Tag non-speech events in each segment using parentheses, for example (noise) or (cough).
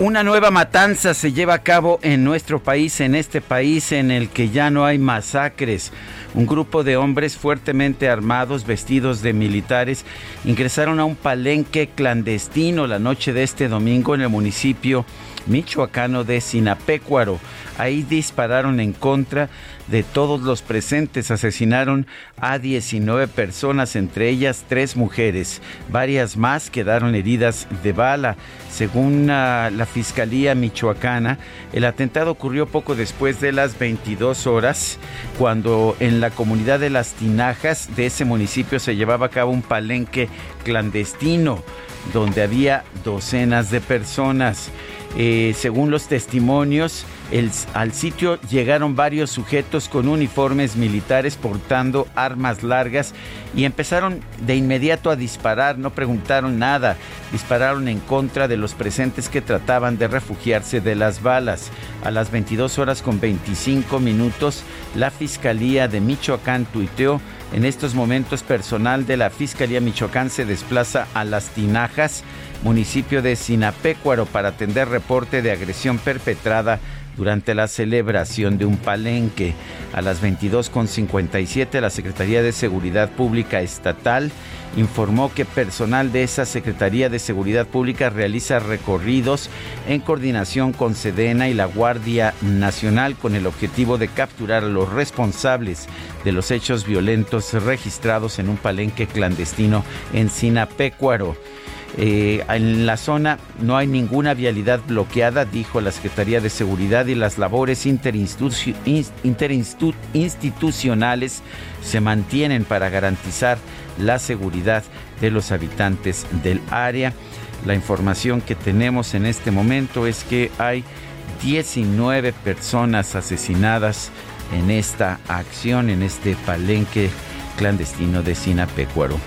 Una nueva matanza se lleva a cabo en nuestro país, en este país en el que ya no hay masacres. Un grupo de hombres fuertemente armados, vestidos de militares, ingresaron a un palenque clandestino la noche de este domingo en el municipio michoacano de Sinapecuaro. Ahí dispararon en contra de todos los presentes. Asesinaron a 19 personas, entre ellas tres mujeres. Varias más quedaron heridas de bala. Según la, la Fiscalía Michoacana, el atentado ocurrió poco después de las 22 horas, cuando en la comunidad de Las Tinajas de ese municipio se llevaba a cabo un palenque clandestino donde había docenas de personas. Eh, según los testimonios, al sitio llegaron varios sujetos con uniformes militares portando armas largas y empezaron de inmediato a disparar, no preguntaron nada, dispararon en contra de los presentes que trataban de refugiarse de las balas. A las 22 horas con 25 minutos, la Fiscalía de Michoacán tuiteó en estos momentos, personal de la Fiscalía Michoacán se desplaza a Las Tinajas, municipio de Sinapecuaro, para atender reporte de agresión perpetrada durante la celebración de un palenque. A las 22.57, la Secretaría de Seguridad Pública Estatal informó que personal de esa Secretaría de Seguridad Pública realiza recorridos en coordinación con Sedena y la Guardia Nacional con el objetivo de capturar a los responsables de los hechos violentos registrados en un palenque clandestino en Sinapecuaro. Eh, en la zona no hay ninguna vialidad bloqueada, dijo la Secretaría de Seguridad, y las labores interinstitucionales se mantienen para garantizar la seguridad de los habitantes del área. La información que tenemos en este momento es que hay 19 personas asesinadas en esta acción, en este palenque clandestino de Sinapecuaro.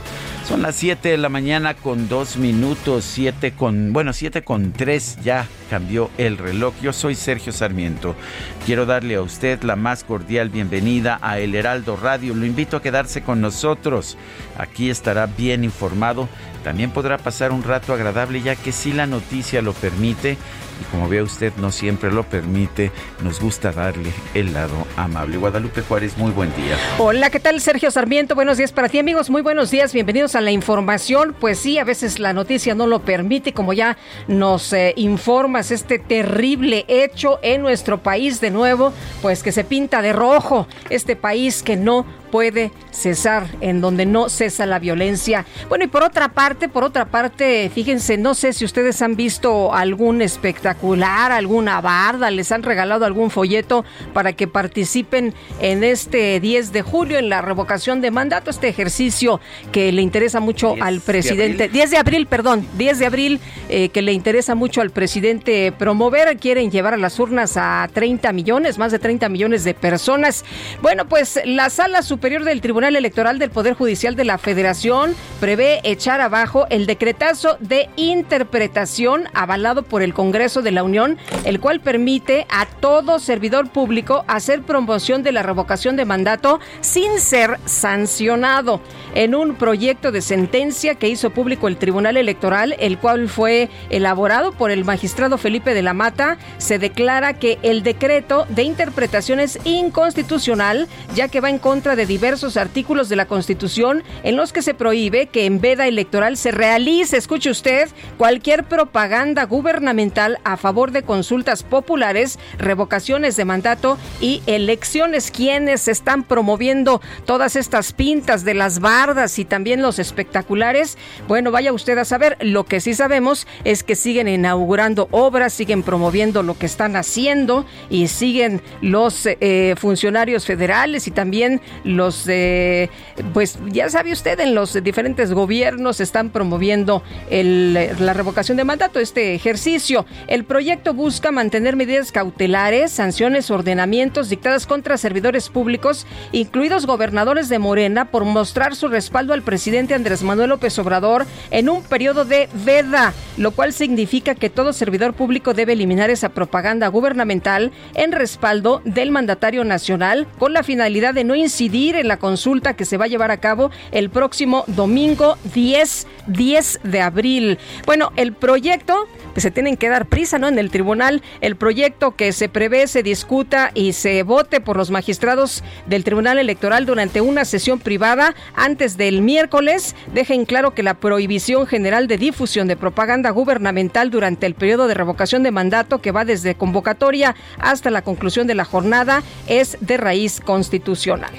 Son las 7 de la mañana con 2 minutos, 7 con, bueno, 7 con 3 ya cambió el reloj. Yo soy Sergio Sarmiento. Quiero darle a usted la más cordial bienvenida a El Heraldo Radio. Lo invito a quedarse con nosotros. Aquí estará bien informado. También podrá pasar un rato agradable ya que si la noticia lo permite, y como ve usted no siempre lo permite, nos gusta darle el lado amable. Guadalupe Juárez, muy buen día. Hola, ¿qué tal Sergio Sarmiento? Buenos días para ti amigos, muy buenos días, bienvenidos a la información. Pues sí, a veces la noticia no lo permite, como ya nos eh, informas, este terrible hecho en nuestro país de nuevo, pues que se pinta de rojo, este país que no puede cesar, en donde no cesa la violencia. Bueno, y por otra parte, por otra parte, fíjense, no sé si ustedes han visto algún espectacular, alguna barda, les han regalado algún folleto para que participen en este 10 de julio en la revocación de mandato, este ejercicio que le interesa mucho al presidente. 10 de abril, perdón, 10 de abril, eh, que le interesa mucho al presidente promover. Quieren llevar a las urnas a 30 millones, más de 30 millones de personas. Bueno, pues la Sala Superior del Tribunal Electoral del Poder Judicial de la Federación prevé echar abajo el decretazo de interpretación avalado por el Congreso de la Unión, el cual permite a todo servidor público hacer promoción de la revocación de mandato sin ser sancionado. En un proyecto de sentencia que hizo público el Tribunal Electoral, el cual fue elaborado por el magistrado Felipe de la Mata, se declara que el decreto de interpretación es inconstitucional, ya que va en contra de diversos artículos de la Constitución en los que se prohíbe que en veda electoral se realice, escuche usted, cualquier propaganda gubernamental a favor de consultas populares, revocaciones de mandato y elecciones. Quienes están promoviendo todas estas pintas de las bardas y también los espectaculares, bueno, vaya usted a saber, lo que sí sabemos es que siguen inaugurando obras, siguen promoviendo lo que están haciendo y siguen los eh, funcionarios federales y también los, eh, pues ya sabe usted, en los diferentes gobiernos están promoviendo la revocación de mandato, este ejercicio. El proyecto busca mantener medidas cautelares, sanciones, ordenamientos dictadas contra servidores públicos, incluidos gobernadores de Morena, por mostrar su respaldo al presidente Andrés Manuel López Obrador en un periodo de veda, lo cual significa que todo servidor público debe eliminar esa propaganda gubernamental en respaldo del mandatario nacional con la finalidad de no incidir en la consulta que se va a llevar a cabo el próximo domingo 10, 10 de abril. Bueno, el proyecto pues, se tienen que dar prisa, ¿no? En el tribunal, el proyecto que se prevé se discuta y se vote por los magistrados del Tribunal Electoral durante una sesión privada antes del miércoles. Dejen claro que la prohibición general de difusión de propaganda gubernamental durante el periodo de revocación de mandato que va desde convocatoria hasta la conclusión de la jornada es de raíz constitucional.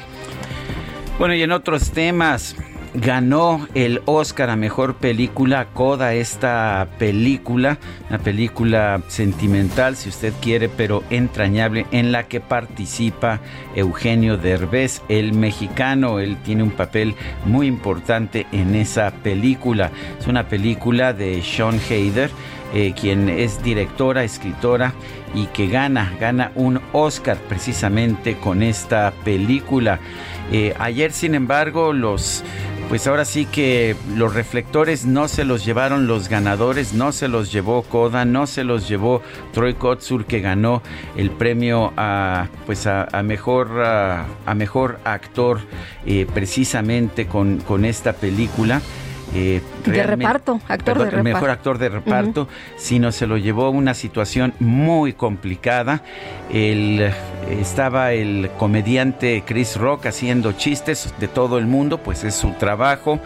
Bueno, y en otros temas, ganó el Oscar a Mejor Película Coda, esta película, una película sentimental si usted quiere, pero entrañable, en la que participa Eugenio Derbez, el mexicano. Él tiene un papel muy importante en esa película. Es una película de Sean Hayder. Eh, quien es directora, escritora y que gana, gana un Oscar precisamente con esta película. Eh, ayer, sin embargo, los pues ahora sí que los reflectores no se los llevaron los ganadores, no se los llevó Koda, no se los llevó Troy Kotsur que ganó el premio a pues a, mejor a, mejor actor eh, precisamente con, con esta película. Eh, de reparto, actor de reparto. El mejor actor de reparto, sino se lo llevó una situación muy complicada. El, estaba el comediante Chris Rock haciendo chistes de todo el mundo, pues es su trabajo.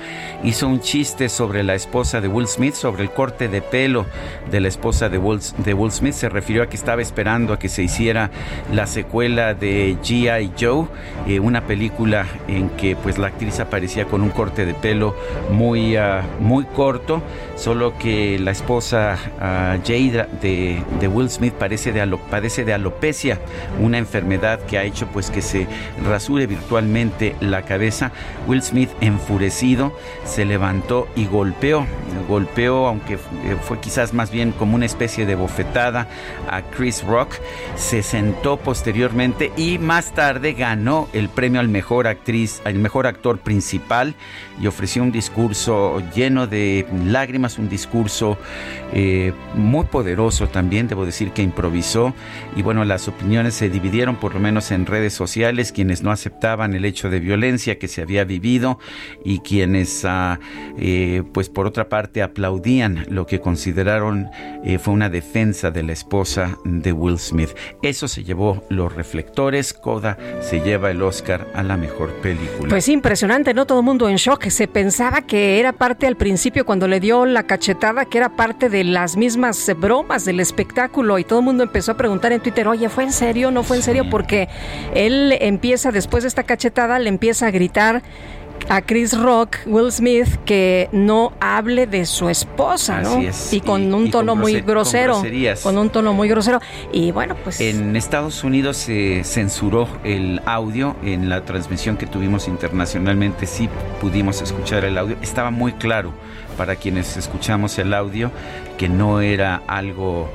Hizo un chiste sobre la esposa de Will Smith, sobre el corte de pelo de la esposa de Will, de Will Smith. Se refirió a que estaba esperando a que se hiciera la secuela de G.I. Joe, eh, una película en que pues la actriz aparecía con un corte de pelo muy muy corto, solo que la esposa uh, de, Will Smith parece de padece de alopecia, una enfermedad que ha hecho pues que se rasure virtualmente la cabeza. Will Smith enfurecido se levantó y golpeó, golpeó aunque eh, fue quizás más bien como una especie de bofetada a Chris Rock, se sentó posteriormente y más tarde ganó el premio al mejor actriz, al mejor actor principal y ofreció un discurso lleno de lágrimas, un discurso eh, muy poderoso también, debo decir que improvisó y bueno, las opiniones se dividieron por lo menos en redes sociales, quienes no aceptaban el hecho de violencia que se había vivido y quienes ah, eh, pues por otra parte aplaudían lo que consideraron eh, fue una defensa de la esposa de Will Smith. Eso se llevó los reflectores, Coda se lleva el Oscar a la mejor película. Pues impresionante, ¿no? Todo el mundo en shock, se pensaba que era parte al principio cuando le dio la cachetada, que era parte de las mismas bromas del espectáculo y todo el mundo empezó a preguntar en Twitter, oye, ¿fue en serio? ¿No fue en serio? Porque él empieza, después de esta cachetada, le empieza a gritar a Chris Rock, Will Smith, que no hable de su esposa, ¿no? Y con un tono muy grosero. Con, un tono muy grosero. Y bueno, pues. En Estados Unidos se censuró el audio. En la transmisión que tuvimos internacionalmente, sí pudimos escuchar el audio. Estaba muy claro para quienes escuchamos el audio que no era algo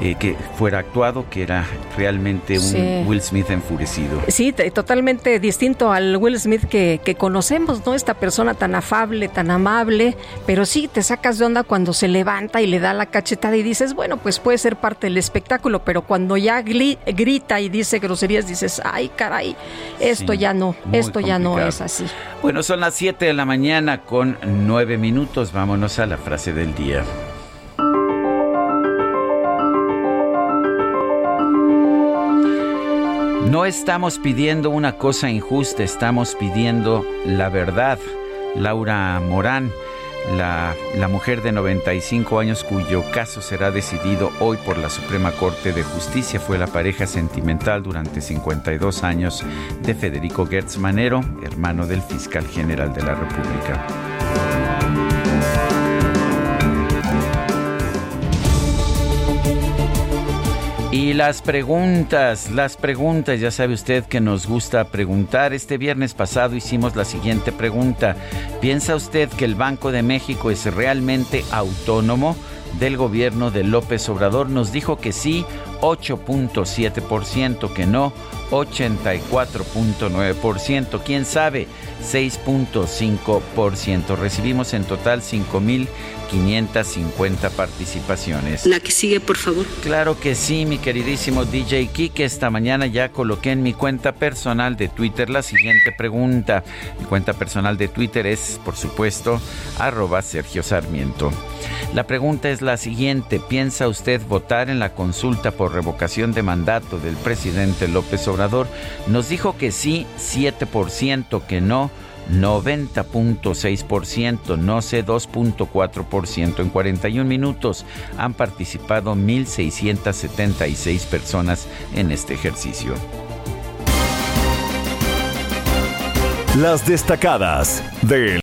eh, que fuera actuado, que era realmente un Will Smith enfurecido. Sí, totalmente distinto al Will Smith que, que, conocemos, ¿no? Esta persona tan afable, tan amable, pero sí te sacas de onda cuando se levanta y le da la cachetada y dices, bueno, pues puede ser parte del espectáculo, pero cuando ya grita y dice groserías, dices, ay, caray, esto ya no, esto ya no es así. Bueno, son las 7 de la mañana con 9 minutos, vámonos a la frase del día. No estamos pidiendo una cosa injusta, estamos pidiendo la verdad. Laura Morán, la, la, mujer de 95 años cuyo caso será decidido hoy por la Suprema Corte de Justicia, fue la pareja sentimental durante 52 años de Federico Gertz Manero, hermano del fiscal general de la República. Y las preguntas, las preguntas, ya sabe usted que nos gusta preguntar. Este viernes pasado hicimos la siguiente pregunta. ¿Piensa usted que el Banco de México es realmente autónomo? del gobierno de López Obrador nos dijo que sí, 8.7%, que no, 84.9%, quién sabe, 6.5%. Recibimos en total 5.000 550 participaciones. La que sigue, por favor. Claro que sí, mi queridísimo DJ Kike. Esta mañana ya coloqué en mi cuenta personal de Twitter la siguiente pregunta. Mi cuenta personal de Twitter es, por supuesto, arroba Sergio Sarmiento. La pregunta es la siguiente. ¿Piensa usted votar en la consulta por revocación de mandato del presidente López Obrador? Nos dijo que sí, 7%, que no, 90.6%, no sé 2.4%. En 41 minutos han participado 1.676 personas en este ejercicio. Las destacadas del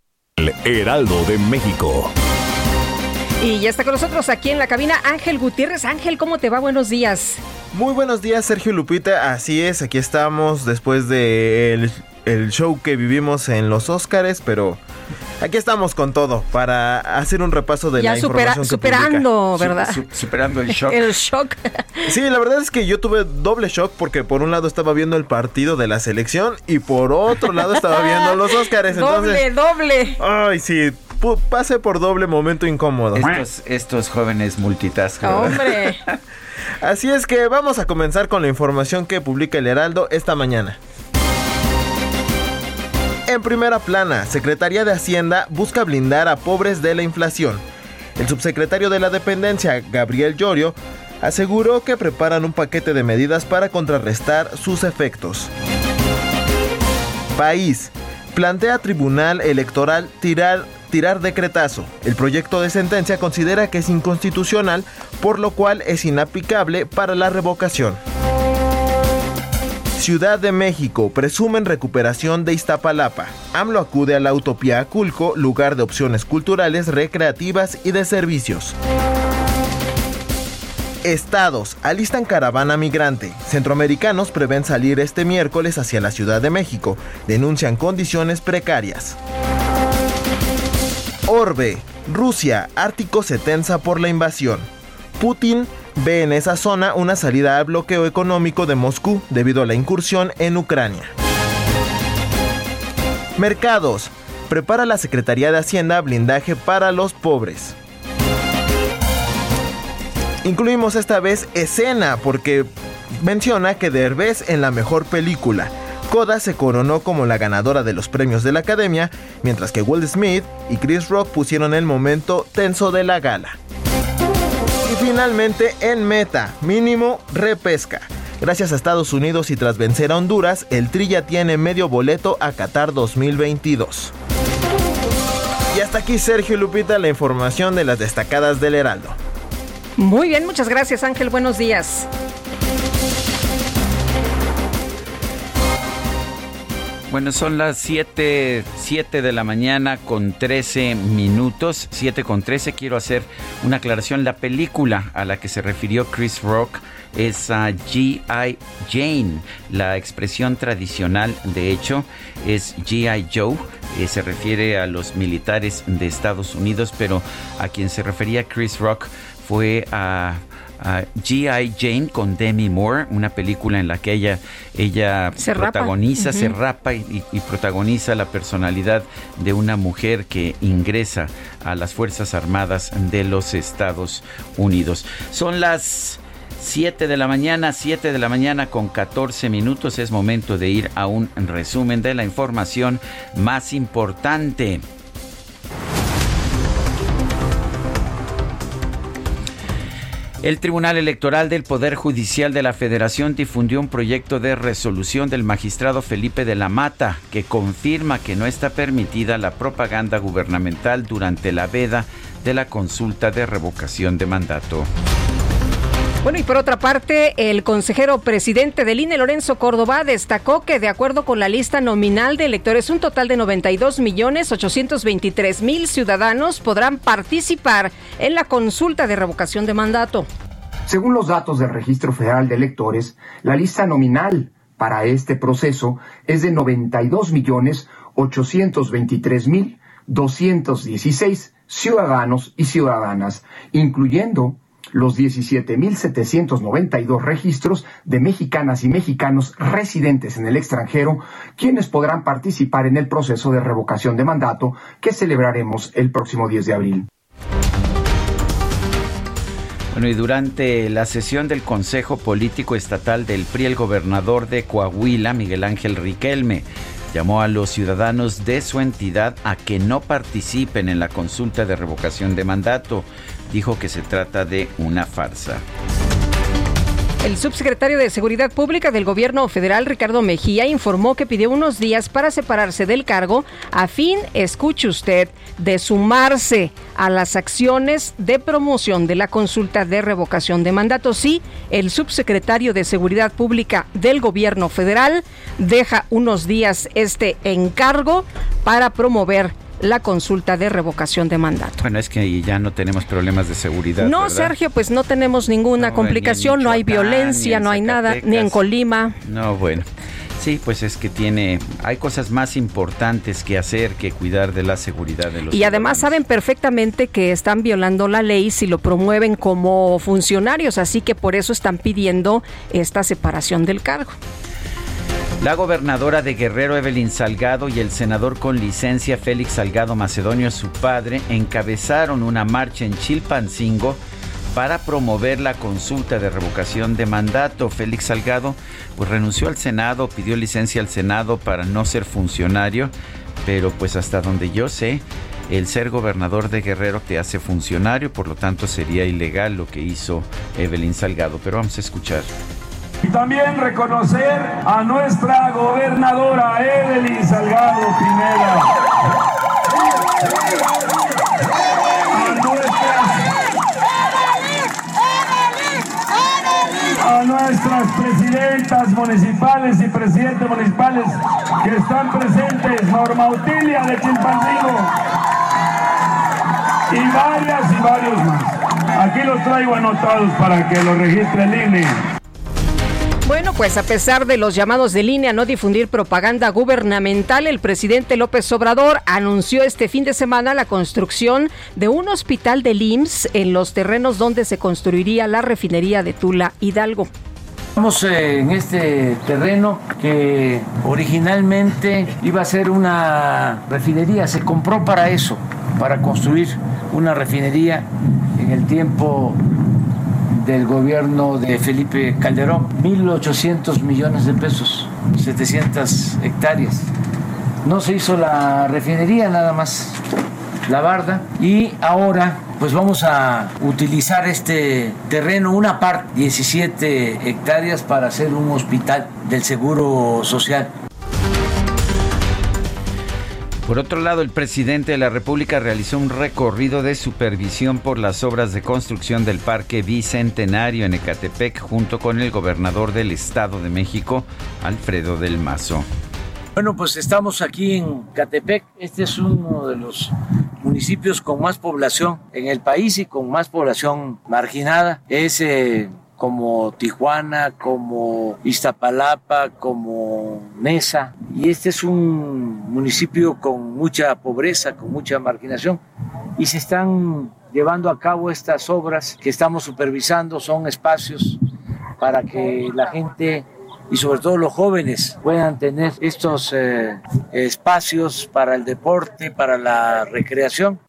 Heraldo de México. Y ya está con nosotros aquí en la cabina Ángel Gutiérrez. Ángel, ¿cómo te va? Buenos días. Muy buenos días, Sergio Lupita. Así es, aquí estamos después de el show que vivimos en los Óscares, pero aquí estamos con todo para hacer un repaso de la información que superando, ¿verdad? superando el shock. (laughs) el shock. Sí, la verdad es que yo tuve doble shock porque por un lado estaba viendo el partido de la selección y por otro lado estaba viendo los Óscares. (laughs) doble, doble. Ay, sí, pase por doble momento incómodo. Estos, estos jóvenes multitask. Hombre. (laughs) Así es que vamos a comenzar con la información que publica el Heraldo esta mañana. En primera plana, Secretaría de Hacienda busca blindar a pobres de la inflación. El subsecretario de la Dependencia, Gabriel Llorio, aseguró que preparan un paquete de medidas para contrarrestar sus efectos. País. Plantea Tribunal Electoral tirar, tirar decretazo. El proyecto de sentencia considera que es inconstitucional, por lo cual es inaplicable para la revocación. Ciudad de México presumen recuperación de Iztapalapa. AMLO acude a la Utopía Aculco, lugar de opciones culturales, recreativas y de servicios. Estados alistan caravana migrante. Centroamericanos prevén salir este miércoles hacia la Ciudad de México. Denuncian condiciones precarias. Orbe. Rusia. Ártico se tensa por la invasión. Putin ve en esa zona una salida al bloqueo económico de Moscú debido a la incursión en Ucrania. Mercados. Prepara la Secretaría de Hacienda blindaje para los pobres. Incluimos esta vez escena porque menciona que Derbez en la mejor película. Coda se coronó como la ganadora de los premios de la Academia, mientras que Will Smith y Chris Rock pusieron el momento tenso de la gala. Finalmente en meta, mínimo repesca. Gracias a Estados Unidos y tras vencer a Honduras, el Tri ya tiene medio boleto a Qatar 2022. Y hasta aquí Sergio Lupita la información de las destacadas del Heraldo. Muy bien, muchas gracias Ángel, buenos días. Bueno, son las 7, de la mañana con 13 minutos. 7 con 13. Quiero hacer una aclaración. La película a la que se refirió Chris Rock es G.I. Jane. La expresión tradicional, de hecho, es G.I. Joe. Eh, se refiere a los militares de Estados Unidos, pero a quien se refería Chris Rock fue a G.I. Jane con Demi Moore, una película en la que ella, ella protagoniza, se rapa y, protagoniza la personalidad de una mujer que ingresa a las Fuerzas Armadas de los Estados Unidos. Son las 7 de la mañana, 7 de la mañana con 14 minutos. Es momento de ir a un resumen de la información más importante. El Tribunal Electoral del Poder Judicial de la Federación difundió un proyecto de resolución del magistrado Felipe de la Mata que confirma que no está permitida la propaganda gubernamental durante la veda de la consulta de revocación de mandato. Bueno, y por otra parte, el consejero presidente del INE, Lorenzo Córdoba, destacó que de acuerdo con la lista nominal de electores, un total de 92 millones 823 mil ciudadanos podrán participar en la consulta de revocación de mandato. Según los datos del Registro Federal de Electores, la lista nominal para este proceso es de 92 millones 823 mil 216 ciudadanos y ciudadanas, incluyendo los 17.792 registros de mexicanas y mexicanos residentes en el extranjero, quienes podrán participar en el proceso de revocación de mandato que celebraremos el próximo 10 de abril. Bueno, y durante la sesión del Consejo Político Estatal del PRI, el gobernador de Coahuila, Miguel Ángel Riquelme, llamó a los ciudadanos de su entidad a que no participen en la consulta de revocación de mandato. Dijo que se trata de una farsa. El subsecretario de Seguridad Pública del Gobierno Federal, Ricardo Mejía, informó que pidió unos días para separarse del cargo a fin, escuche usted, de sumarse a las acciones de promoción de la consulta de revocación de mandato. Sí, el subsecretario de Seguridad Pública del Gobierno Federal deja unos días este encargo para promover la consulta de revocación de mandato. Bueno, es que ya no tenemos problemas de seguridad. No, Sergio, pues no tenemos ninguna complicación, no hay violencia, no hay nada, ni en Colima. No, bueno. Sí, pues es que tiene, hay cosas más importantes que hacer que cuidar de la seguridad de los. Y además saben perfectamente que están violando la ley si lo promueven como funcionarios, así que por eso están pidiendo esta separación del cargo. La gobernadora de Guerrero, Evelyn Salgado, y el senador con licencia, Félix Salgado Macedonio, su padre, encabezaron una marcha en Chilpancingo para promover la consulta de revocación de mandato. Félix Salgado pues renunció al Senado, pidió licencia al Senado para no ser funcionario, pero pues hasta donde yo sé, el ser gobernador de Guerrero te hace funcionario, por lo tanto sería ilegal lo que hizo Evelyn Salgado. Pero vamos a escuchar. Y también reconocer a nuestra gobernadora Evelyn Salgado Pineda. A nuestras presidentas municipales y presidentes municipales que están presentes, Norma Utilia de Chilpancingo y varias y varios más. Aquí los traigo anotados para que los registre el INE. Bueno, pues a pesar de los llamados de línea a no difundir propaganda gubernamental, el presidente López Obrador anunció este fin de semana la construcción de un hospital de IMSS en los terrenos donde se construiría la refinería de Tula Hidalgo. Estamos eh, en este terreno que originalmente iba a ser una refinería, se compró para eso, para construir una refinería en el tiempo del gobierno de Felipe Calderón, 1.800 millones de pesos, 700 hectáreas. No se hizo la refinería, nada más la barda, y ahora pues vamos a utilizar este terreno, una parte, 17 hectáreas, para hacer un hospital del Seguro Social. Por otro lado, el presidente de la República realizó un recorrido de supervisión por las obras de construcción del Parque Bicentenario en Ecatepec junto con el gobernador del Estado de México, Alfredo del Mazo. Bueno, pues estamos aquí en Catepec. Este es uno de los municipios con más población en el país y con más población marginada. Es eh, como Tijuana, como Iztapalapa, como Nesa. Y este es un municipio con mucha pobreza, con mucha marginación. Y se están llevando a cabo estas obras que estamos supervisando. Son espacios para que la gente y sobre todo los jóvenes puedan tener estos eh, espacios para el deporte, para la recreación.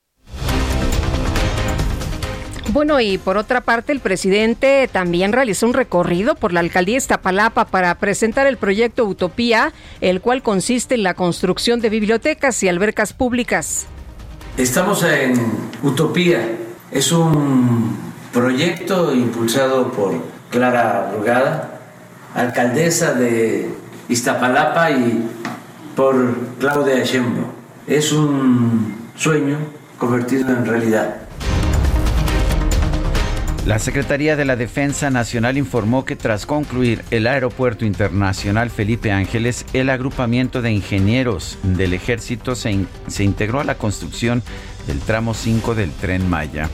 Bueno, y por otra parte, el presidente también realizó un recorrido por la alcaldía Iztapalapa para presentar el proyecto Utopía, el cual consiste en la construcción de bibliotecas y albercas públicas. Estamos en Utopía. Es un proyecto impulsado por Clara Brugada, alcaldesa de Iztapalapa y por Claudia Sheinbaum. Es un sueño convertido en realidad. La Secretaría de la Defensa Nacional informó que tras concluir el Aeropuerto Internacional Felipe Ángeles, el agrupamiento de ingenieros del ejército se, se integró a la construcción del tramo 5 del tren Maya.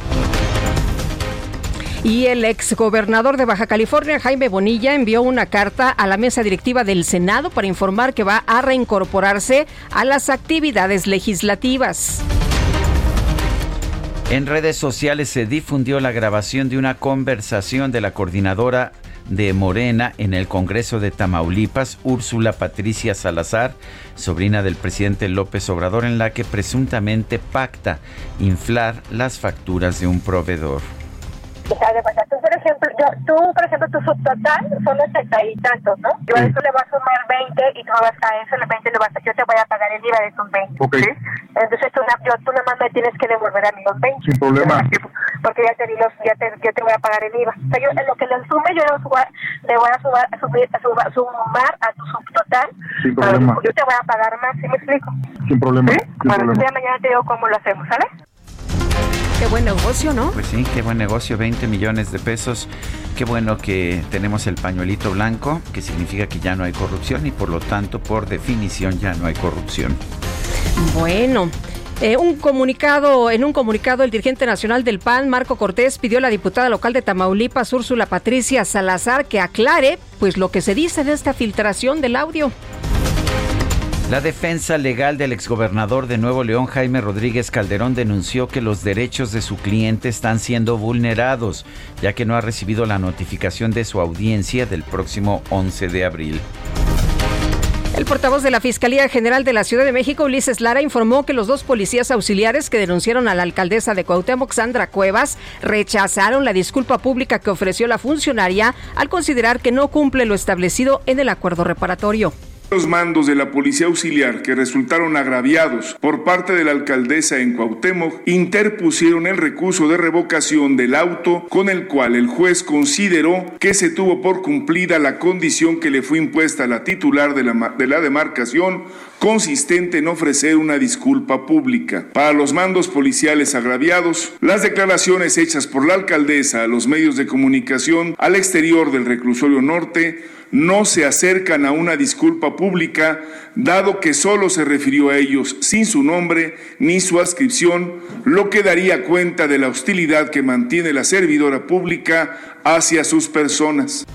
Y el exgobernador de Baja California, Jaime Bonilla, envió una carta a la mesa directiva del Senado para informar que va a reincorporarse a las actividades legislativas. En redes sociales se difundió la grabación de una conversación de la coordinadora de Morena en el Congreso de Tamaulipas, Úrsula Patricia Salazar, sobrina del presidente López Obrador, en la que presuntamente pacta inflar las facturas de un proveedor. Sea, de tú, por ejemplo, yo, tú, por ejemplo, tu subtotal son ochenta y tantos, ¿no? Yo a eso le voy a sumar 20 y tú vas a eso, le 20 le vas a, yo te voy a pagar el IVA de esos 20. Ok. ¿sí? Entonces tú, yo, tú nada más me tienes que devolver a mí los 20. Sin problema. Porque ya te di los, ya te, yo te voy a pagar el IVA. O sea, yo en lo que le sume, yo le, voy a, sumar, a subir, a suba- sumar a tu subtotal. Sin problema. Yo te voy a pagar más, ¿sí me explico? Sin problema. ¿Sí? Sin Bueno, problema. mañana te digo cómo lo hacemos, ¿sale? Qué buen negocio, ¿no? Pues sí, qué buen negocio, 20 millones de pesos. Qué bueno que tenemos el pañuelito blanco, que significa que ya no hay corrupción y por lo tanto, por definición, ya no hay corrupción. Bueno. eh, un comunicado, en un comunicado, el dirigente nacional del PAN, Marco Cortés, pidió a la diputada local de Tamaulipas, Úrsula Patricia Salazar, que aclare pues lo que se dice de esta filtración del audio. La defensa legal del exgobernador de Nuevo León, Jaime Rodríguez Calderón, denunció que los derechos de su cliente están siendo vulnerados, ya que no ha recibido la notificación de su audiencia del próximo 11 de abril. El portavoz de la Fiscalía General de la Ciudad de México, Ulises Lara, informó que los dos policías auxiliares que denunciaron a la alcaldesa de Cuauhtémoc, Sandra Cuevas, rechazaron la disculpa pública que ofreció la funcionaria al considerar que no cumple lo establecido en el acuerdo reparatorio. Los mandos de la policía auxiliar que resultaron agraviados por parte de la alcaldesa en Cuauhtémoc interpusieron el recurso de revocación del auto con el cual el juez consideró que se tuvo por cumplida la condición que le fue impuesta a la titular de la, de la demarcación consistente en ofrecer una disculpa pública. Para los mandos policiales agraviados, las declaraciones hechas por la alcaldesa a los medios de comunicación al exterior del reclusorio norte no se acercan a una disculpa pública, dado que solo se refirió a ellos sin su nombre ni su adscripción, lo que daría cuenta de la hostilidad que mantiene la servidora pública hacia sus personas.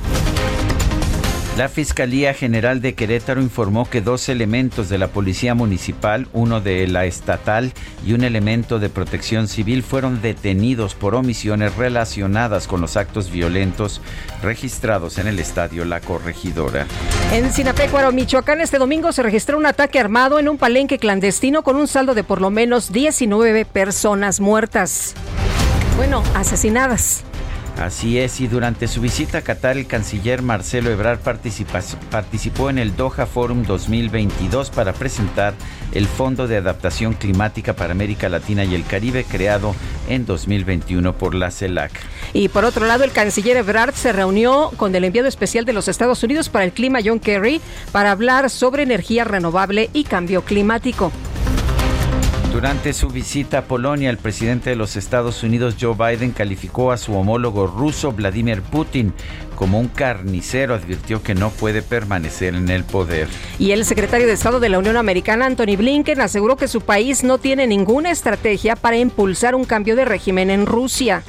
La Fiscalía General de Querétaro informó que dos elementos de la Policía Municipal, uno de la estatal y un elemento de protección civil fueron detenidos por omisiones relacionadas con los actos violentos registrados en el estadio La Corregidora. En Sinapecuaro, Michoacán, este domingo se registró un ataque armado en un palenque clandestino con un saldo de por lo menos 19 personas muertas. Bueno, asesinadas. Así es, y durante su visita a Qatar, el canciller Marcelo Ebrard participó en el Doha Forum 2022 para presentar el Fondo de Adaptación Climática para América Latina y el Caribe creado en 2021 por la CELAC. Y por otro lado, el canciller Ebrard se reunió con el enviado especial de los Estados Unidos para el clima, John Kerry, para hablar sobre energía renovable y cambio climático. Durante su visita a Polonia, el presidente de los Estados Unidos, Joe Biden, calificó a su homólogo ruso, Vladimir Putin, como un carnicero. Advirtió que no puede permanecer en el poder. Y el secretario de Estado de la Unión Americana, Anthony Blinken, aseguró que su país no tiene ninguna estrategia para impulsar un cambio de régimen en Rusia.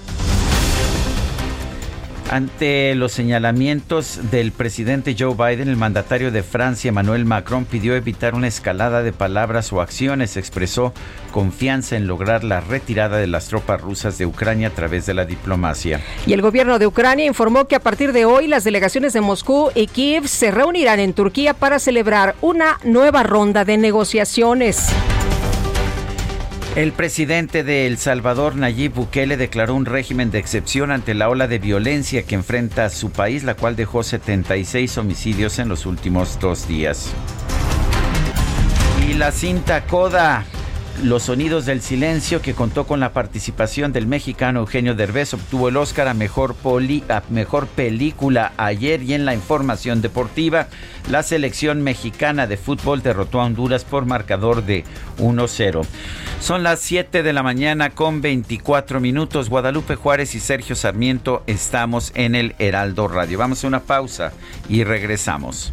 Ante los señalamientos del presidente Joe Biden, el mandatario de Francia, Emmanuel Macron, pidió evitar una escalada de palabras o acciones. Expresó confianza en lograr la retirada de las tropas rusas de Ucrania a través de la diplomacia. Y el gobierno de Ucrania informó que a partir de hoy las delegaciones de Moscú y Kiev se reunirán en Turquía para celebrar una nueva ronda de negociaciones. El presidente de El Salvador, Nayib Bukele, declaró un régimen de excepción ante la ola de violencia que enfrenta su país, la cual dejó 76 homicidios en los últimos dos días. Y la cinta Coda los Sonidos del Silencio, que contó con la participación del mexicano Eugenio Derbez, obtuvo el Oscar a mejor, a mejor película ayer y en la información deportiva, la selección mexicana de fútbol derrotó a Honduras por marcador de 1-0. Son las 7 de la mañana con 24 minutos. Guadalupe Juárez y Sergio Sarmiento estamos en el Heraldo Radio. Vamos a una pausa y regresamos.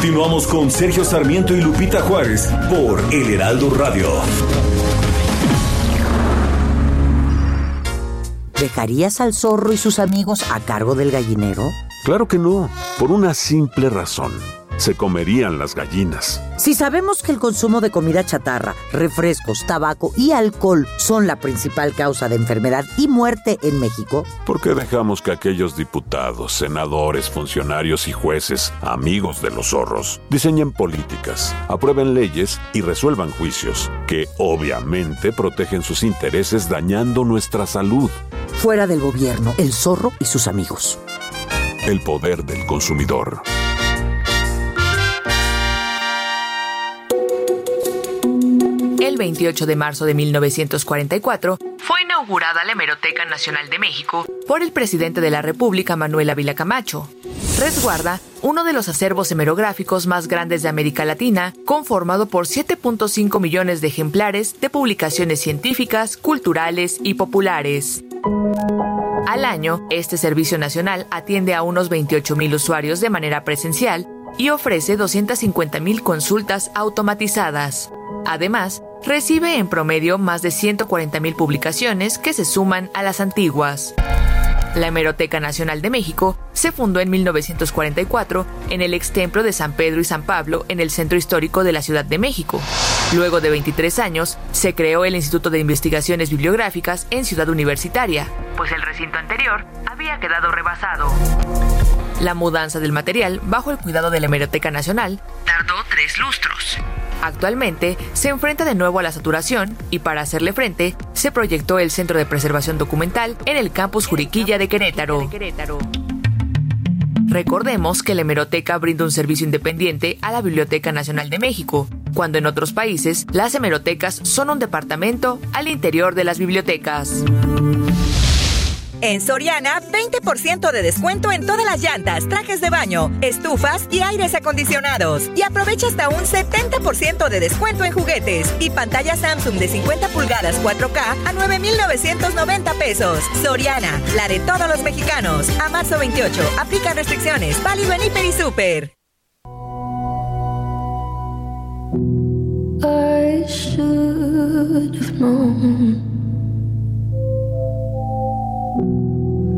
Continuamos con Sergio Sarmiento y Lupita Juárez por El Heraldo Radio. ¿Dejarías al zorro y sus amigos a cargo del gallinero? Claro que no, por una simple razón se comerían las gallinas. Si sabemos que el consumo de comida chatarra, refrescos, tabaco y alcohol son la principal causa de enfermedad y muerte en México, ¿por qué dejamos que aquellos diputados, senadores, funcionarios y jueces, amigos de los zorros, diseñen políticas, aprueben leyes y resuelvan juicios que obviamente protegen sus intereses dañando nuestra salud? Fuera del gobierno, el zorro y sus amigos. El poder del consumidor. El 28 de marzo de 1944, fue inaugurada la Hemeroteca Nacional de México por el presidente de la República, Manuel Ávila Camacho. Resguarda uno de los acervos hemerográficos más grandes de América Latina, conformado por 7.5 millones de ejemplares de publicaciones científicas, culturales y populares. Al año, este servicio nacional atiende a unos 28.000 usuarios de manera presencial y ofrece 250.000 consultas automatizadas. Además, recibe en promedio más de 140.000 publicaciones que se suman a las antiguas. La Hemeroteca Nacional de México se fundó en 1944 en el ex templo de San Pedro y San Pablo en el centro histórico de la Ciudad de México. Luego de 23 años, se creó el Instituto de Investigaciones Bibliográficas en Ciudad Universitaria, pues el recinto anterior había quedado rebasado. La mudanza del material bajo el cuidado de la Hemeroteca Nacional tardó tres lustros. Actualmente se enfrenta de nuevo a la saturación y para hacerle frente se proyectó el Centro de Preservación Documental en el campus Juriquilla de Querétaro. Recordemos que la hemeroteca brinda un servicio independiente a la Biblioteca Nacional de México, cuando en otros países las hemerotecas son un departamento al interior de las bibliotecas. En Soriana, 20% de descuento en todas las llantas, trajes de baño, estufas y aires acondicionados. Y aprovecha hasta un 70% de descuento en juguetes y pantalla Samsung de 50 pulgadas 4K a 9,990 pesos. Soriana, la de todos los mexicanos. A marzo 28, aplica restricciones. Válido en Hiper y Super.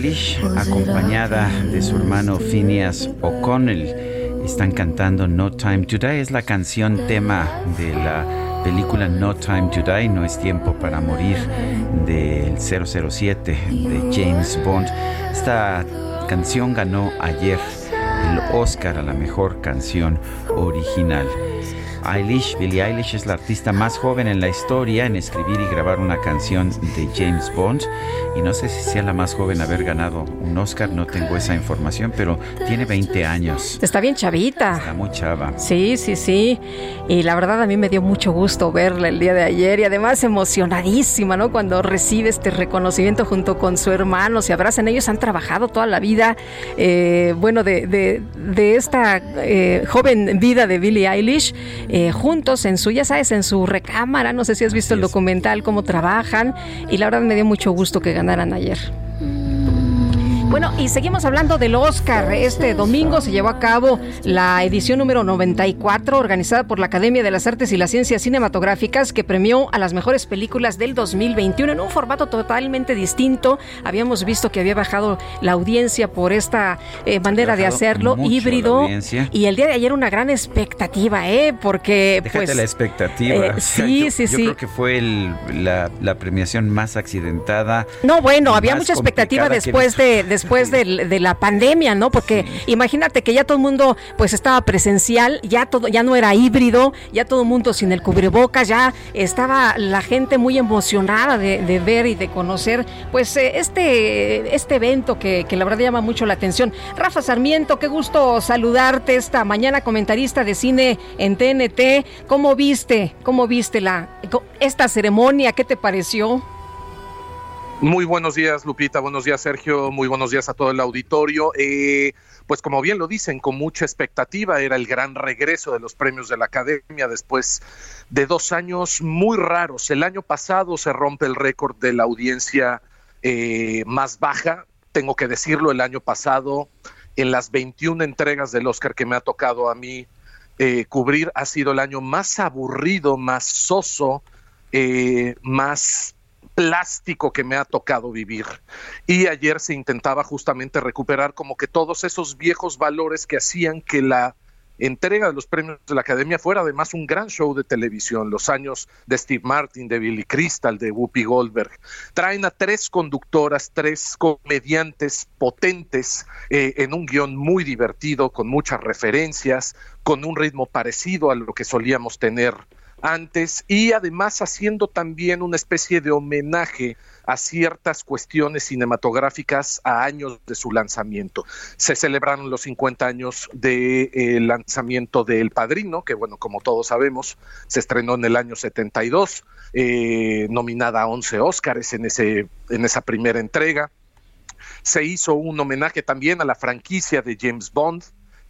Eilish, acompañada de su hermano Phineas O'Connell. Están cantando No Time to Die. Es la canción tema de la película No Time to Die, No es tiempo para morir, del 007 de James Bond. Esta canción ganó ayer el Oscar a la mejor canción original. Eilish, Billie Eilish es la artista más joven en la historia en escribir y grabar una canción de James Bond y no sé si sea la más joven haber ganado un Oscar, no tengo esa información, pero tiene 20 años. Está bien chavita. Está muy chava. Sí, sí, sí. Y la verdad a mí me dio mucho gusto verla el día de ayer y además emocionadísima, ¿no? Cuando recibe este reconocimiento junto con su hermano, se abrazan. Ellos han trabajado toda la vida, eh, bueno, de, de, de esta eh, joven vida de Billie Eilish, eh, juntos en su, ya sabes, en su recámara. No sé si has visto el documental, cómo trabajan. Y la verdad me dio mucho gusto que ganaran ayer. Bueno, y seguimos hablando del Oscar. Este domingo se llevó a cabo la edición número 94, organizada por la Academia de las Artes y las Ciencias Cinematográficas, que premió a las mejores películas del 2021 en un formato totalmente distinto. Habíamos visto que había bajado la audiencia por esta eh, manera de hacerlo, híbrido. Y el día de ayer una gran expectativa, ¿eh? Porque. Déjate pues, la expectativa. eh, (laughs) sí, yo, sí, yo sí. creo que fue el- la, la premiación más accidentada. No, bueno, había mucha expectativa después de después de, la pandemia, ¿no? Porque imagínate que ya todo el mundo pues estaba presencial, ya todo ya no era híbrido, ya todo el mundo sin el cubrebocas, ya estaba la gente muy emocionada de, de ver y de conocer pues eh, este este evento que, que la verdad llama mucho la atención. Rafa Sarmiento, qué gusto saludarte esta mañana comentarista de cine en TNT. ¿Cómo viste? ¿Cómo viste la esta ceremonia? ¿Qué te pareció? Muy buenos días, Lupita. Buenos días, Sergio. Muy buenos días a todo el auditorio. Eh, pues como bien lo dicen, con mucha expectativa, era el gran regreso de los premios de la Academia después de dos años muy raros. El año pasado se rompe el récord de la audiencia eh, más baja. Tengo que decirlo, el año pasado, en las 21 entregas del Oscar que me ha tocado a mí eh, cubrir, ha sido el año más aburrido, más soso, eh, más plástico que me ha tocado vivir. Y ayer se intentaba justamente recuperar como que todos esos viejos valores que hacían que la entrega de los premios de la Academia fuera además un gran show de televisión, los años de Steve Martin, de Billy Crystal, de Whoopi Goldberg. Traen a tres conductoras, tres comediantes potentes eh, en un guion muy divertido, con muchas referencias, con un ritmo parecido a lo que solíamos tener antes y además haciendo también una especie de homenaje a ciertas cuestiones cinematográficas a años de su lanzamiento. Se celebraron los 50 años del de, lanzamiento de El Padrino, que bueno, como todos sabemos, se estrenó en el año 72, eh, nominada a 11 Óscares en, en esa primera entrega. Se hizo un homenaje también a la franquicia de James Bond,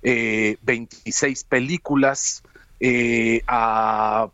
eh, 26 películas, eh, a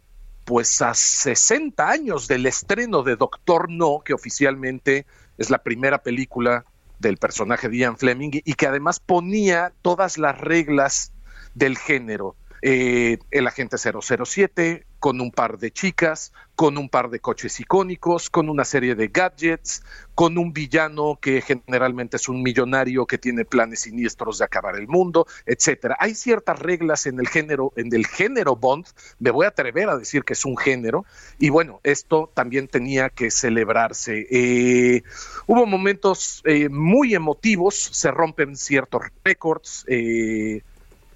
pues a 60 años del estreno de Doctor No, que oficialmente es la primera película del personaje de Ian Fleming y que además ponía todas las reglas del género. Eh, el agente 007, con un par de chicas, con un par de coches icónicos, con una serie de gadgets, con un villano que generalmente es un millonario que tiene planes siniestros de acabar el mundo, etcétera. Hay ciertas reglas en el género, en el género Bond, me voy a atrever a decir que es un género, y bueno, esto también tenía que celebrarse. Eh, hubo momentos eh, muy emotivos, se rompen ciertos récords. Eh,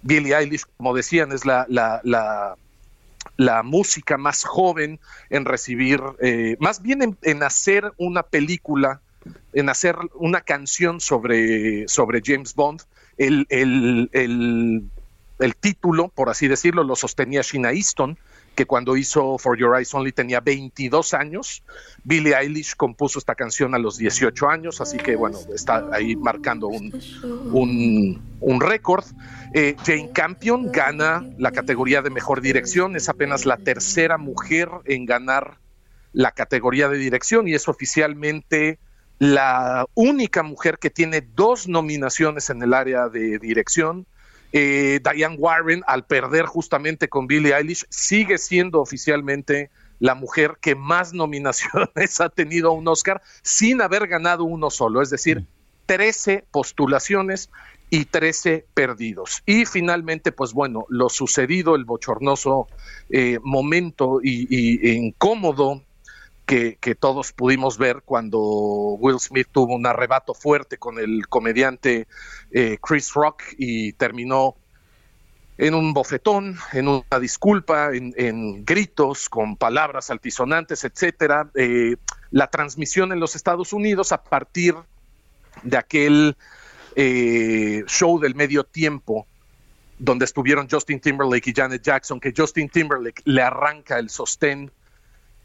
Billie Eilish, como decían, es la, la, la, música más joven en recibir, eh, más bien en, hacer una película, en hacer una canción sobre, sobre James Bond. El, el, el, el, título, por así decirlo, lo sostenía Sheena Easton, que cuando hizo For Your Eyes Only tenía 22 años. Billie Eilish compuso esta canción a los 18 años, así que bueno, está ahí marcando un, un, récord. Eh, Jane Campion gana la categoría de mejor dirección, es apenas la tercera mujer en ganar la categoría de dirección y es oficialmente la única mujer que tiene dos nominaciones en el área de dirección Eh, Diane Warren, al perder justamente con Billie Eilish, sigue siendo oficialmente la mujer que más (laughs) nominaciones ha tenido a un Oscar sin haber ganado uno solo, es decir, 13 postulaciones y 13 perdidos. Y finalmente, pues bueno, lo sucedido, el bochornoso eh, momento y, incómodo que, todos pudimos ver cuando Will Smith tuvo un arrebato fuerte con el comediante eh, Chris Rock y terminó en un bofetón, en una disculpa, en, gritos, con palabras altisonantes, etcétera. Eh, la transmisión en los Estados Unidos a partir de aquel eh, show del medio tiempo donde estuvieron Justin Timberlake y Janet Jackson, que Justin Timberlake le arranca el sostén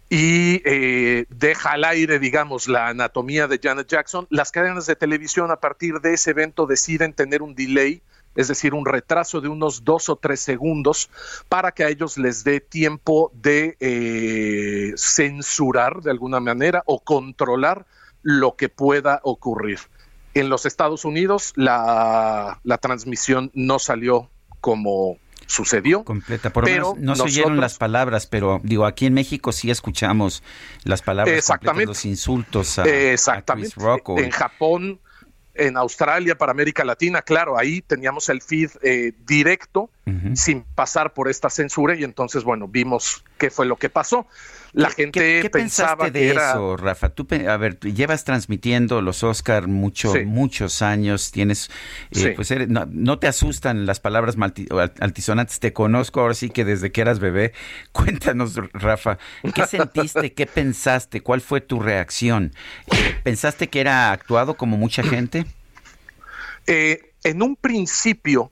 y eh, deja al aire, digamos, la anatomía de Janet Jackson. Las cadenas de televisión a partir de ese evento deciden tener un delay es decir, un retraso de unos dos o tres segundos para que a ellos les dé tiempo de eh, censurar de alguna manera o controlar lo que pueda ocurrir. En los Estados Unidos la, transmisión no salió como sucedió. Completa, por pero no se oyeron las palabras, pero digo, aquí en México sí escuchamos las palabras, exactamente, los insultos a, exactamente. En Japón en Australia, para América Latina, claro, ahí teníamos el feed eh, directo sin pasar por esta censura y entonces, bueno, vimos qué fue lo que pasó. La gente ¿qué, pensaba de eso, Rafa? Tú, a ver, llevas transmitiendo los Oscar mucho, muchos años, tienes, eh, pues no, te asustan las palabras altisonantes, te conozco ahora sí que desde que eras bebé. (laughs) Cuéntanos, Rafa, ¿qué sentiste, qué pensaste, cuál fue tu reacción? Eh, ¿Pensaste que era actuado como mucha gente? Eh, en un principio,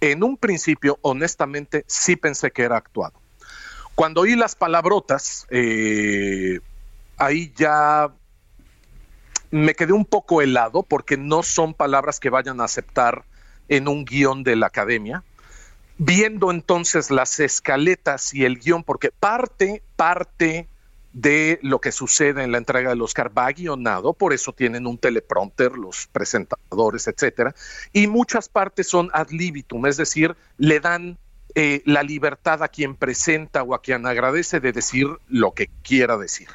en un principio, honestamente, sí pensé que era actuado. Cuando oí las palabrotas, eh, ahí ya me quedé un poco helado porque no son palabras que vayan a aceptar en un guion de la academia. Viendo entonces las escaletas y el guion, porque parte, parte de lo que sucede en la entrega del Oscar va guionado, por eso tienen un teleprompter los presentadores, etcétera, y muchas partes son ad libitum, es decir, le dan eh, la libertad a quien presenta o a quien agradece de decir lo que quiera decir.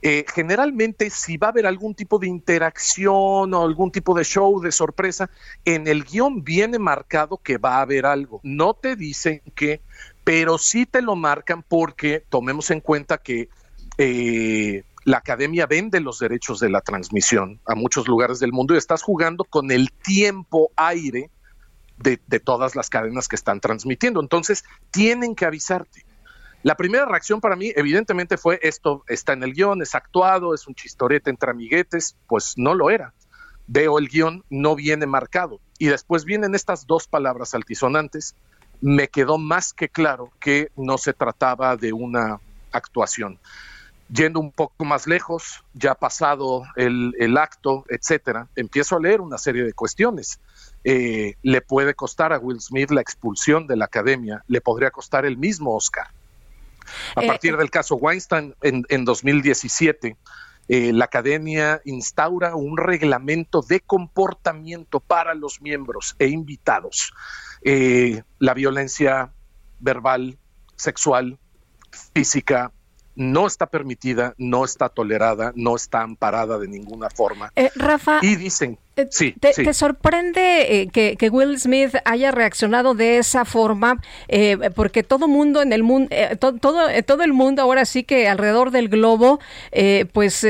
Eh, generalmente, si va a haber algún tipo de interacción o algún tipo de show de sorpresa, en el guion viene marcado que va a haber algo. No te dicen que, pero sí te lo marcan porque tomemos en cuenta que eh, la academia vende los derechos de la transmisión a muchos lugares del mundo y estás jugando con el tiempo aire de, todas las cadenas que están transmitiendo. Entonces, tienen que avisarte. La primera reacción para mí, evidentemente, fue esto está en el guion, es actuado, es un chistorete entre amiguetes. Pues no lo era. Veo el guion, no viene marcado. Y después vienen estas dos palabras altisonantes. Me quedó más que claro que no se trataba de una actuación. Yendo un poco más lejos, ya pasado el, el acto, etcétera, empiezo a leer una serie de cuestiones eh, le puede costar a Will Smith la expulsión de la academia, le podría costar el mismo Oscar. A eh, partir del caso Weinstein en, 2017, eh, la academia instaura un reglamento de comportamiento para los miembros e invitados. la violencia verbal, sexual, física, no está permitida, no está tolerada, no está amparada de ninguna forma. Eh, Rafa. Y dicen. Eh, sí, te, sorprende eh, que, Will Smith haya reaccionado de esa forma? porque todo mundo en el mundo, todo, todo el mundo ahora sí que alrededor del globo, pues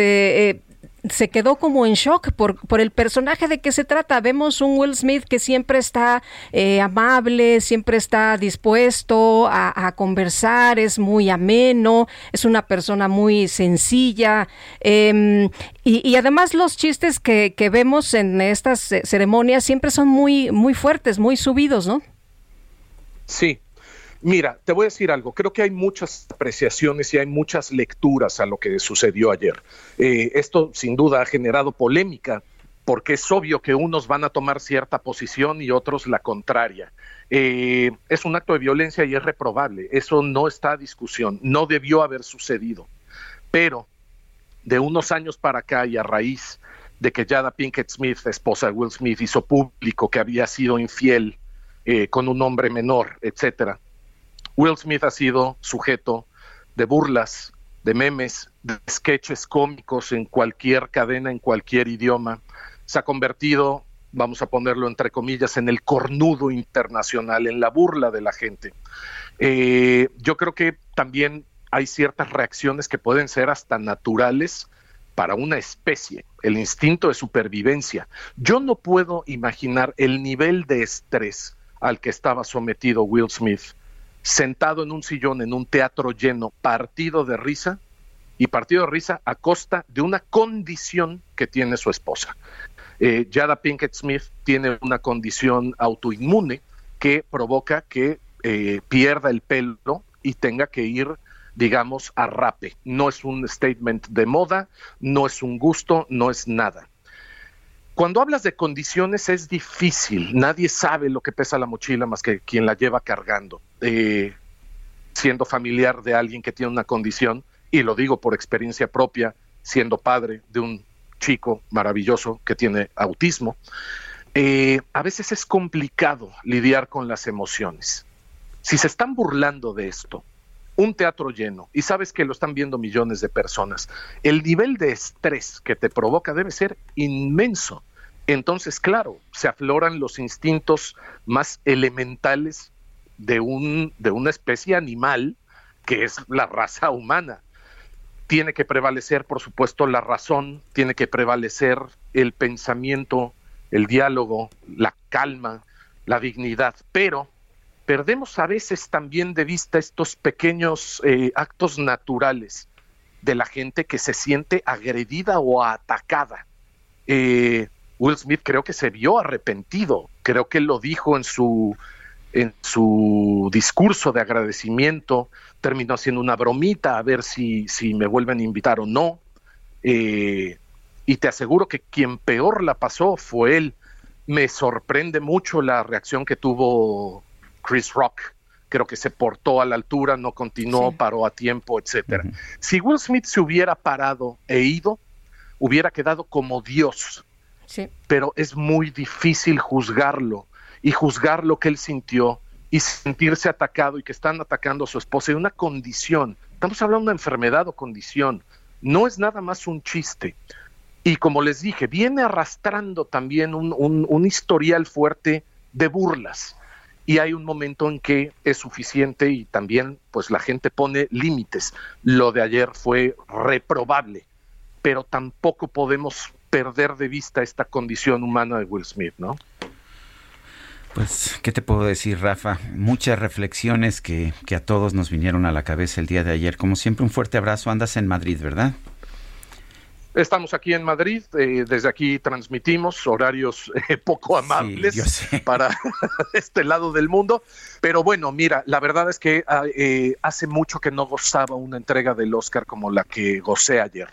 se quedó como en shock por, por el personaje de que se trata. Vemos un Will Smith que siempre está eh, amable, siempre está dispuesto a, conversar, es muy ameno, es una persona muy sencilla. Em, y, además los chistes que, que vemos en estas ceremonias siempre son muy, muy fuertes, muy subidos, ¿no? Sí, Mira, te voy a decir algo. Creo que hay muchas apreciaciones y hay muchas lecturas a lo que sucedió ayer. Eh, esto sin duda ha generado polémica porque es obvio que unos van a tomar cierta posición y otros la contraria. Eh, es un acto de violencia y es reprobable. Eso no está a discusión. No debió haber sucedido. Pero de unos años para acá y a raíz de que Jada Pinkett Smith, esposa de Will Smith, hizo público que había sido infiel eh, con un hombre menor, etcétera. Will Smith ha sido sujeto de burlas, de memes, de sketches cómicos en cualquier cadena, en cualquier idioma. Se ha convertido, vamos a ponerlo entre comillas, en el cornudo internacional, en la burla de la gente. Eh, yo creo que también hay ciertas reacciones que pueden ser hasta naturales para una especie, el instinto de supervivencia. Yo no puedo imaginar el nivel de estrés al que estaba sometido Will Smith, sentado en un sillón en un teatro lleno, partido de risa, y partido de risa a costa de una condición que tiene su esposa. Eh, Jada Pinkett Smith tiene una condición autoinmune que provoca que eh, pierda el pelo y tenga que ir digamos, a rape. No es un statement de moda, no es un gusto, no es nada. Cuando hablas de condiciones es difícil, nadie sabe lo que pesa la mochila más que quien la lleva cargando. Eh, siendo familiar de alguien que tiene una condición, y lo digo por experiencia propia, siendo padre de un chico maravilloso que tiene autismo, eh, a veces es complicado lidiar con las emociones. Si se están burlando de esto, un teatro lleno y sabes que lo están viendo millones de personas, el nivel de estrés que te provoca debe ser inmenso. Entonces, claro, se afloran los instintos más elementales de, un, de una especie animal que es la raza humana. Tiene que prevalecer, por supuesto, la razón, tiene que prevalecer el pensamiento, el diálogo, la calma, la dignidad, pero perdemos a veces también de vista estos pequeños eh, actos naturales de la gente que se siente agredida o atacada. Eh, Will Smith creo que se vio arrepentido, creo que lo dijo en su, en su discurso de agradecimiento, terminó haciendo una bromita a ver si, si me vuelven a invitar o no. Eh, y te aseguro que quien peor la pasó fue él. Me sorprende mucho la reacción que tuvo Chris Rock, creo que se portó a la altura, no continuó, paró a tiempo, etcétera. Si Will Smith se hubiera parado e ido, hubiera quedado como Dios. Pero es muy difícil juzgarlo y juzgar lo que él sintió y sentirse atacado y que están atacando a su esposa en una condición. Estamos hablando de enfermedad o condición. No es nada más un chiste. Y como les dije, viene arrastrando también un, un historial fuerte de burlas y hay un momento en que es suficiente y también pues la gente pone límites. Lo de ayer fue reprobable, pero tampoco podemos perder de vista esta condición humana de Will Smith, ¿no? Pues, ¿qué te puedo decir, Rafa? Muchas reflexiones que, que a todos nos vinieron a la cabeza el día de ayer. Como siempre, un fuerte abrazo. Andas en Madrid, ¿verdad? Estamos aquí en Madrid, eh, desde aquí transmitimos horarios eh, (laughs) poco amables (laughs) para (laughs) este lado del mundo, pero bueno, mira, la verdad es que ah, eh, hace mucho que no gozaba una entrega del Oscar como la que gocé ayer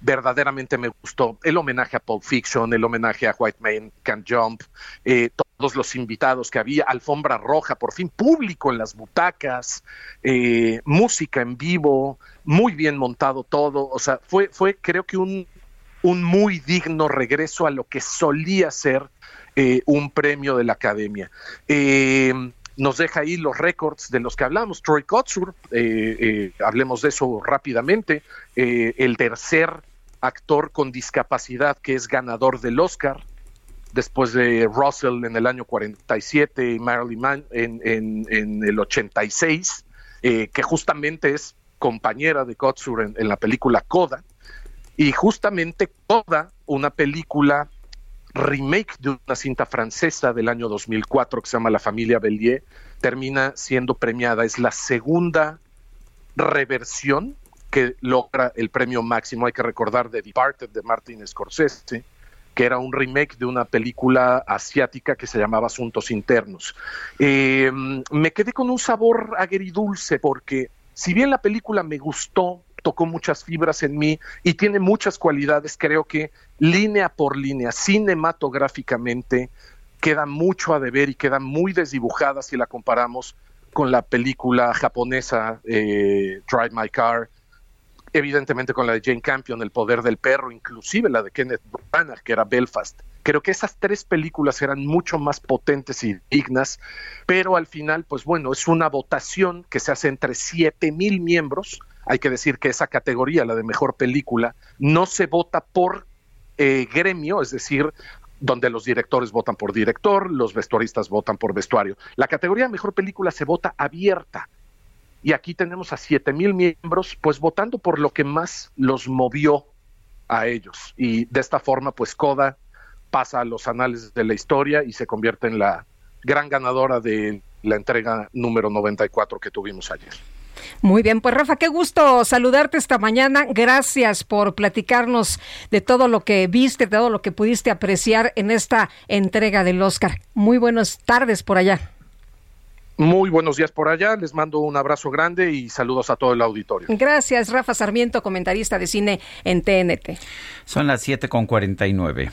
verdaderamente me gustó. El homenaje a Pulp Fiction, el homenaje a White Man Can Jump, eh, todos los invitados que había, alfombra roja, por fin público en las butacas, eh, música en vivo, muy bien montado todo. O sea, fue, fue creo que un, un muy digno regreso a lo que solía ser eh, un premio de la academia nos deja ahí los récords de los que hablamos. Troy Kotsur, hablemos de eso rápidamente, el tercer actor con discapacidad que es ganador del Oscar, después de Russell en el año 47 y Marilyn Mann en, en, el 86, eh, que justamente es compañera de Kotsur en, la película Coda, y justamente Coda, una película remake de una cinta francesa del año 2004 que se llama La familia Bellier, termina siendo premiada. Es la segunda reversión que logra el premio máximo. Hay que recordar The Departed de Martin Scorsese, que era un remake de una película asiática que se llamaba Asuntos Internos. Eh, me quedé con un sabor agridulce porque si bien la película me gustó, tocó muchas fibras en mí y tiene muchas cualidades, creo que línea por línea, cinematográficamente, queda mucho a deber y queda muy desdibujada si la comparamos con la película japonesa eh, Drive My Car evidentemente con la de Jane Campion, El poder del perro, inclusive la de Kenneth Branagh, que era Belfast. Creo que esas tres películas eran mucho más potentes y dignas, pero al final, pues bueno, es una votación que se hace entre siete mil miembros. Hay que decir que esa categoría, la de mejor película, no se vota por eh, gremio, es decir, donde los directores votan por director, los vestuaristas votan por vestuario. La categoría mejor película se vota abierta. Y aquí tenemos a siete mil miembros, pues votando por lo que más los movió a ellos. Y de esta forma, pues Coda pasa a los anales de la historia y se convierte en la gran ganadora de la entrega número 94 que tuvimos ayer. Muy bien, pues Rafa, qué gusto saludarte esta mañana. Gracias por platicarnos de todo lo que viste, de todo lo que pudiste apreciar en esta entrega del Oscar. Muy buenas tardes por allá. Muy buenos días por allá, les mando un abrazo grande y saludos a todo el auditorio. Gracias, Rafa Sarmiento, comentarista de cine en TNT. Son las 7 con 49.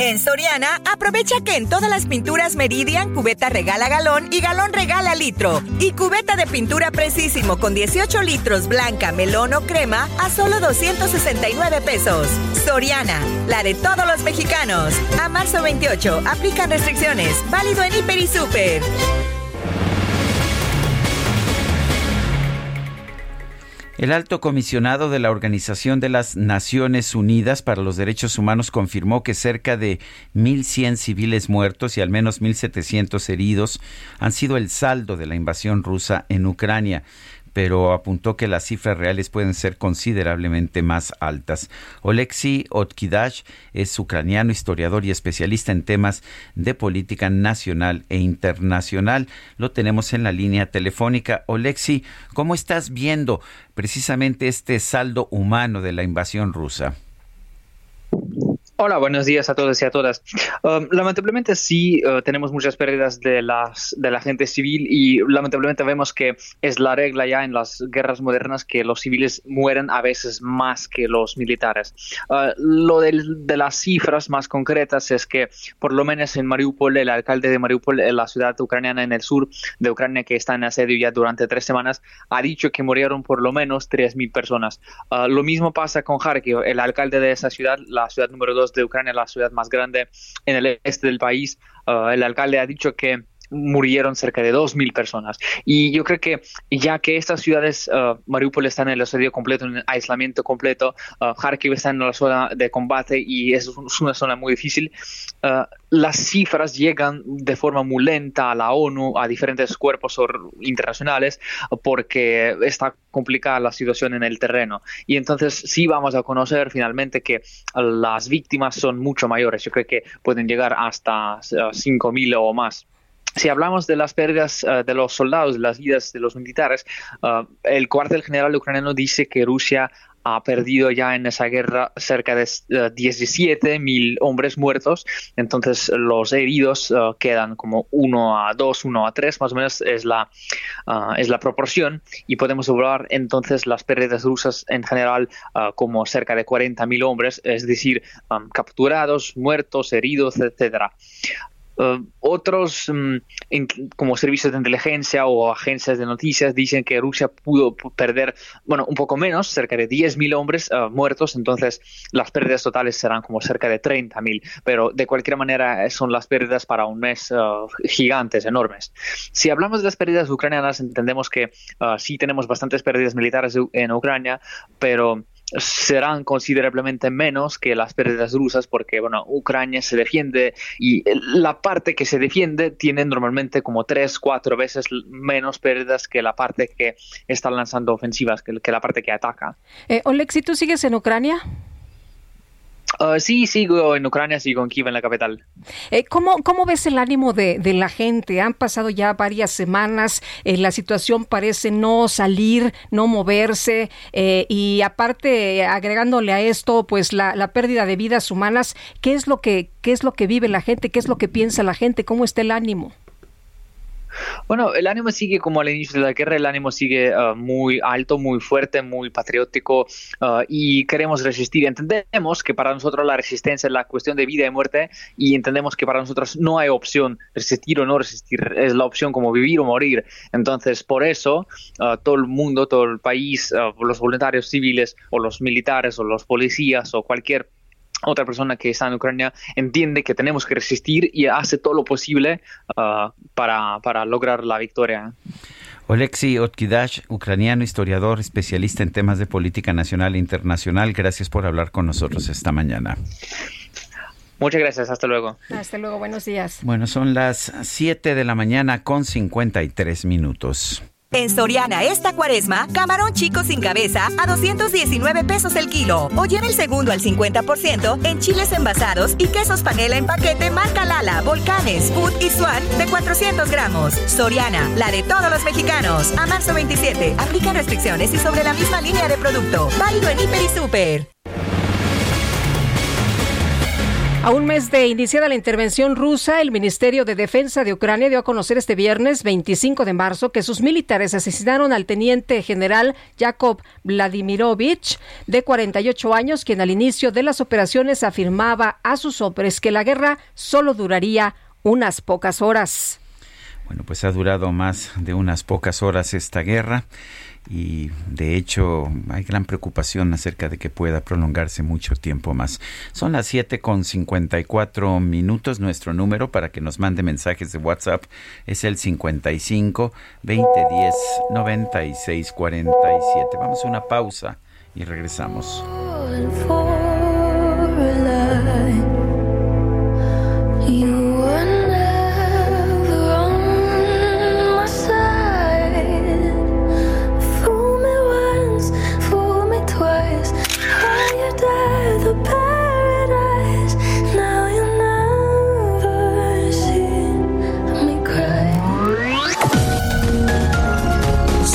En Soriana, aprovecha que en todas las pinturas Meridian, cubeta regala galón y galón regala litro. Y cubeta de pintura precisísimo con 18 litros blanca, melón o crema a solo 269 pesos. Soriana, la de todos los mexicanos. A marzo 28, aplican restricciones. Válido en Hiper y Super. El alto comisionado de la Organización de las Naciones Unidas para los Derechos Humanos confirmó que cerca de 1.100 civiles muertos y al menos 1.700 heridos han sido el saldo de la invasión rusa en Ucrania pero apuntó que las cifras reales pueden ser considerablemente más altas. Oleksiy Otkidash es ucraniano, historiador y especialista en temas de política nacional e internacional. Lo tenemos en la línea telefónica. Oleksiy, ¿cómo estás viendo precisamente este saldo humano de la invasión rusa? Hola, buenos días a todos y a todas. Um, lamentablemente sí uh, tenemos muchas pérdidas de, las, de la gente civil y lamentablemente vemos que es la regla ya en las guerras modernas que los civiles mueren a veces más que los militares. Uh, lo de las cifras más concretas es que por lo menos en Mariupol, el alcalde de Mariupol, en la ciudad ucraniana en el sur de Ucrania que está en asedio ya durante tres semanas, ha dicho que murieron por lo menos 3.000 personas. Uh, lo mismo pasa con Kharkiv, el alcalde de esa ciudad, la ciudad número 2 de Ucrania, la ciudad más grande en el este del país. Uh, el alcalde ha dicho que murieron cerca de 2.000 personas. Y yo creo que ya que estas ciudades, uh, Mariupol está en el asedio completo, en el aislamiento completo, uh, Kharkiv está en la zona de combate y es una zona muy difícil, las cifras llegan de forma muy lenta a la ONU, a diferentes cuerpos internacionales, porque está complicada la situación en el terreno. Y entonces sí vamos a conocer finalmente que las víctimas son mucho mayores. Yo creo que pueden llegar hasta 5.000 o más. Si hablamos de las pérdidas uh, de los soldados, de las vidas de los militares, uh, el cuartel general ucraniano dice que Rusia ha perdido ya en esa guerra cerca de uh, 17 mil hombres muertos, entonces los heridos quedan como 1 a 2, 1 a 3, más o menos es la, es la proporción, y podemos hablar entonces las pérdidas rusas en general como cerca de 40 mil hombres, es decir, um, capturados, muertos, heridos, etcétera. Uh, otros in, como servicios de inteligencia o agencias de noticias dicen que Rusia pudo perder, bueno, un poco menos, cerca de 10.000 hombres uh, muertos, entonces las pérdidas totales serán como cerca de 30.000, pero de cualquier manera son las pérdidas para un mes uh, gigantes, enormes. Si hablamos de las pérdidas ucranianas, entendemos que sí tenemos bastantes pérdidas militares en Ucrania, pero serán considerablemente menos que las pérdidas rusas porque bueno Ucrania se defiende y la parte que se defiende tiene normalmente como tres cuatro veces menos pérdidas que la parte que está lanzando ofensivas que, la parte que ataca. Eh, Oleg si tú sigues en Ucrania Uh, sí, sigo en Ucrania, sigo en Kiev, en la capital. Eh, ¿cómo, ¿Cómo ves el ánimo de, de, la gente? Han pasado ya varias semanas, eh, la situación parece no salir, no moverse, eh, y aparte, agregándole a esto, pues la, la, pérdida de vidas humanas, ¿qué es, lo que, ¿qué es lo que vive la gente? ¿Qué es lo que piensa la gente? ¿Cómo está el ánimo? Bueno, el ánimo sigue como al inicio de la guerra, el ánimo sigue uh, muy alto, muy fuerte, muy patriótico uh, y queremos resistir. Entendemos que para nosotros la resistencia es la cuestión de vida y muerte y entendemos que para nosotros no hay opción resistir o no resistir, es la opción como vivir o morir. Entonces, por eso uh, todo el mundo, todo el país, los voluntarios civiles o los militares o los policías o cualquier otra persona que está en Ucrania entiende que tenemos que resistir y hace todo lo posible uh, para, para lograr la victoria. Oleksiy Otkidash, ucraniano, historiador, especialista en temas de política nacional e internacional, gracias por hablar con nosotros esta mañana. Muchas gracias, hasta luego. Hasta luego, buenos días. Bueno, son las 7 de la mañana con 53 minutos. En Soriana esta cuaresma, camarón chico sin cabeza a 219 pesos el kilo. O lleva el segundo al 50% en chiles envasados y quesos panela en paquete marca Lala, Volcanes, Food y Swan de 400 gramos. Soriana, la de todos los mexicanos. A marzo 27, aplica restricciones y sobre la misma línea de producto. Válido en Hiper y Super. A un mes de iniciada la intervención rusa, el Ministerio de Defensa de Ucrania dio a conocer este viernes 25 de marzo que sus militares asesinaron al teniente general Yakov Vladimirovich, de 48 años, quien al inicio de las operaciones afirmaba a sus hombres que la guerra solo duraría unas pocas horas. Bueno, pues ha durado más de unas pocas horas esta guerra y de hecho hay gran preocupación acerca de que pueda prolongarse mucho tiempo más. Son las 7 con 54 minutos. Nuestro número para que nos mande mensajes de WhatsApp es el 55 2010 96 47. Vamos a una pausa y regresamos.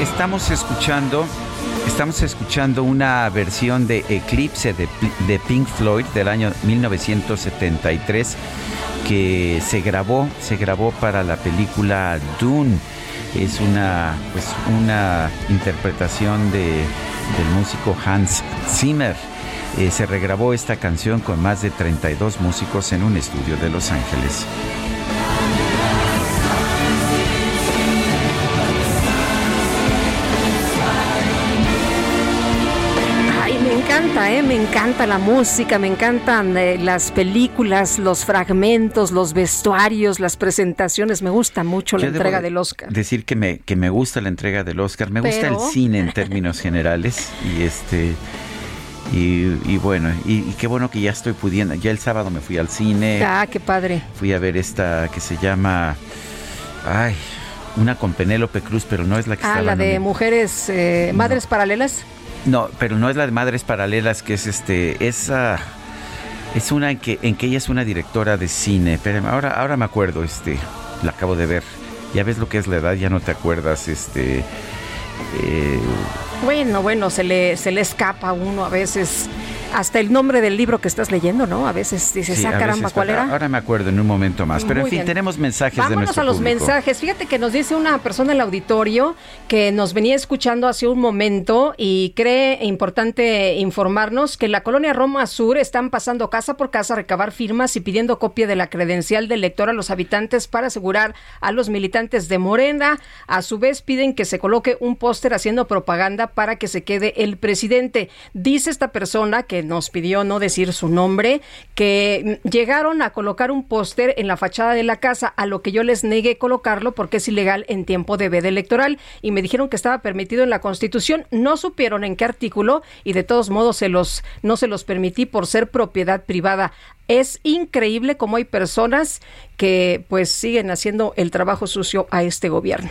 Estamos escuchando, estamos escuchando una versión de Eclipse de, de, Pink Floyd del año 1973 que se grabó, se grabó para la película Dune. Es una, pues, una interpretación de, del músico Hans Zimmer. Eh, se regrabó esta canción con más de 32 músicos en un estudio de Los Ángeles. Encanta, ¿eh? me encanta la música, me encantan eh, las películas, los fragmentos, los vestuarios, las presentaciones. Me gusta mucho la entrega del Oscar. Decir que me, que me gusta la entrega del Oscar, me gusta el cine en términos generales y este. Y, bueno, y, qué bueno que ya estoy pudiendo. Ya el sábado me fui al cine. Ah, qué padre. Fui a ver esta que se llama. Ay, una con Penélope Cruz, pero no es la que Ah, la de mujeres, eh, madres paralelas. No, pero no es la de Madres Paralelas, que es este, esa es una en que, en que ella es una directora de cine. Pero ahora, ahora me acuerdo, este, la acabo de ver. Ya ves lo que es la edad, ya no te acuerdas, este. Eh, bueno, bueno, se le, se le escapa a uno a veces hasta el nombre del libro que estás leyendo, ¿no? A veces dices, ah, caramba, ¿cuál era? Ahora me acuerdo en un momento más. Pero en fin, tenemos mensajes de nuestro a los mensajes. Fíjate que nos dice una persona en el auditorio que nos venía escuchando hace un momento y cree importante informarnos que en la colonia Roma Sur están pasando casa por casa a recabar firmas y pidiendo copia de la credencial del lector a los habitantes para asegurar a los militantes de Morena. A su vez piden que se coloque un póster haciendo propaganda para que se quede el presidente. Dice esta persona que nos pidió no decir su nombre, que llegaron a colocar un póster en la fachada de la casa, a lo que yo les negué colocarlo porque es ilegal en tiempo de veda electoral y me dijeron que estaba permitido en la Constitución. No supieron en qué artículo y de todos modos se los no se los permití por ser propiedad privada. Es increíble cómo hay personas que pues siguen haciendo el trabajo sucio a este gobierno.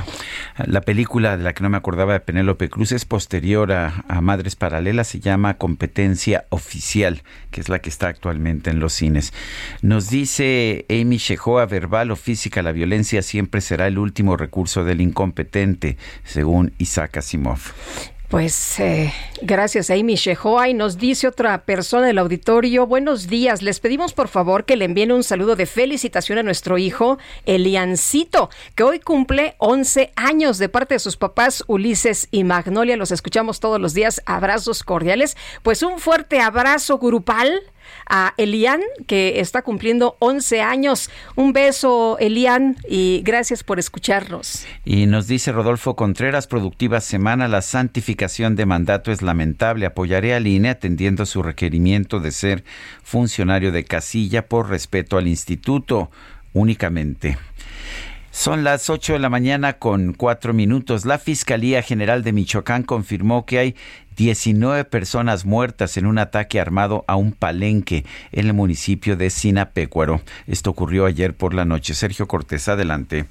La película de la que no me acordaba de Penélope Cruz es posterior a, Madres Paralelas, se llama Competencia Oficial, que es la que está actualmente en los cines. Nos dice Amy Shehoa, verbal o física, la violencia siempre será el último recurso del incompetente, según Isaac Asimov. Pues eh, gracias Amy Shehoa y nos dice otra persona del auditorio, buenos días, les pedimos por favor que le envíen un saludo de felicitación a nuestro hijo Eliancito, que hoy cumple 11 años de parte de sus papás Ulises y Magnolia, los escuchamos todos los días, abrazos cordiales, pues un fuerte abrazo grupal a Elian, que está cumpliendo 11 años. Un beso, Elian, y gracias por escucharnos. Y nos dice Rodolfo Contreras, productiva semana, la santificación de mandato es lamentable. Apoyaré al INE atendiendo su requerimiento de ser funcionario de casilla por respeto al instituto únicamente. Son las 8 de la mañana con 4 minutos. La Fiscalía General de Michoacán confirmó que hay 19 personas muertas en un ataque armado a un palenque en el municipio de Sinapecuaro. Esto ocurrió ayer por la noche. Sergio Cortés, adelante.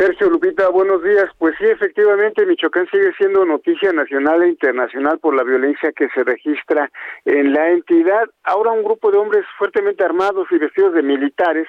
Sergio Lupita, buenos días. Pues sí, efectivamente, Michoacán sigue siendo noticia nacional e internacional por la violencia que se registra en la entidad. Ahora un grupo de hombres fuertemente armados y vestidos de militares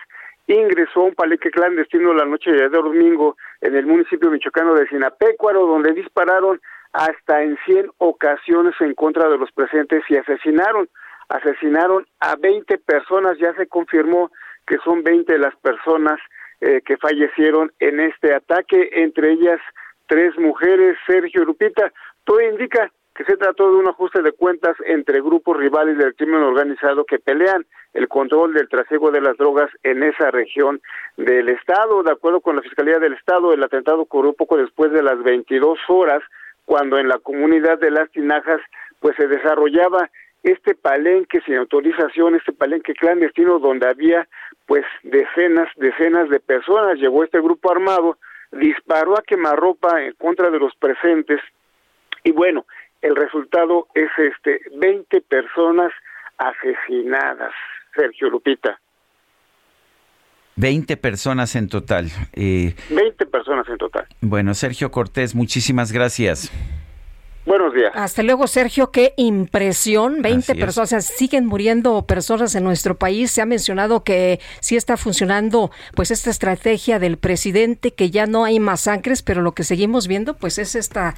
ingresó a un palenque clandestino la noche de domingo en el municipio michoacano de Sinapecuaro, donde dispararon hasta en 100 ocasiones en contra de los presentes y asesinaron, asesinaron a 20 personas, ya se confirmó que son 20 las personas eh, que fallecieron en este ataque, entre ellas tres mujeres, Sergio Lupita, todo indica que se trató de un ajuste de cuentas entre grupos rivales del crimen organizado que pelean el control del trasiego de las drogas en esa región del estado. De acuerdo con la Fiscalía del Estado, el atentado ocurrió poco después de las 22 horas cuando en la comunidad de las tinajas pues se desarrollaba este palenque sin autorización, este palenque clandestino donde había pues decenas, decenas de personas, llegó este grupo armado, disparó a quemarropa en contra de los presentes y bueno, el resultado es este 20 personas asesinadas, Sergio Lupita. 20 personas en total. Eh, 20 personas en total. Bueno, Sergio Cortés, muchísimas gracias. Buenos días. Hasta luego, Sergio. Qué impresión. 20 personas. O sea, siguen muriendo personas en nuestro país. Se ha mencionado que sí está funcionando pues esta estrategia del presidente, que ya no hay masacres, pero lo que seguimos viendo pues es esta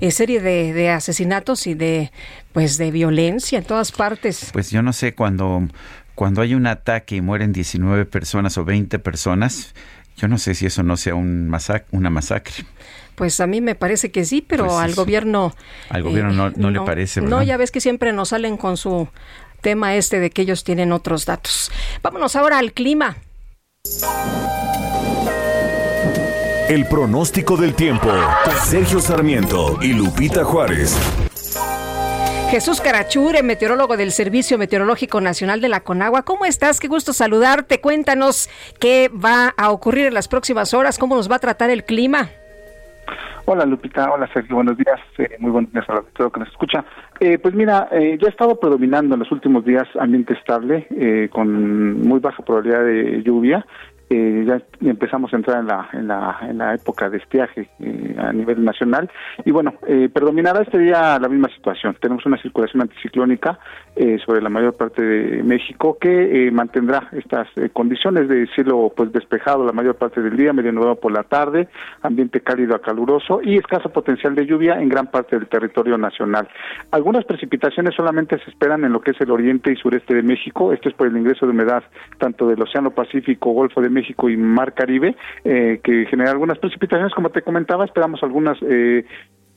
eh, serie de, de, asesinatos y de pues de violencia en todas partes. Pues yo no sé cuando cuando hay un ataque y mueren 19 personas o 20 personas, yo no sé si eso no sea un una masacre. Pues a mí me parece que sí, pero pues al gobierno... Al gobierno no, le parece, No, ya ves que siempre nos salen con su tema este de que ellos tienen otros datos. Vámonos ahora al clima. El pronóstico del tiempo. Sergio Sarmiento y Lupita Juárez. Jesús Carachure, meteorólogo del Servicio Meteorológico Nacional de la Conagua. ¿Cómo estás? Qué gusto saludarte. Cuéntanos qué va a ocurrir en las próximas horas, cómo nos va a tratar el clima. Hola Lupita, hola Sergio, buenos días, eh, muy buenos días a todo que nos escucha. Eh, pues mira, eh, ya ha estado predominando en los últimos días ambiente estable, con muy baja probabilidad de lluvia, eh, ya empezamos a entrar en la, en la, en la época de estiaje eh, a nivel nacional y bueno, eh, predominará este día la misma situación. Tenemos una circulación anticiclónica eh, sobre la mayor parte de México que mantendrá estas condiciones de cielo pues despejado la mayor parte del día, medio nuevo por la tarde, ambiente cálido a caluroso y escaso potencial de lluvia en gran parte del territorio nacional. Algunas precipitaciones solamente se esperan en lo que es el oriente y sureste de México, esto es por el ingreso de humedad tanto del Océano Pacífico, Golfo de México, México y Mar Caribe, eh, que genera algunas precipitaciones, como te comentaba, esperamos algunas eh,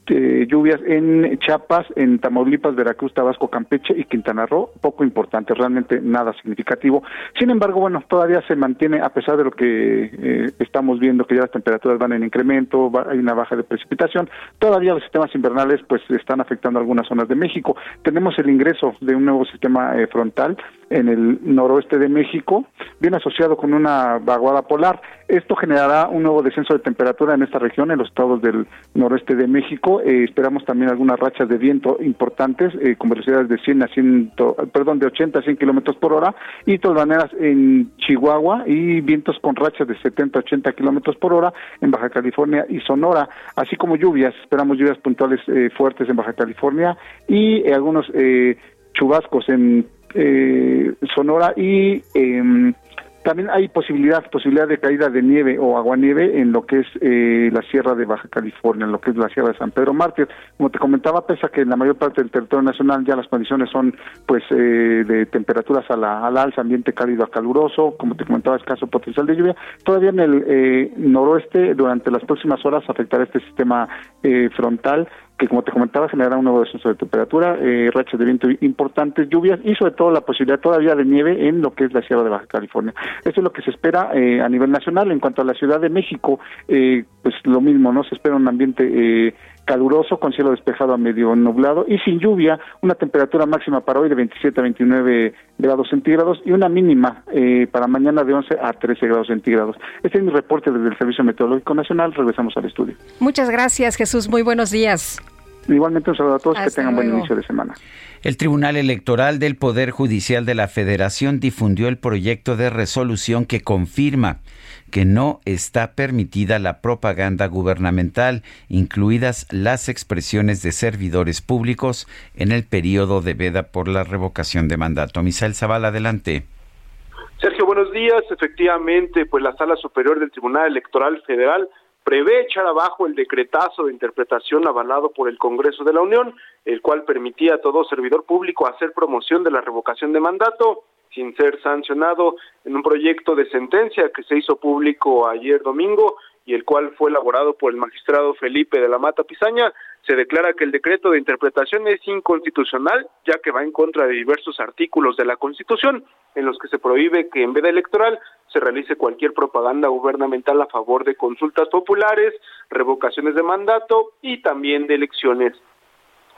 eh, lluvias en Chiapas, en Tamaulipas, Veracruz, Tabasco, Campeche y Quintana Roo, poco importante, realmente nada significativo. Sin embargo, bueno, todavía se mantiene, a pesar de lo que eh, estamos viendo, que ya las temperaturas van en incremento, hay una baja de precipitación, todavía los sistemas invernales pues están afectando algunas zonas de México. Tenemos el ingreso de un nuevo sistema eh, frontal en el noroeste de México, bien asociado con una vaguada polar. Esto generará un nuevo descenso de temperatura en esta región, en los estados del noroeste de México. Eh, esperamos también algunas rachas de viento importantes, eh, con velocidades de 100 a 100, perdón, de 80 a 100 kilómetros por hora, y de todas maneras en Chihuahua y vientos con rachas de 70 a 80 kilómetros por hora en Baja California y Sonora, así como lluvias. Esperamos lluvias puntuales eh, fuertes en Baja California y algunos chubascos en eh, Sonora y eh, también hay posibilidad, posibilidad de caída de nieve o aguanieve en lo que es eh, la Sierra de Baja California, en lo que es la Sierra de San Pedro Mártir. Como te comentaba, pese a que en la mayor parte del territorio nacional ya las condiciones son pues eh, de temperaturas a la, al alza, ambiente cálido a caluroso, como te comentaba, escaso potencial de lluvia, todavía en el eh, noroeste durante las próximas horas afectará este sistema eh, frontal que como te comentaba generará un nuevo descenso de temperatura, eh, rachas de viento importantes, lluvias y sobre todo la posibilidad todavía de nieve en lo que es la Sierra de Baja California. Esto es lo que se espera eh, a nivel nacional. En cuanto a la Ciudad de México, eh, pues lo mismo, ¿no? Se espera un ambiente eh, caluroso con cielo despejado a medio nublado y sin lluvia, una temperatura máxima para hoy de 27 a 29 grados centígrados y una mínima eh, para mañana de 11 a 13 grados centígrados. Este es mi reporte desde el Servicio Meteorológico Nacional. Regresamos al estudio. Muchas gracias, Jesús. Muy buenos días. Igualmente un saludo a todos, que tengan buen inicio de semana. El Tribunal Electoral del Poder Judicial de la Federación difundió el proyecto de resolución que confirma que no está permitida la propaganda gubernamental, incluidas las expresiones de servidores públicos en el periodo de veda por la revocación de mandato. Misael Zavala, adelante. Sergio, buenos días. Efectivamente, pues la Sala Superior del Tribunal Electoral Federal prevé echar abajo el decretazo de interpretación avalado por el Congreso de la Unión, el cual permitía a todo servidor público hacer promoción de la revocación de mandato sin ser sancionado en un proyecto de sentencia que se hizo público ayer domingo y el cual fue elaborado por el magistrado Felipe de la Mata Pizaña, se declara que el decreto de interpretación es inconstitucional, ya que va en contra de diversos artículos de la Constitución, en los que se prohíbe que en veda electoral se realice cualquier propaganda gubernamental a favor de consultas populares, revocaciones de mandato y también de elecciones.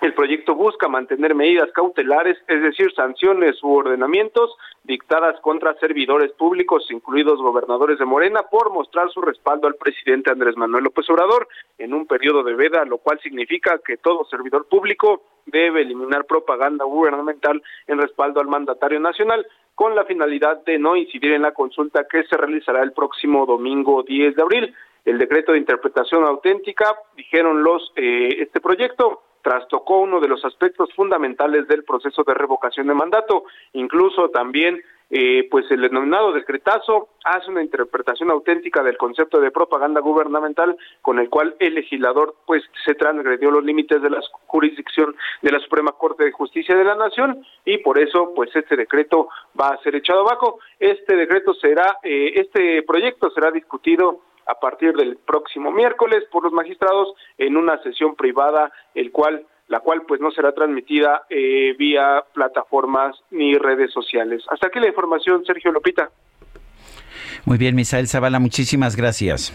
El proyecto busca mantener medidas cautelares, es decir, sanciones u ordenamientos dictadas contra servidores públicos, incluidos gobernadores de Morena, por mostrar su respaldo al presidente Andrés Manuel López Obrador en un periodo de veda, lo cual significa que todo servidor público debe eliminar propaganda gubernamental en respaldo al mandatario nacional, con la finalidad de no incidir en la consulta que se realizará el próximo domingo 10 de abril. El decreto de interpretación auténtica, dijeron los eh, este proyecto, trastocó uno de los aspectos fundamentales del proceso de revocación de mandato, incluso también eh, pues el denominado decretazo hace una interpretación auténtica del concepto de propaganda gubernamental con el cual el legislador pues se transgredió los límites de la jurisdicción de la Suprema Corte de Justicia de la Nación y por eso pues este decreto va a ser echado abajo. Este decreto será, eh, este proyecto será discutido a partir del próximo miércoles por los magistrados en una sesión privada, el cual la cual pues no será transmitida eh, vía plataformas ni redes sociales. Hasta aquí la información, Sergio Lopita. Muy bien, Misael Zavala, muchísimas gracias.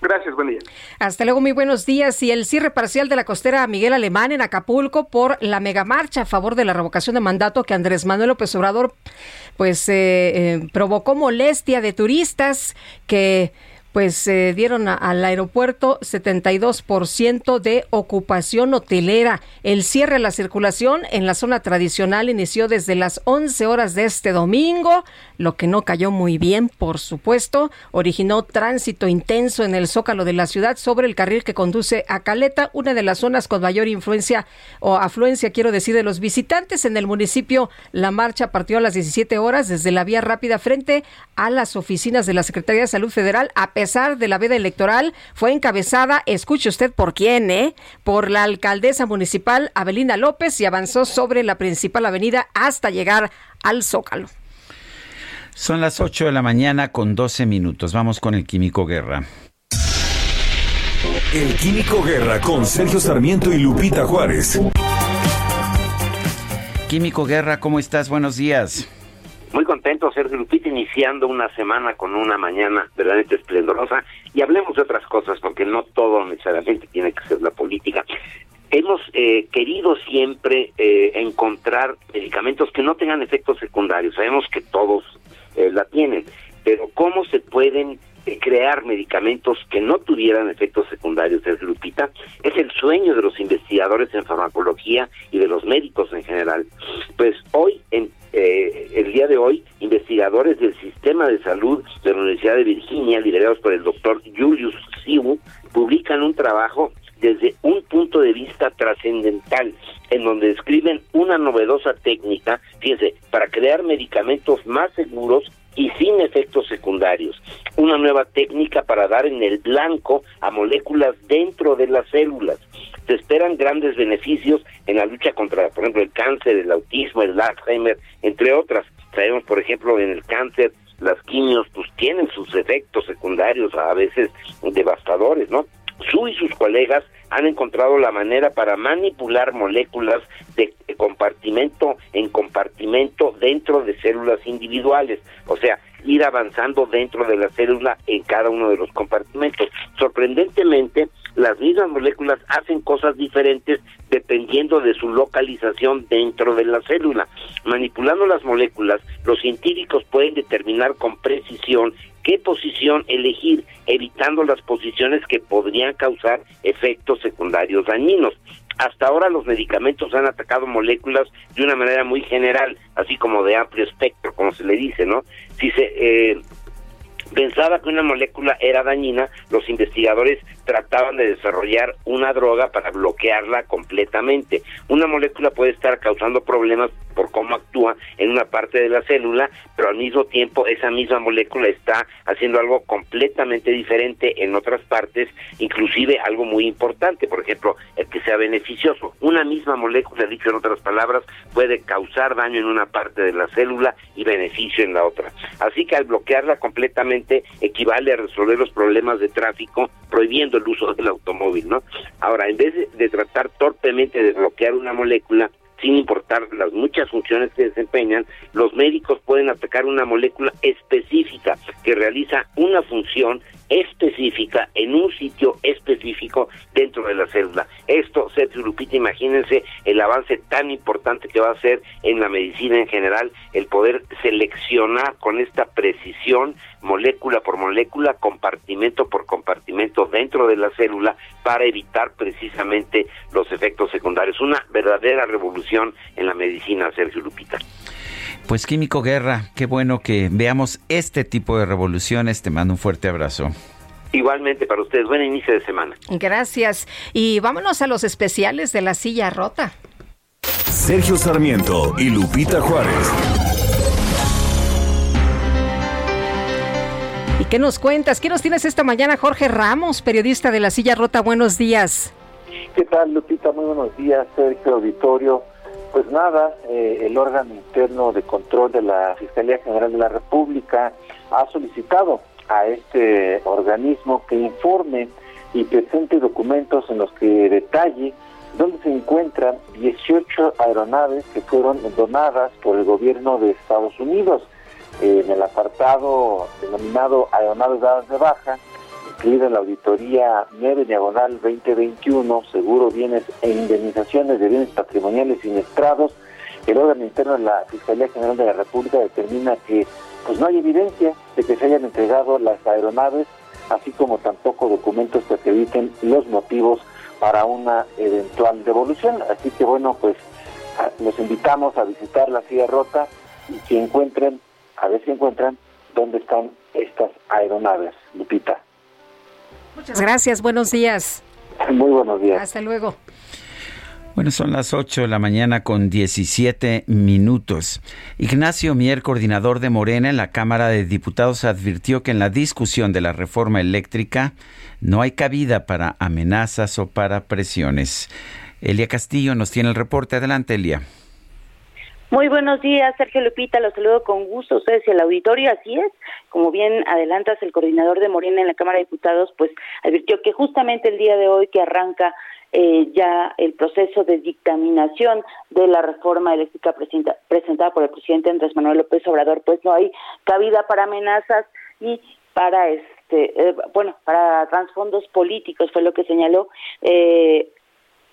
Gracias, buen día. Hasta luego, muy buenos días. Y el cierre parcial de la costera Miguel Alemán en Acapulco por la megamarcha a favor de la revocación de mandato que Andrés Manuel López Obrador pues eh, eh, provocó molestia de turistas que pues se dieron al aeropuerto 72% de ocupación hotelera. El cierre de la circulación en la zona tradicional inició desde las 11 horas de este domingo, lo que no cayó muy bien, por supuesto, originó tránsito intenso en el zócalo de la ciudad sobre el carril que conduce a Caleta, una de las zonas con mayor influencia o afluencia, quiero decir, de los visitantes en el municipio. La marcha partió a las 17 horas desde la vía rápida frente a las oficinas de la Secretaría de Salud Federal, a pesar de la veda electoral, fue encabezada, escuche usted por quién, ¿eh? Por la alcaldesa municipal Abelina López y avanzó sobre la principal avenida hasta llegar al Zócalo. Son las 8 de la mañana con 12 minutos. Vamos con el Químico Guerra. El Químico Guerra con Sergio Sarmiento y Lupita Juárez. Químico Guerra, ¿cómo estás? Buenos días. Muy contento, Sergio Lupita, iniciando una semana con una mañana verdaderamente esplendorosa. Y hablemos de otras cosas, porque no todo necesariamente tiene que ser la política. Hemos eh, querido siempre eh, encontrar medicamentos que no tengan efectos secundarios. Sabemos que todos eh, la tienen, pero ¿cómo se pueden crear medicamentos que no tuvieran efectos secundarios, Sergio Lupita? Es el sueño de los investigadores en farmacología y de los médicos en general. Pues hoy, en, el día de hoy, investigadores del sistema de salud de la Universidad de Virginia, liderados por el doctor Julius Sibu, publican un trabajo desde un punto de vista trascendental, en donde describen una novedosa técnica, fíjense, para crear medicamentos más seguros y sin efectos secundarios. Una nueva técnica para dar en el blanco a moléculas dentro de las células. Se esperan grandes beneficios en la lucha contra, por ejemplo, el cáncer, el autismo, el Alzheimer, entre otras. Sabemos, por ejemplo, en el cáncer, las quimios pues tienen sus efectos secundarios a veces devastadores, ¿no? Su y sus colegas han encontrado la manera para manipular moléculas de compartimento en compartimento dentro de células individuales, o sea, ir avanzando dentro de la célula en cada uno de los compartimentos. Sorprendentemente, las mismas moléculas hacen cosas diferentes dependiendo de su localización dentro de la célula. Manipulando las moléculas, los científicos pueden determinar con precisión qué posición elegir, evitando las posiciones que podrían causar efectos secundarios dañinos. Hasta ahora los medicamentos han atacado moléculas de una manera muy general, así como de amplio espectro, como se le dice, ¿no? Si se eh, pensaba que una molécula era dañina, los investigadores trataban de desarrollar una droga para bloquearla completamente. Una molécula puede estar causando problemas por cómo actúa en una parte de la célula, pero al mismo tiempo esa misma molécula está haciendo algo completamente diferente en otras partes, inclusive algo muy importante, por ejemplo, el que sea beneficioso. Una misma molécula, dicho en otras palabras, puede causar daño en una parte de la célula y beneficio en la otra. Así que al bloquearla completamente equivale a resolver los problemas de tráfico prohibiendo el uso del automóvil, ¿no? Ahora, en vez de, tratar torpemente de bloquear una molécula, sin importar las muchas funciones que desempeñan, los médicos pueden atacar una molécula específica que realiza una función específica en un sitio específico dentro de la célula. Esto, Sergio Lupita, imagínense el avance tan importante que va a ser en la medicina en general, el poder seleccionar con esta precisión, molécula por molécula, compartimento por compartimento dentro de la célula para evitar precisamente los efectos secundarios. Una verdadera revolución en la medicina, Sergio Lupita. Pues Químico Guerra, qué bueno que veamos este tipo de revoluciones. Te mando un fuerte abrazo. Igualmente para ustedes, buen inicio de semana. Gracias. Y vámonos a los especiales de la silla rota. Sergio Sarmiento y Lupita Juárez. Qué nos cuentas? ¿Qué nos tienes esta mañana, Jorge Ramos, periodista de la silla rota? Buenos días. ¿Qué tal, Lupita? Muy buenos días, Sergio Auditorio. Pues nada, eh, el órgano interno de control de la Fiscalía General de la República ha solicitado a este organismo que informe y presente documentos en los que detalle dónde se encuentran 18 aeronaves que fueron donadas por el gobierno de Estados Unidos. En el apartado denominado aeronaves dadas de baja, incluida la auditoría 9 diagonal 2021, seguro bienes e indemnizaciones de bienes patrimoniales siniestrados, el órgano interno de la Fiscalía General de la República determina que pues no hay evidencia de que se hayan entregado las aeronaves, así como tampoco documentos que acrediten los motivos para una eventual devolución. Así que bueno, pues los invitamos a visitar la silla rota y que encuentren, a ver si encuentran dónde están estas aeronaves, Lupita. Muchas gracias, buenos días. Muy buenos días. Hasta luego. Bueno, son las 8 de la mañana con 17 minutos. Ignacio Mier, coordinador de Morena en la Cámara de Diputados, advirtió que en la discusión de la reforma eléctrica no hay cabida para amenazas o para presiones. Elia Castillo nos tiene el reporte. Adelante, Elia. Muy buenos días, Sergio Lupita, los saludo con gusto a ustedes y al auditorio, así es, como bien adelantas, el coordinador de Morena en la Cámara de Diputados, pues advirtió que justamente el día de hoy que arranca eh, ya el proceso de dictaminación de la reforma eléctrica presentada por el presidente Andrés Manuel López Obrador, pues no hay cabida para amenazas y para este, eh, bueno, para trasfondos políticos, fue lo que señaló. Eh,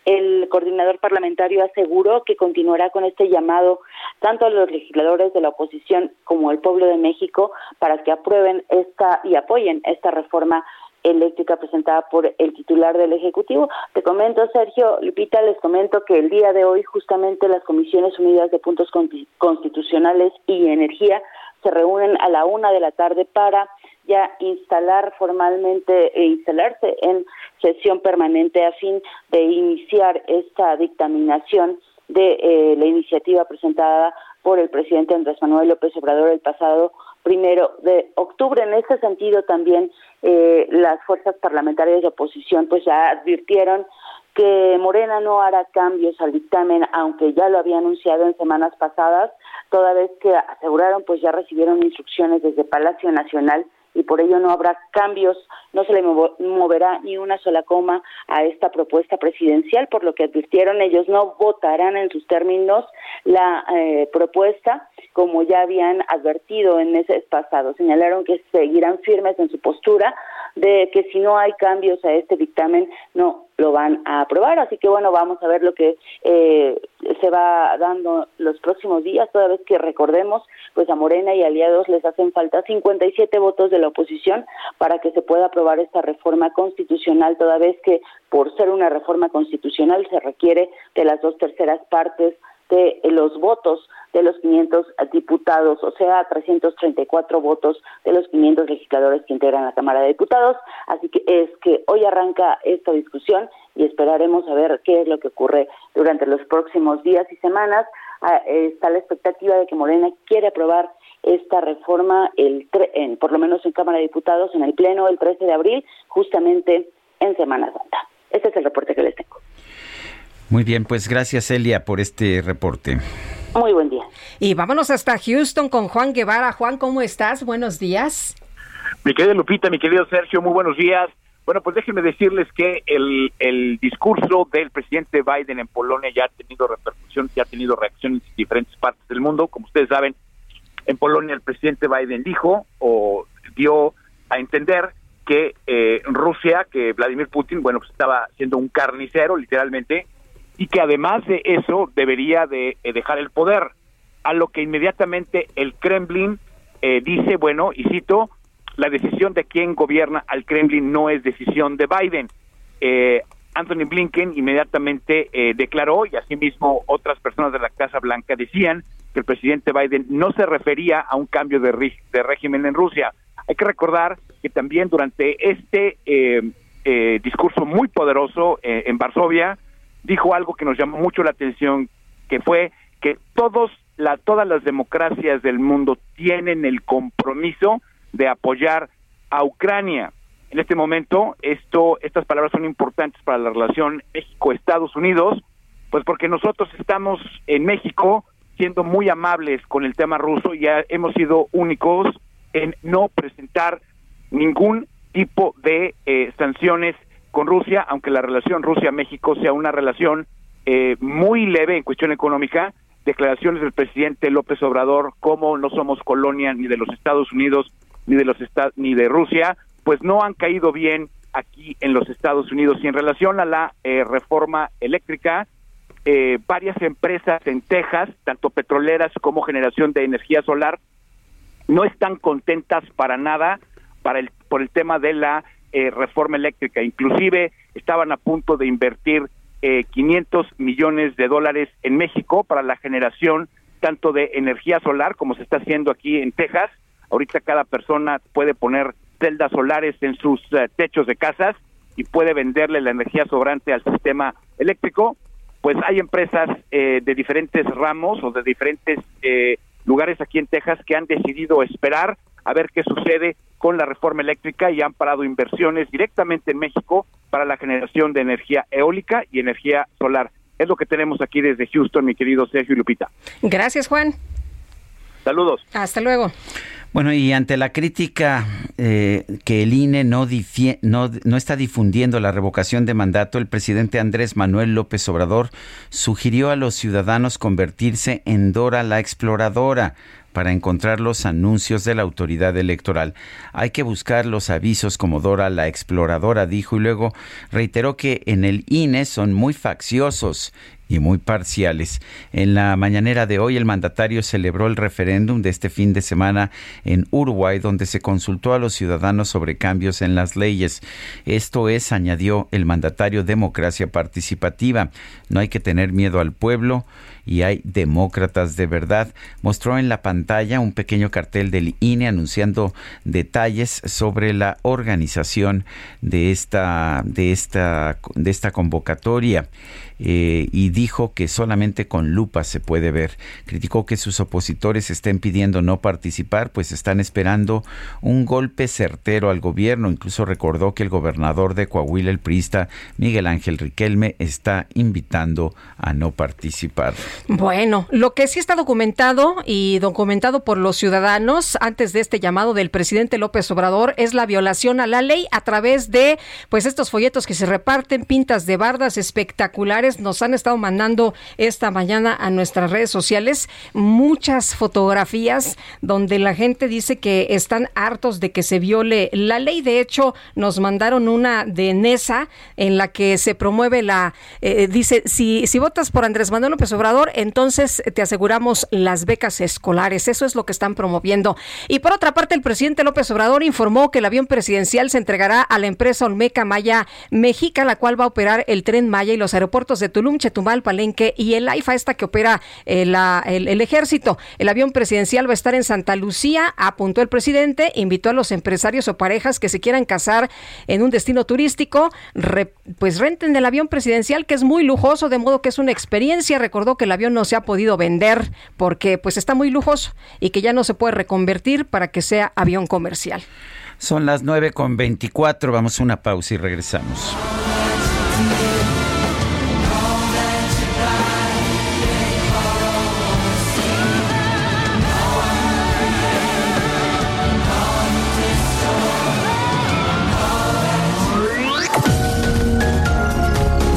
el coordinador parlamentario aseguró que continuará con este llamado tanto a los legisladores de la oposición como al pueblo de México para que aprueben esta y apoyen esta reforma eléctrica presentada por el titular del Ejecutivo. Te comento, Sergio Lupita, les comento que el día de hoy justamente las Comisiones Unidas de Puntos Constitucionales y Energía se reúnen a la una de la tarde para ya instalar formalmente e instalarse en sesión permanente a fin de iniciar esta dictaminación de eh, la iniciativa presentada por el presidente Andrés Manuel López Obrador el pasado primero de octubre. En este sentido, también eh, las fuerzas parlamentarias de oposición pues ya advirtieron que Morena no hará cambios al dictamen, aunque ya lo había anunciado en semanas pasadas, toda vez que aseguraron pues ya recibieron instrucciones desde Palacio Nacional y por ello no habrá cambios, no se le moverá ni una sola coma a esta propuesta presidencial, por lo que advirtieron ellos no votarán en sus términos la eh, propuesta como ya habían advertido en meses pasados. Señalaron que seguirán firmes en su postura de que si no hay cambios a este dictamen no lo van a aprobar. Así que bueno, vamos a ver lo que eh, se va dando los próximos días, toda vez que recordemos, pues a Morena y aliados les hacen falta 57 votos de la oposición para que se pueda aprobar esta reforma constitucional, toda vez que por ser una reforma constitucional se requiere de las dos terceras partes de los votos de los 500 diputados, o sea, 334 votos de los 500 legisladores que integran la Cámara de Diputados. Así que es que hoy arranca esta discusión y esperaremos a ver qué es lo que ocurre durante los próximos días y semanas. Ah, está la expectativa de que Morena quiere aprobar esta reforma, el en, por lo menos en Cámara de Diputados, en el Pleno el 13 de abril, justamente en Semana Santa. Este es el reporte que les tengo. Muy bien, pues gracias Elia por este reporte. Muy buen día. Y vámonos hasta Houston con Juan Guevara. Juan, ¿cómo estás? Buenos días. Mi querida Lupita, mi querido Sergio, muy buenos días. Bueno, pues déjenme decirles que el, el discurso del presidente Biden en Polonia ya ha tenido repercusión, ya ha tenido reacciones en diferentes partes del mundo. Como ustedes saben, en Polonia el presidente Biden dijo o dio a entender que eh, Rusia, que Vladimir Putin, bueno, pues estaba siendo un carnicero, literalmente, y que además de eso debería de eh, dejar el poder, a lo que inmediatamente el Kremlin eh, dice, bueno, y cito, la decisión de quién gobierna al Kremlin no es decisión de Biden. Eh, Anthony Blinken inmediatamente declaró, y asimismo otras personas de la Casa Blanca decían, que el presidente Biden no se refería a un cambio de, de régimen en Rusia. Hay que recordar que también durante este discurso muy poderoso en Varsovia, dijo algo que nos llamó mucho la atención, que fue que todos la, todas las democracias del mundo tienen el compromiso de apoyar a Ucrania. En este momento, esto, estas palabras son importantes para la relación México-Estados Unidos, pues porque nosotros estamos en México siendo muy amables con el tema ruso y ya hemos sido únicos en no presentar ningún tipo de eh, sanciones con Rusia, aunque la relación Rusia-México sea una relación eh, muy leve en cuestión económica, declaraciones del presidente López Obrador como no somos colonia ni de los Estados Unidos ni de los ni de Rusia, pues no han caído bien aquí en los Estados Unidos. Y en relación a la eh, reforma eléctrica, eh, varias empresas en Texas, tanto petroleras como generación de energía solar, no están contentas para nada para el, por el tema de la eh, reforma eléctrica. Inclusive estaban a punto de invertir eh, 500 millones de dólares en México para la generación tanto de energía solar como se está haciendo aquí en Texas. Ahorita cada persona puede poner celdas solares en sus eh, techos de casas y puede venderle la energía sobrante al sistema eléctrico. Pues hay empresas eh, de diferentes ramos o de diferentes lugares aquí en Texas que han decidido esperar a ver qué sucede con la reforma eléctrica y han parado inversiones directamente en México para la generación de energía eólica y energía solar. Es lo que tenemos aquí desde Houston, mi querido Sergio y Lupita. Gracias, Juan. Saludos. Hasta luego. Bueno, y ante la crítica eh, que el INE no, no, no, está difundiendo la revocación de mandato, el presidente Andrés Manuel López Obrador sugirió a los ciudadanos convertirse en Dora la Exploradora para encontrar los anuncios de la autoridad electoral. Hay que buscar los avisos como Dora la exploradora dijo y luego reiteró que en el INE son muy facciosos y muy parciales. En la mañanera de hoy el mandatario celebró el referéndum de este fin de semana en Uruguay donde se consultó a los ciudadanos sobre cambios en las leyes. Esto es, añadió el mandatario, democracia participativa. No hay que tener miedo al pueblo y hay demócratas de verdad. Mostró en la pantalla un pequeño cartel del INE anunciando detalles sobre la organización de esta, de esta, de esta convocatoria. Eh, y dijo que solamente con lupa se puede ver. Criticó que sus opositores estén pidiendo no participar, pues están esperando un golpe certero al gobierno. Incluso recordó que el gobernador de Coahuila, el priista Miguel Ángel Riquelme, está invitando a no participar. Bueno, lo que sí está documentado y documentado por los ciudadanos antes de este llamado del presidente López Obrador es la violación a la ley a través de pues estos folletos que se reparten, pintas de bardas espectaculares. Nos han estado mandando esta mañana a nuestras redes sociales muchas fotografías donde la gente dice que están hartos de que se viole la ley. De hecho, nos mandaron una de NESA en la que se promueve la, eh, dice, si, si votas por Andrés Manuel López Obrador, entonces te aseguramos las becas escolares. Eso es lo que están promoviendo. Y por otra parte, el presidente López Obrador informó que el avión presidencial se entregará a la empresa Olmeca Maya México, la cual va a operar el tren Maya y los aeropuertos de Tulum, Chetumal, Palenque y el AIFA, esta que opera eh, el, el, ejército. El avión presidencial va a estar en Santa Lucía, apuntó el presidente, invitó a los empresarios o parejas que se quieran casar en un destino turístico, pues renten del avión presidencial, que es muy lujoso, de modo que es una experiencia. Recordó que el avión no se ha podido vender porque pues está muy lujoso y que ya no se puede reconvertir para que sea avión comercial. Son las 9 con 24, vamos a una pausa y regresamos.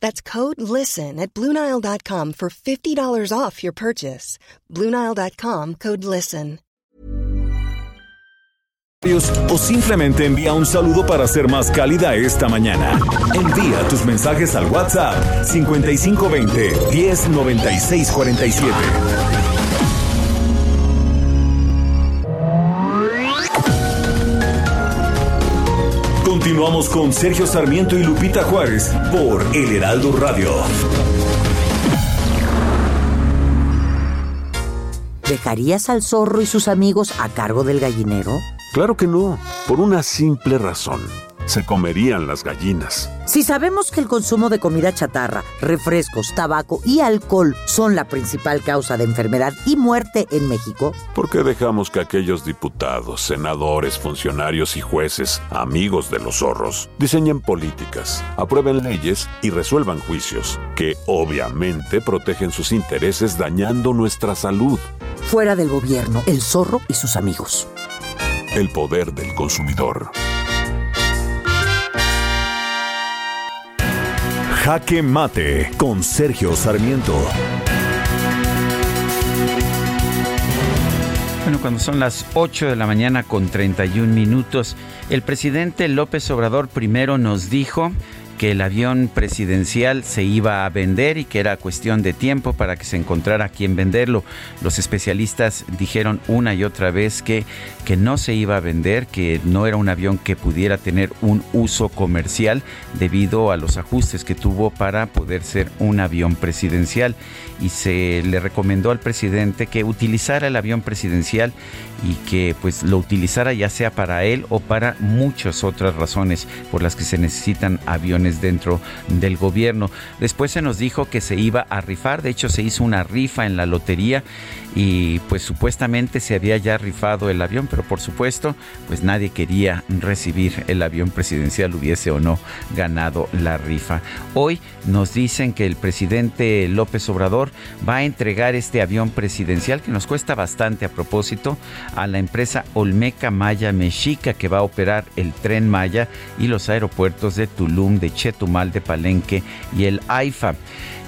That's code LISTEN at Bluenile.com for $50 off your purchase. Bluenile.com code LISTEN. O simplemente envía un saludo para ser más cálida esta mañana. Envía tus mensajes al WhatsApp 5520 109647. Continuamos con Sergio Sarmiento y Lupita Juárez por El Heraldo Radio. ¿Dejarías al zorro y sus amigos a cargo del gallinero? Claro que no, por una simple razón se comerían las gallinas. Si sabemos que el consumo de comida chatarra, refrescos, tabaco y alcohol son la principal causa de enfermedad y muerte en México, ¿por qué dejamos que aquellos diputados, senadores, funcionarios y jueces, amigos de los zorros, diseñen políticas, aprueben leyes y resuelvan juicios que obviamente protegen sus intereses dañando nuestra salud? Fuera del gobierno, el zorro y sus amigos. El poder del consumidor. Jaque Mate con Sergio Sarmiento. Bueno, cuando son las 8 de la mañana con 31 minutos, el presidente López Obrador primero nos dijo que el avión presidencial se iba a vender y que era cuestión de tiempo para que se encontrara quien venderlo. Los especialistas dijeron una y otra vez que, que no se iba a vender, que no era un avión que pudiera tener un uso comercial debido a los ajustes que tuvo para poder ser un avión presidencial y se le recomendó al presidente que utilizara el avión presidencial y que pues lo utilizara ya sea para él o para muchas otras razones por las que se necesitan aviones dentro del gobierno. Después se nos dijo que se iba a rifar, de hecho se hizo una rifa en la lotería y pues supuestamente se había ya rifado el avión, pero por supuesto pues nadie quería recibir el avión presidencial, hubiese o no ganado la rifa. Hoy nos dicen que el presidente López Obrador va a entregar este avión presidencial que nos cuesta bastante a propósito a la empresa Olmeca Maya Mexica que va a operar el tren Maya y los aeropuertos de Tulum, de Chetumal, de Palenque y el AIFA.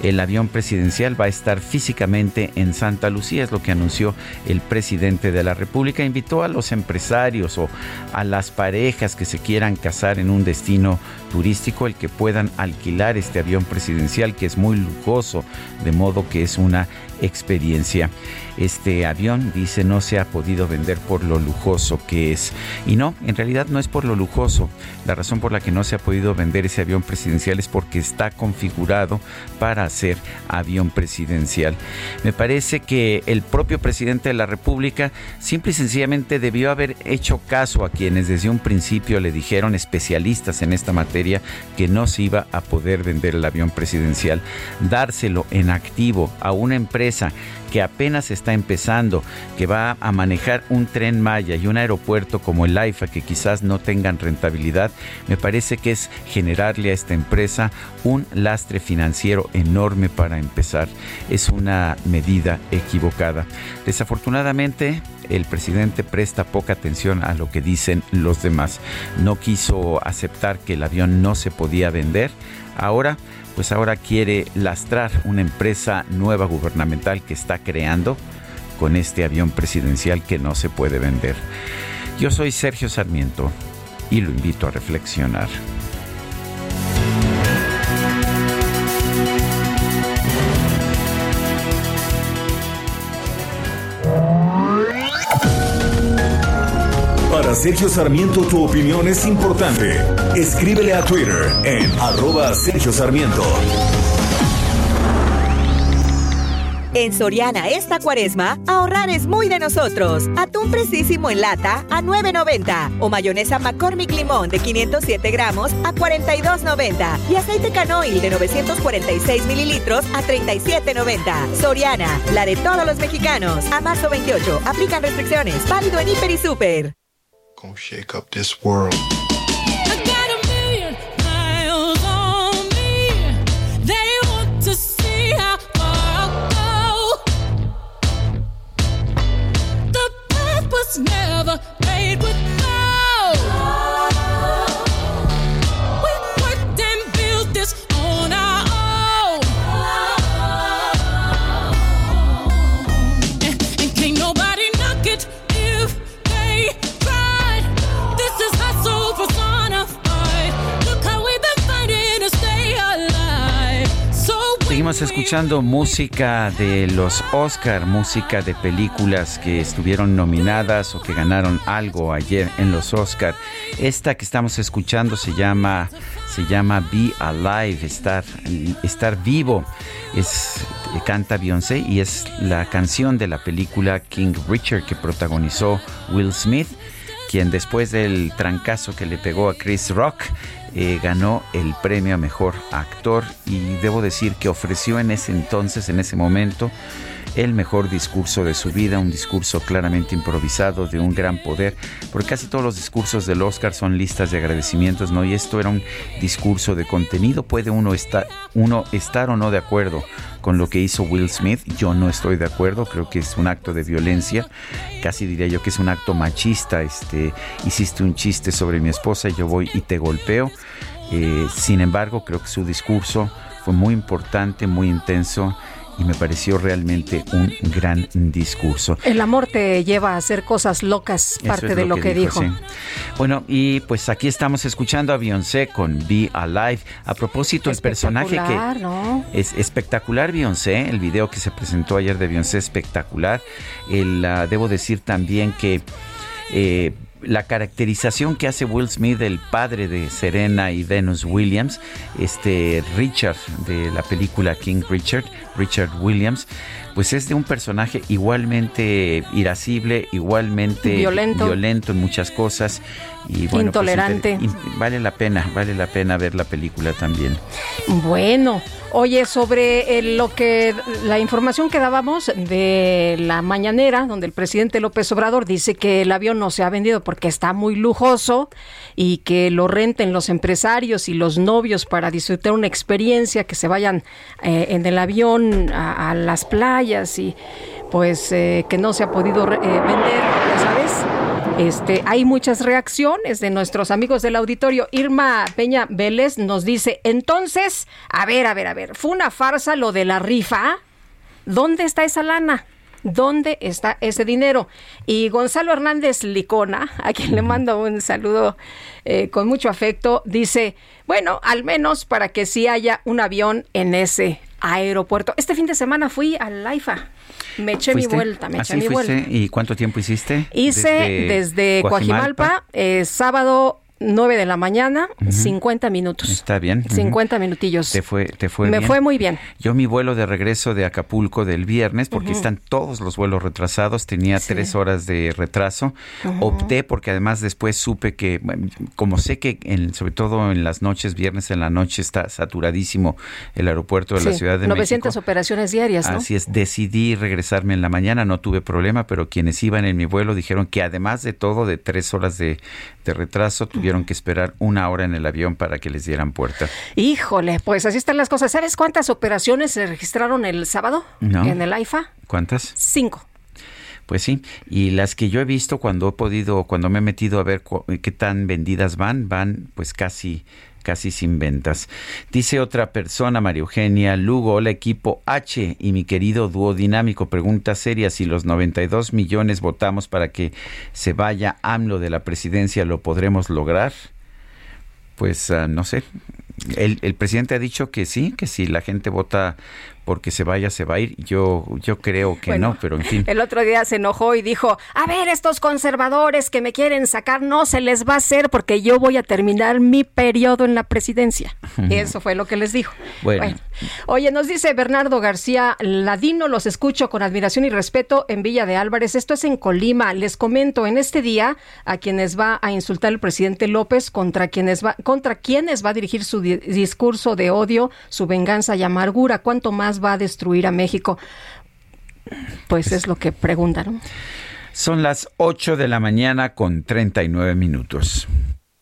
El avión presidencial va a estar físicamente en Santa Lucía, lo que anunció el presidente de la República. Invitó a los empresarios o a las parejas que se quieran casar en un destino turístico el que puedan alquilar este avión presidencial que es muy lujoso, de modo que es una experiencia. Este avión, dice, no se ha podido vender por lo lujoso que es. Y no, en realidad no es por lo lujoso. La razón por la que no se ha podido vender ese avión presidencial es porque está configurado para ser avión presidencial. Me parece que el propio presidente de la República simple y sencillamente debió haber hecho caso a quienes desde un principio le dijeron especialistas en esta materia que no se iba a poder vender el avión presidencial, dárselo en activo a una empresa que apenas está empezando, que va a manejar un tren Maya y un aeropuerto como el AIFA que quizás no tengan rentabilidad, me parece que es generarle a esta empresa un lastre financiero enorme para empezar. Es una medida equivocada. Desafortunadamente, el presidente presta poca atención a lo que dicen los demás. No quiso aceptar que el avión no se podía vender. Ahora pues ahora quiere lastrar una empresa nueva gubernamental que está creando con este avión presidencial que no se puede vender. Yo soy Sergio Sarmiento y lo invito a reflexionar. Para Sergio Sarmiento tu opinión es importante. Escríbele a Twitter en arroba Sergio Sarmiento. En Soriana esta cuaresma, ahorrar es muy de nosotros. Atún precisísimo en lata a 9.90 o mayonesa McCormick Limón de 507 gramos a 42.90 y aceite canoil de 946 mililitros a 37.90. Soriana, la de todos los mexicanos. A marzo 28, aplican restricciones. Válido en Hiper y Super. Gonna shake up this world. Seguimos escuchando música de los Oscar, música de películas que estuvieron nominadas o que ganaron algo ayer en los Oscar. Esta que estamos escuchando se llama se llama Be Alive, estar estar vivo. Es canta Beyoncé y es la canción de la película King Richard que protagonizó Will Smith quien después del trancazo que le pegó a Chris Rock eh, ganó el premio a mejor actor y debo decir que ofreció en ese entonces, en ese momento, el mejor discurso de su vida, un discurso claramente improvisado de un gran poder, porque casi todos los discursos del Oscar son listas de agradecimientos, ¿no? Y esto era un discurso de contenido, puede uno estar, o no de acuerdo con lo que hizo Will Smith, yo no estoy de acuerdo, creo que es un acto de violencia, casi diría yo que es un acto machista, este, hiciste un chiste sobre mi esposa y yo voy y te golpeo, eh, sin embargo creo que su discurso fue muy importante, muy intenso, y me pareció realmente un gran discurso. El amor te lleva a hacer cosas locas, parte de lo, que, dijo. Bueno, y pues aquí estamos escuchando a Beyoncé con Be Alive. A propósito, el personaje que ¿no? es espectacular Beyoncé, el video que se presentó ayer de Beyoncé espectacular. El, ah, debo decir también que eh, la caracterización que hace Will Smith, el padre de Serena y Venus Williams, este Richard de la película King Richard, Richard Williams, pues es de un personaje igualmente irascible, igualmente Violento. en muchas cosas y bueno, pues, Intolerante. vale la pena, vale la pena ver la película también. Bueno, oye, sobre el- lo que la información que dábamos de la mañanera, donde el presidente López Obrador dice que el avión no se ha vendido porque está muy lujoso y que lo renten los empresarios y los novios para disfrutar una experiencia, que se vayan eh, en el avión a, a las playas y pues eh, que no se ha podido eh, vender, ya sabes. Este, hay muchas reacciones de nuestros amigos del auditorio. Irma Peña Vélez nos dice, entonces, a ver, a ver, a ver, ¿fue una farsa lo de la rifa? ¿Dónde está esa lana? ¿Dónde está ese dinero? Y Gonzalo Hernández Licona, a quien le mando un saludo eh, con mucho afecto, dice, bueno, al menos para que sí haya un avión en ese aeropuerto. Este fin de semana fui al AIFA. Me eché mi vuelta, me eché ¿Así mi fuiste? vuelta. ¿Y cuánto tiempo hiciste? Hice desde, Coajimalpa, eh, sábado 9 de la mañana, Ujú. 50 minutos. Está bien. ujú. 50 minutillos. Te fue, te fue Me bien? fue muy bien. Yo mi vuelo de regreso de Acapulco del viernes, porque están todos los vuelos retrasados, tenía Sí. tres horas de retraso. Opté porque además después supe que, como sé que en- sobre todo en las noches, viernes en la noche está saturadísimo el aeropuerto de la Ciudad de 900 México. operaciones diarias, ¿no? Así es, decidí regresarme en la mañana, no tuve problema, pero quienes iban en mi vuelo dijeron que además de todo, de tres horas de, de retraso, tuvieron que esperar una hora en el avión para que les dieran puerta. Híjole, pues así están las cosas. ¿Sabes cuántas operaciones se registraron el sábado No. en el AIFA? ¿Cuántas? Cinco. Pues sí, y las que yo he visto cuando he podido, cuando me he metido a ver qué tan vendidas van, van pues casi casi sin ventas. Dice otra persona, María Eugenia Lugo, hola equipo H y mi querido dúo dinámico, pregunta seria, si los 92 millones votamos para que se vaya AMLO de la presidencia, ¿lo podremos lograr? Pues ah, no sé. El, el presidente ha dicho que sí, que si la gente vota porque se vaya, se va a ir. Yo, yo creo que Bueno, no, pero en fin. El otro día se enojó y dijo, a ver, estos conservadores que me quieren sacar, no se les va a hacer porque yo voy a terminar mi periodo en la presidencia. Eso fue lo que les dijo. Bueno. Oye, nos dice Bernardo García Ladino, los escucho con admiración y respeto en Villa de Álvarez. Esto es en Colima. Les comento, en este día, a quienes va a insultar el presidente López, contra quienes va, contra quienes va a dirigir su di- discurso de odio, su venganza y amargura. ¿Cuánto más va a destruir a México? Pues es lo que preguntan. ¿no? Son las 8 de la mañana con 39 minutos.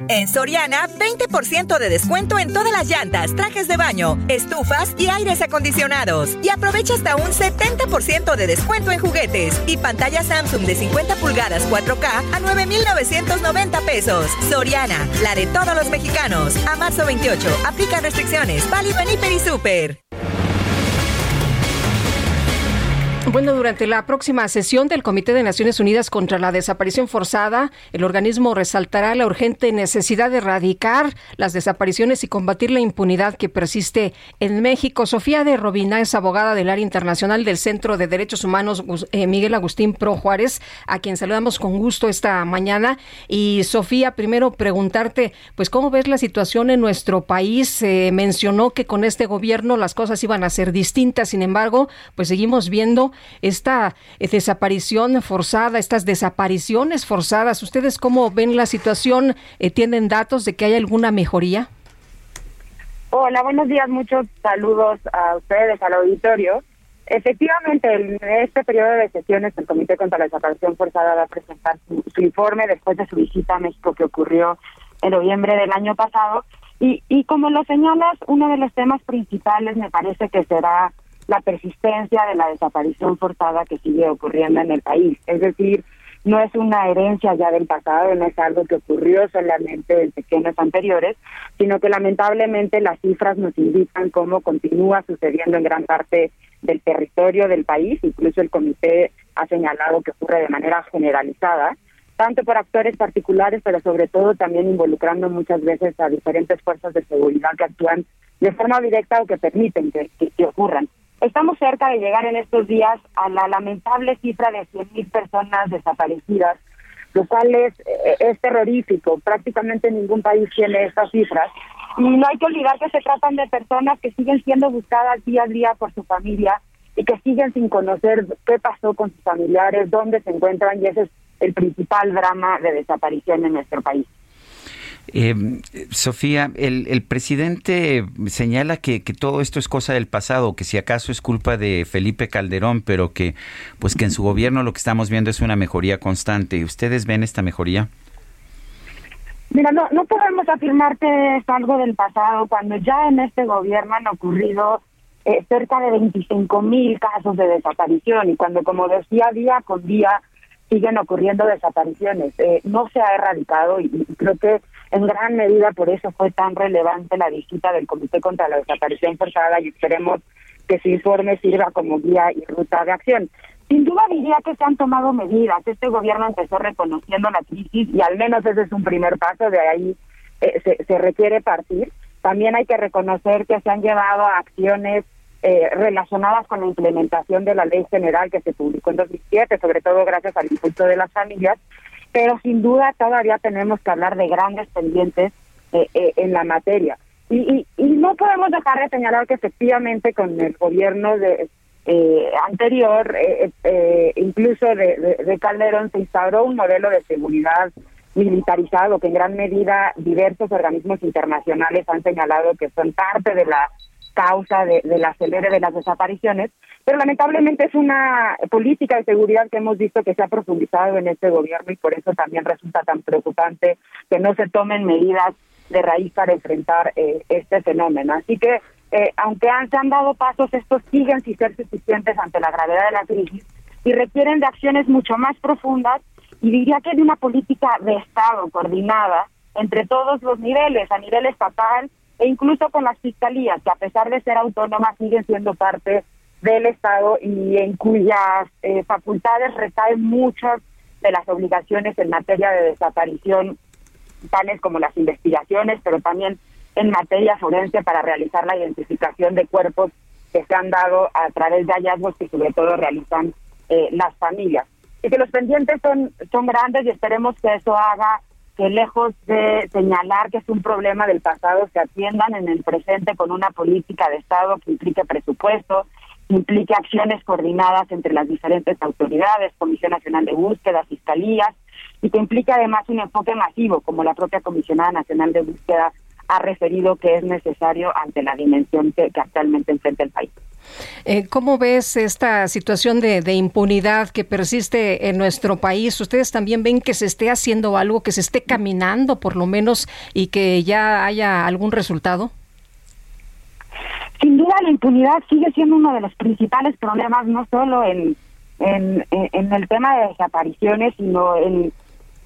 En Soriana, 20% de descuento en todas las llantas, trajes de baño, estufas y aires acondicionados. Y aprovecha hasta un 70% de descuento en juguetes y pantalla Samsung de 50 pulgadas 4K a 9,990 pesos. Soriana, la de todos los mexicanos. A marzo 28, aplica restricciones. Válido en Hiper y Super. Bueno, durante la próxima sesión del Comité de Naciones Unidas contra la Desaparición Forzada, el organismo resaltará la urgente necesidad de erradicar las desapariciones y combatir la impunidad que persiste en México. Sofía de Robina es abogada del área internacional del Centro de Derechos Humanos eh, Miguel Agustín Pro Juárez, a quien saludamos con gusto esta mañana. Y Sofía, primero preguntarte, pues, ¿cómo ves la situación en nuestro país? Se mencionó que con este gobierno las cosas iban a ser distintas, sin embargo, pues seguimos viendo esta eh, desaparición forzada, estas desapariciones forzadas. ¿Ustedes cómo ven la situación? Eh, ¿Tienen datos de que hay alguna mejoría? Hola, buenos días, muchos saludos a ustedes, al auditorio. Efectivamente, en este periodo de sesiones el Comité contra la Desaparición Forzada va a presentar su, su informe después de su visita a México que ocurrió en noviembre del año pasado. Y, y como lo señalas, uno de los temas principales me parece que será la persistencia de la desaparición forzada que sigue ocurriendo en el país. Es decir, no es una herencia ya del pasado, no es algo que ocurrió solamente en pequeños anteriores, sino que lamentablemente las cifras nos indican cómo continúa sucediendo en gran parte del territorio del país, incluso el comité ha señalado que ocurre de manera generalizada, tanto por actores particulares, pero sobre todo también involucrando muchas veces a diferentes fuerzas de seguridad que actúan de forma directa o que permiten que, que, ocurran. Estamos cerca de llegar en estos días a la lamentable cifra de 100.000 personas desaparecidas, lo cual es, eh, es terrorífico. Prácticamente ningún país tiene estas cifras. Y no hay que olvidar que se tratan de personas que siguen siendo buscadas día a día por su familia y que siguen sin conocer qué pasó con sus familiares, dónde se encuentran, y ese es el principal drama de desaparición en nuestro país. Eh, Sofía, el, el, presidente señala que, que, todo esto es cosa del pasado, que si acaso es culpa de Felipe Calderón, pero que pues que en su gobierno lo que estamos viendo es una mejoría constante. ¿Ustedes ven esta mejoría? Mira, no, no podemos afirmar que es algo del pasado cuando ya en este gobierno han ocurrido eh, cerca de 25 mil casos de desaparición y cuando, como decía, día con día siguen ocurriendo desapariciones. Eh, no se ha erradicado y, creo que en gran medida por eso fue tan relevante la visita del Comité contra la Desaparición Forzada y esperemos que su informe sirva como guía y ruta de acción. Sin duda diría que se han tomado medidas. Este gobierno empezó reconociendo la crisis y al menos ese es un primer paso, de ahí eh, se, se, requiere partir. También hay que reconocer que se han llevado a acciones eh, relacionadas con la implementación de la ley general que se publicó en 2007, sobre todo gracias al impulso de las familias, pero sin duda todavía tenemos que hablar de grandes pendientes eh, en la materia. Y, y, y, no podemos dejar de señalar que efectivamente con el gobierno de eh, anterior, eh, eh, incluso de, de, Calderón, se instauró un modelo de seguridad militarizado que en gran medida diversos organismos internacionales han señalado que son parte de la causa de, de la acelere de las desapariciones, pero lamentablemente es una política de seguridad que hemos visto que se ha profundizado en este gobierno y por eso también resulta tan preocupante que no se tomen medidas de raíz para enfrentar eh, este fenómeno. Así que eh, aunque han, se han dado pasos, estos siguen sin ser suficientes ante la gravedad de la crisis y requieren de acciones mucho más profundas y diría que de una política de Estado coordinada entre todos los niveles, a nivel estatal e incluso con las fiscalías, que a pesar de ser autónomas siguen siendo parte del Estado y en cuyas eh, facultades recaen muchas de las obligaciones en materia de desaparición, tales como las investigaciones, pero también en materia forense para realizar la identificación de cuerpos que se han dado a través de hallazgos que sobre todo realizan eh, las familias. Y que los pendientes son, son grandes y esperemos que eso haga que lejos de señalar que es un problema del pasado, se atiendan en el presente con una política de Estado que implique presupuesto, que implique acciones coordinadas entre las diferentes autoridades, Comisión Nacional de Búsqueda, Fiscalías, y que implique además un enfoque masivo, como la propia Comisionada Nacional de Búsqueda ha referido que es necesario ante la dimensión que, actualmente enfrenta el país. Eh, ¿Cómo ves esta situación de, impunidad que persiste en nuestro país? ¿Ustedes también ven que se esté haciendo algo, que se esté caminando por lo menos y que ya haya algún resultado? Sin duda la impunidad sigue siendo uno de los principales problemas, no solo en, en, en el tema de desapariciones, sino en,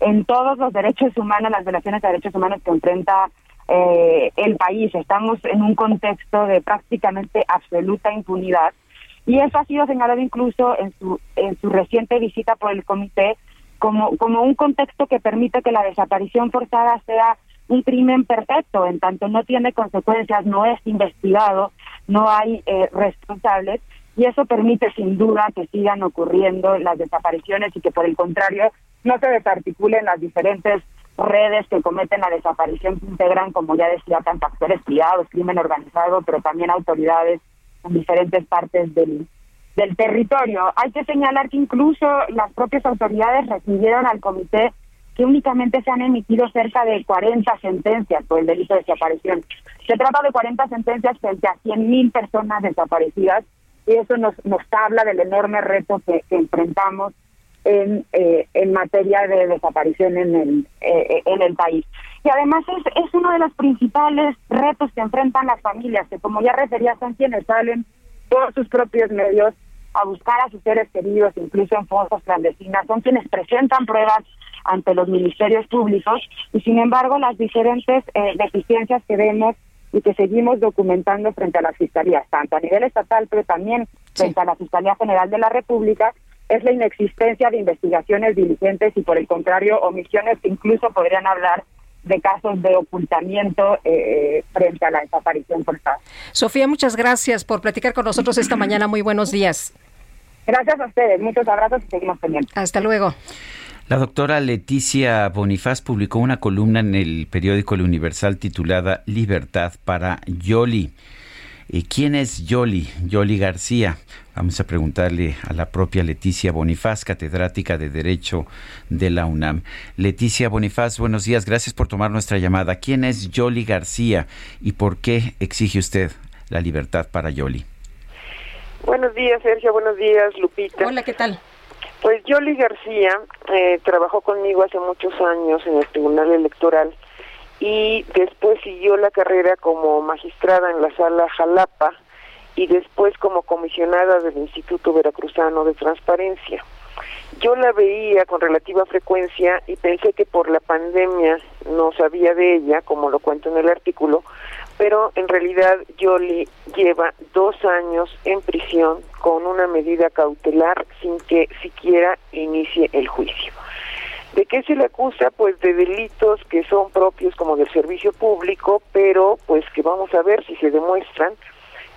en todos los derechos humanos, las violaciones de derechos humanos que enfrenta eh, el país. Estamos en un contexto de prácticamente absoluta impunidad y eso ha sido señalado incluso en su en su reciente visita por el comité como como un contexto que permite que la desaparición forzada sea un crimen perfecto, en tanto no tiene consecuencias, no es investigado, no hay eh, responsables y eso permite sin duda que sigan ocurriendo las desapariciones y que por el contrario no se desarticulen las diferentes redes que cometen la desaparición que integran, como ya decía, tanto actores privados, crimen organizado, pero también autoridades en diferentes partes del, del territorio. Hay que señalar que incluso las propias autoridades recibieron al comité que únicamente se han emitido cerca de 40 sentencias por el delito de desaparición. Se trata de 40 sentencias frente a 100.000 personas desaparecidas y eso nos, nos habla del enorme reto que enfrentamos en, eh, en materia de desaparición en el, eh, en el país. Y además es, es uno de los principales retos que enfrentan las familias, que como ya refería, son quienes salen por sus propios medios a buscar a sus seres queridos, incluso en fosas clandestinas, son quienes presentan pruebas ante los ministerios públicos y sin embargo las diferentes eh, deficiencias que vemos y que seguimos documentando frente a las fiscalías, tanto a nivel estatal, pero también frente a la Fiscalía General de la República, es la inexistencia de investigaciones diligentes y, por el contrario, omisiones que incluso podrían hablar de casos de ocultamiento eh, frente a la desaparición forzada. Sofía, muchas gracias por platicar con nosotros esta mañana. Muy buenos días. Gracias a ustedes, muchos abrazos y seguimos pendientes. Hasta luego. La doctora Leticia Bonifaz publicó una columna en el periódico El Universal titulada Libertad para Yoli. ¿Y quién es Yoli? Yoli García. Vamos a preguntarle a la propia Leticia Bonifaz, catedrática de Derecho de la UNAM. Leticia Bonifaz, buenos días. Gracias por tomar nuestra llamada. ¿Quién es Yoli García y por qué exige usted la libertad para Yoli? Buenos días, Sergio. Buenos días, Lupita. Hola, ¿qué tal? Pues Yoli García eh, trabajó conmigo hace muchos años en el Tribunal Electoral y después siguió la carrera como magistrada en la sala Jalapa y después como comisionada del Instituto Veracruzano de Transparencia. Yo la veía con relativa frecuencia y pensé que por la pandemia no sabía de ella, como lo cuento en el artículo, pero en realidad Yoli lleva dos años en prisión con una medida cautelar sin que siquiera inicie el juicio. ¿De qué se le acusa? Pues de delitos que son propios como del servicio público, pero pues que vamos a ver si se demuestran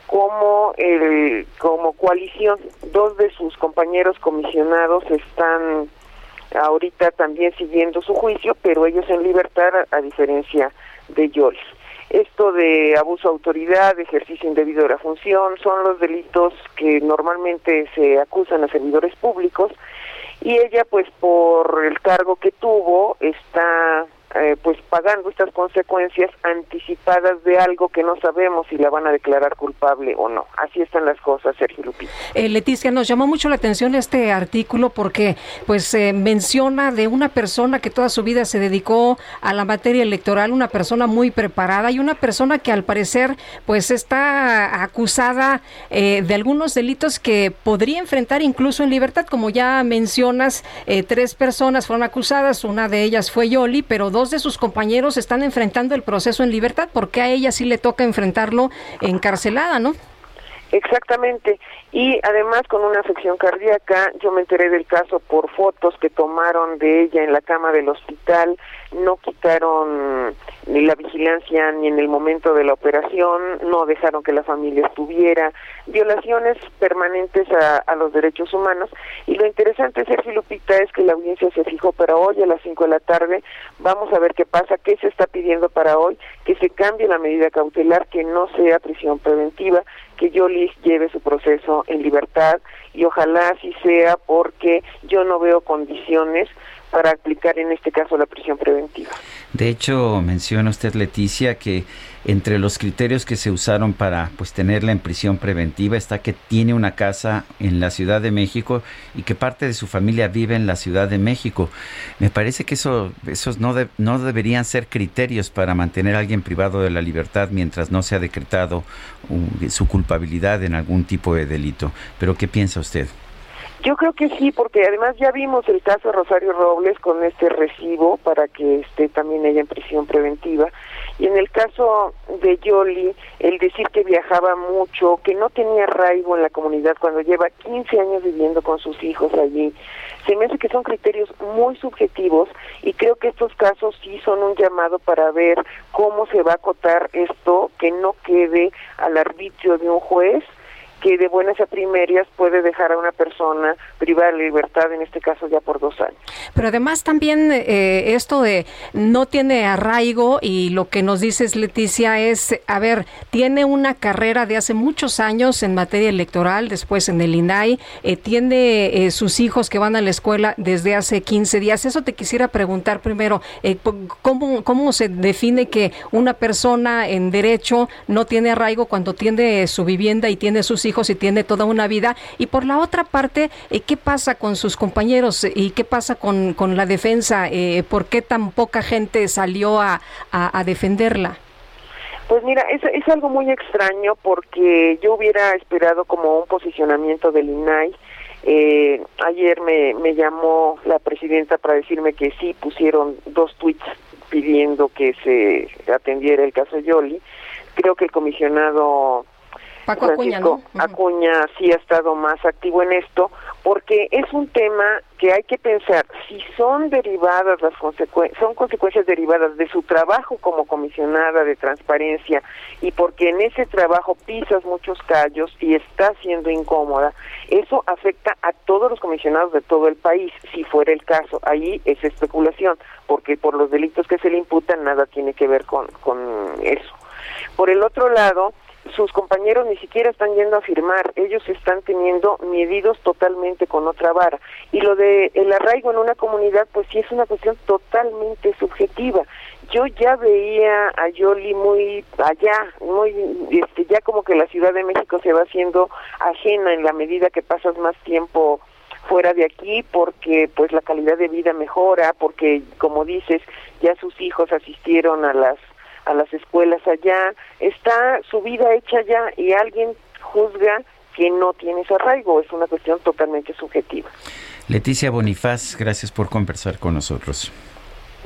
como el como coalición. Dos de sus compañeros comisionados están ahorita también siguiendo su juicio, pero ellos en libertad a, diferencia de Joyce. Esto de abuso de autoridad, ejercicio indebido de la función, son los delitos que normalmente se acusan a servidores públicos y ella pues por el cargo que tuvo está eh, pues pagando estas consecuencias anticipadas de algo que no sabemos si la van a declarar culpable o no. Así están las cosas, Sergio Lupita. Eh, Leticia, nos llamó mucho la atención este artículo porque pues eh, menciona de una persona que toda su vida se dedicó a la materia electoral, una persona muy preparada y una persona que al parecer pues está acusada de algunos delitos que podría enfrentar incluso en libertad, como ya mencionas, tres personas fueron acusadas, una de ellas fue Yoli, pero dos de sus compañeros están enfrentando el proceso en libertad, porque a ella sí le toca enfrentarlo encarcelada, ¿no? Exactamente. Y además con una afección cardíaca, yo me enteré del caso por fotos que tomaron de ella en la cama del hospital, no quitaron ni la vigilancia ni en el momento de la operación, no dejaron que la familia estuviera, violaciones permanentes a, a los derechos humanos. Y lo interesante, Sergio Lupita, es que la audiencia se fijó para hoy a las 5 de la tarde. Vamos a ver qué pasa, qué se está pidiendo para hoy, que se cambie la medida cautelar, que no sea prisión preventiva, que Yolis lleve su proceso en libertad y ojalá así sea porque yo no veo condiciones para aplicar en este caso la prisión preventiva. De hecho, menciona usted, Leticia, que entre los criterios que se usaron para pues tenerla en prisión preventiva está que tiene una casa en la Ciudad de México y que parte de su familia vive en la Ciudad de México. Me parece que eso esos no no deberían ser criterios para mantener a alguien privado de la libertad mientras no se ha decretado su culpabilidad en algún tipo de delito. Pero ¿qué piensa usted? Yo creo que sí, porque además ya vimos el caso de Rosario Robles con este recibo para que esté también ella en prisión preventiva. Y en el caso de Yoli, el decir que viajaba mucho, que no tenía arraigo en la comunidad cuando lleva 15 años viviendo con sus hijos allí, se me hace que son criterios muy subjetivos y creo que estos casos sí son un llamado para ver cómo se va a acotar esto, que no quede al arbitrio de un juez que de buenas a primerias puede dejar a una persona privada de libertad, en este caso ya por dos años. Pero además también eh, esto de no tiene arraigo y lo que nos dices Leticia es, a ver, tiene una carrera de hace muchos años en materia electoral, después en el INAI, eh, tiene eh, sus hijos que van a la escuela desde hace 15 días. Eso te quisiera preguntar primero, ¿cómo, ¿cómo se define que una persona en derecho no tiene arraigo cuando tiene su vivienda y tiene sus hijos y tiene toda una vida. Y por la otra parte, eh, ¿qué pasa con sus compañeros y qué pasa con, con la defensa? Eh, ¿Por qué tan poca gente salió a, a, defenderla? Pues mira, es, es algo muy extraño porque yo hubiera esperado como un posicionamiento del INAI. Eh, ayer me, me llamó la presidenta para decirme que sí pusieron dos tweets pidiendo que se atendiera el caso Yoli creo que el comisionado Paco Acuña, ¿no? Acuña sí ha estado más activo en esto, porque es un tema que hay que pensar si son derivadas las consecuencias, son consecuencias derivadas de su trabajo como comisionada de transparencia y porque en ese trabajo pisas muchos callos y está siendo incómoda, eso afecta a todos los comisionados de todo el país, si fuera el caso. Ahí es especulación, porque por los delitos que se le imputan nada tiene que ver con, con eso. Por el otro lado, sus compañeros ni siquiera están yendo a firmar, ellos están teniendo medidos totalmente con otra vara. Y lo de el arraigo en una comunidad, pues sí es una cuestión totalmente subjetiva. Yo ya veía a Yoli muy allá, muy este ya como que la Ciudad de México se va haciendo ajena en la medida que pasas más tiempo fuera de aquí porque pues la calidad de vida mejora, porque como dices, ya sus hijos asistieron a las a las escuelas allá, está su vida hecha allá y alguien juzga que no tiene ese arraigo, es una cuestión totalmente subjetiva. Leticia Bonifaz, gracias por conversar con nosotros.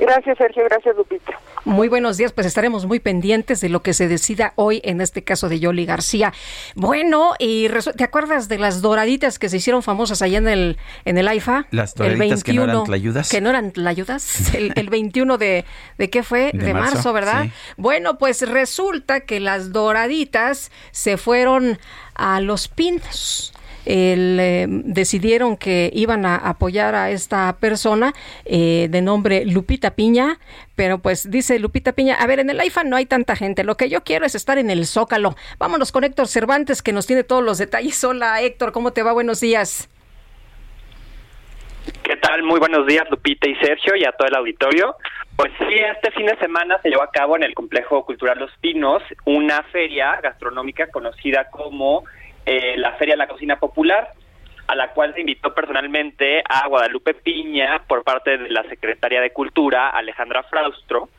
Gracias, Sergio. Gracias, Lupita. Muy buenos días. Pues estaremos muy pendientes de lo que se decida hoy en este caso de Yoli García. Bueno, y ¿te acuerdas de las doraditas que se hicieron famosas allá en el, en el AIFA? Las doraditas que no eran tlayudas. Que no eran tlayudas. El, el 21 de, ¿de qué fue? De, marzo, ¿verdad? Bueno, pues resulta que las doraditas se fueron a los pinos el, eh, decidieron que iban a apoyar a esta persona eh, de nombre Lupita Piña, pero pues dice Lupita Piña, a ver, en el IFA no hay tanta gente, lo que yo quiero es estar en el Zócalo. Vámonos con Héctor Cervantes que nos tiene todos los detalles. Hola Héctor, ¿cómo te va? Buenos días. ¿Qué tal? Muy buenos días, Lupita y Sergio, y a todo el auditorio. Pues sí, este fin de semana se llevó a cabo en el Complejo Cultural Los Pinos una feria gastronómica conocida como eh, la Feria de la Cocina Popular, a la cual se invitó personalmente a Guadalupe Piña por parte de la Secretaria de Cultura, Alejandra Fraustro.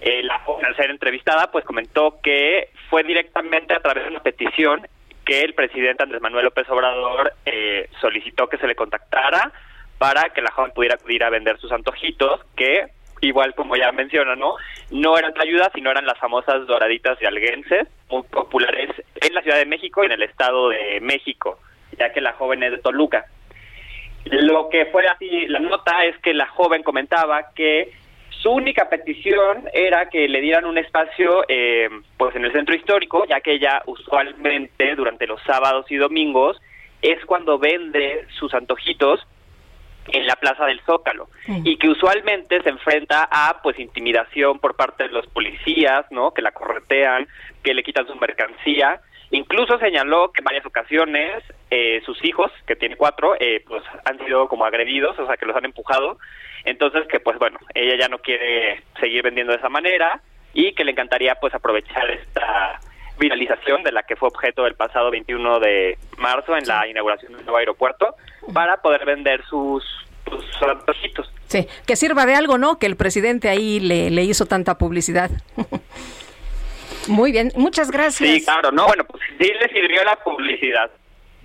Eh, la al ser entrevistada, pues comentó que fue directamente a través de una petición que el presidente Andrés Manuel López Obrador eh, solicitó que se le contactara para que la joven pudiera acudir a vender sus antojitos, que igual como ya menciona, ¿no? No eran ayudas, sino eran las famosas doraditas de alguenses, muy populares en la Ciudad de México y en el Estado de México, ya que la joven es de Toluca. Lo que fue así, la nota es que la joven comentaba que su única petición era que le dieran un espacio eh, pues en el centro histórico, ya que ella usualmente durante los sábados y domingos es cuando vende sus antojitos en la Plaza del Zócalo y que usualmente se enfrenta a pues intimidación por parte de los policías, ¿no? Que la corretean, que le quitan su mercancía. Incluso señaló que en varias ocasiones eh, sus hijos, que tiene cuatro, eh, pues han sido como agredidos, o sea, que los han empujado. Entonces, que pues bueno, ella ya no quiere seguir vendiendo de esa manera y que le encantaría pues aprovechar esta viralización de la que fue objeto el pasado 21 de marzo en la inauguración del nuevo aeropuerto para poder vender sus, sus antojitos. Sí, que sirva de algo, ¿no? Que el presidente ahí le, le hizo tanta publicidad. (laughs) Muy bien, muchas gracias. Sí, claro, no, bueno, pues sí le sirvió la publicidad.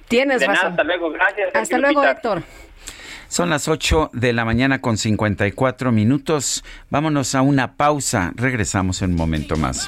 Tienes de razón. Nada, hasta luego, gracias. Hasta luego, Héctor. Son las 8 de la mañana con 54 minutos. Vámonos a una pausa. Regresamos en un momento más.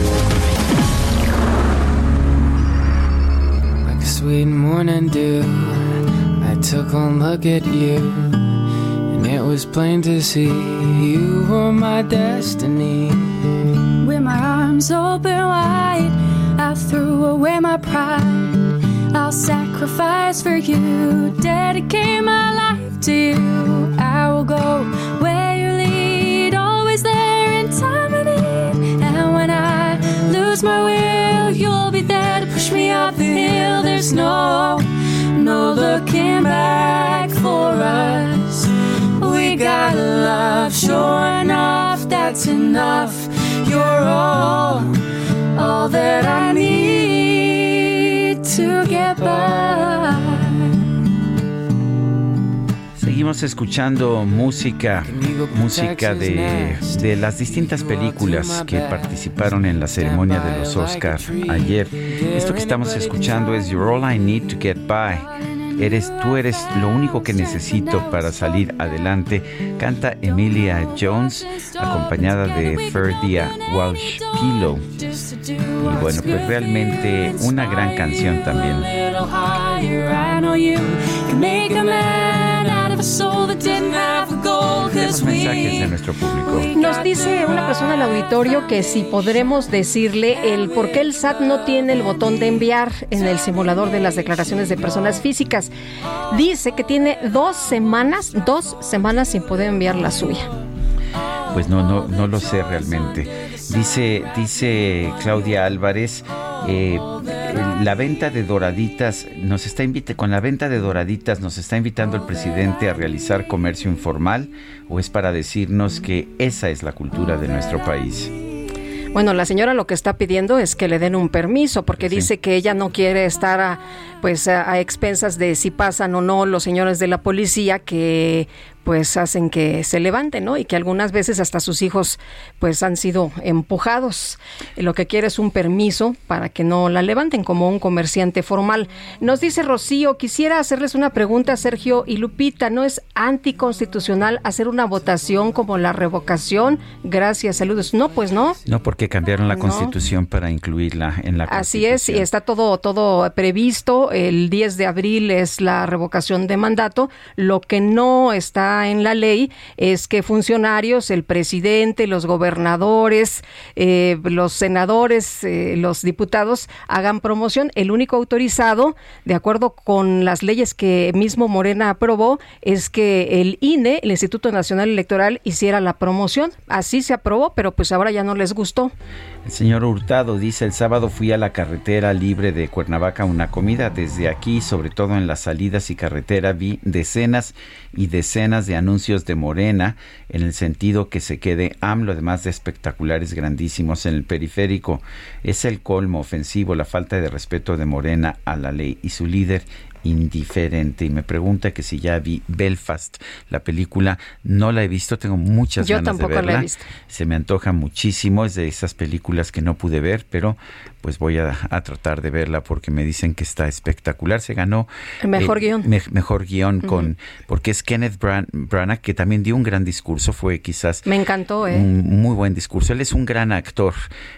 sweet morning dew. I took a look at you, and it was plain to see you were my destiny. With my arms open wide, I threw away my pride. I'll sacrifice for you, dedicate my life to you. I will go where you lead, always there in time of need. And when I lose my will us. No, no looking back for us. We got love, sure enough, that's enough. You're all, all that I need to get by. Seguimos escuchando música, música de, de las distintas películas que participaron en la ceremonia de los Oscar ayer. Esto que estamos escuchando es You're All I Need to Get By. Eres, tú eres lo único que necesito para salir adelante. Canta Emilia Jones, acompañada de Ferdia Walsh Pillow. Y bueno, pues realmente una gran canción también. Tenemos mensajes de we nuestro público. Nos dice una persona del auditorio que si podremos decirle el por qué el SAT no tiene el botón de enviar en el simulador de las declaraciones de personas físicas. Dice que tiene dos semanas, dos semanas sin poder enviar la suya. Pues no, no, no lo sé realmente. Dice, dice Claudia Álvarez, eh, la venta de doraditas nos está invite, con la venta de doraditas nos está invitando el presidente a realizar comercio informal o es para decirnos que esa es la cultura de nuestro país. Bueno, la señora lo que está pidiendo es que le den un permiso porque dice que ella no quiere estar a, pues a, a expensas de si pasan o no los señores de la policía que pues hacen que se levanten, ¿no? Y que algunas veces hasta sus hijos pues han sido empujados. Lo que quiere es un permiso para que no la levanten como un comerciante formal. Nos dice Rocío, quisiera hacerles una pregunta, Sergio y Lupita, ¿no es anticonstitucional hacer una votación como la revocación? Gracias, saludos. No, pues no. No porque cambiaron la No. constitución para incluirla en la Así es, y está todo, todo previsto. El 10 de abril es la revocación de mandato. Lo que no está en la ley es que funcionarios, el presidente, los gobernadores, eh, los senadores, eh, los diputados hagan promoción. El único autorizado, de acuerdo con las leyes que mismo Morena aprobó, es que el INE, el Instituto Nacional Electoral, hiciera la promoción. Así se aprobó, pero pues ahora ya no les gustó. El señor Hurtado dice, el sábado fui a la carretera libre de Cuernavaca a una comida. Desde aquí, sobre todo en las salidas y carretera, vi decenas y decenas de anuncios de Morena en el sentido que se quede AMLO, además de espectaculares grandísimos en el periférico. Es el colmo ofensivo, la falta de respeto de Morena a la ley y su líder indiferente y me pregunta que si ya vi Belfast, la película, no la he visto, tengo muchas Yo ganas de tampoco la he verla. visto. Se me antoja muchísimo, es de esas películas que no pude ver, pero pues voy a, a tratar de verla porque me dicen que está espectacular. Se ganó El mejor guion. me- mejor guion con porque es Kenneth Bran- Branagh que también dio un gran discurso, fue quizás Me encantó, ¿eh? un muy buen discurso. Él es un gran actor,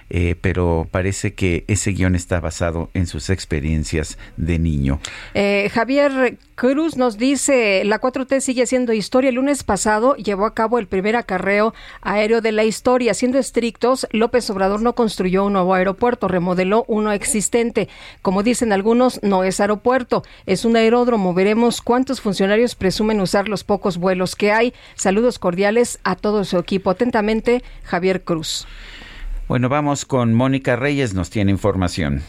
eh, pero parece que ese guion está basado en sus experiencias de niño. Eh, Javier Cruz nos dice, la 4T sigue siendo historia. El lunes pasado llevó a cabo el primer acarreo aéreo de la historia. Siendo estrictos, López Obrador no construyó un nuevo aeropuerto, remodeló uno existente. Como dicen algunos, no es aeropuerto, es un aeródromo. Veremos cuántos funcionarios presumen usar los pocos vuelos que hay. Saludos cordiales a todo su equipo. Atentamente, Javier Cruz. Bueno, vamos con Mónica Reyes, nos tiene información.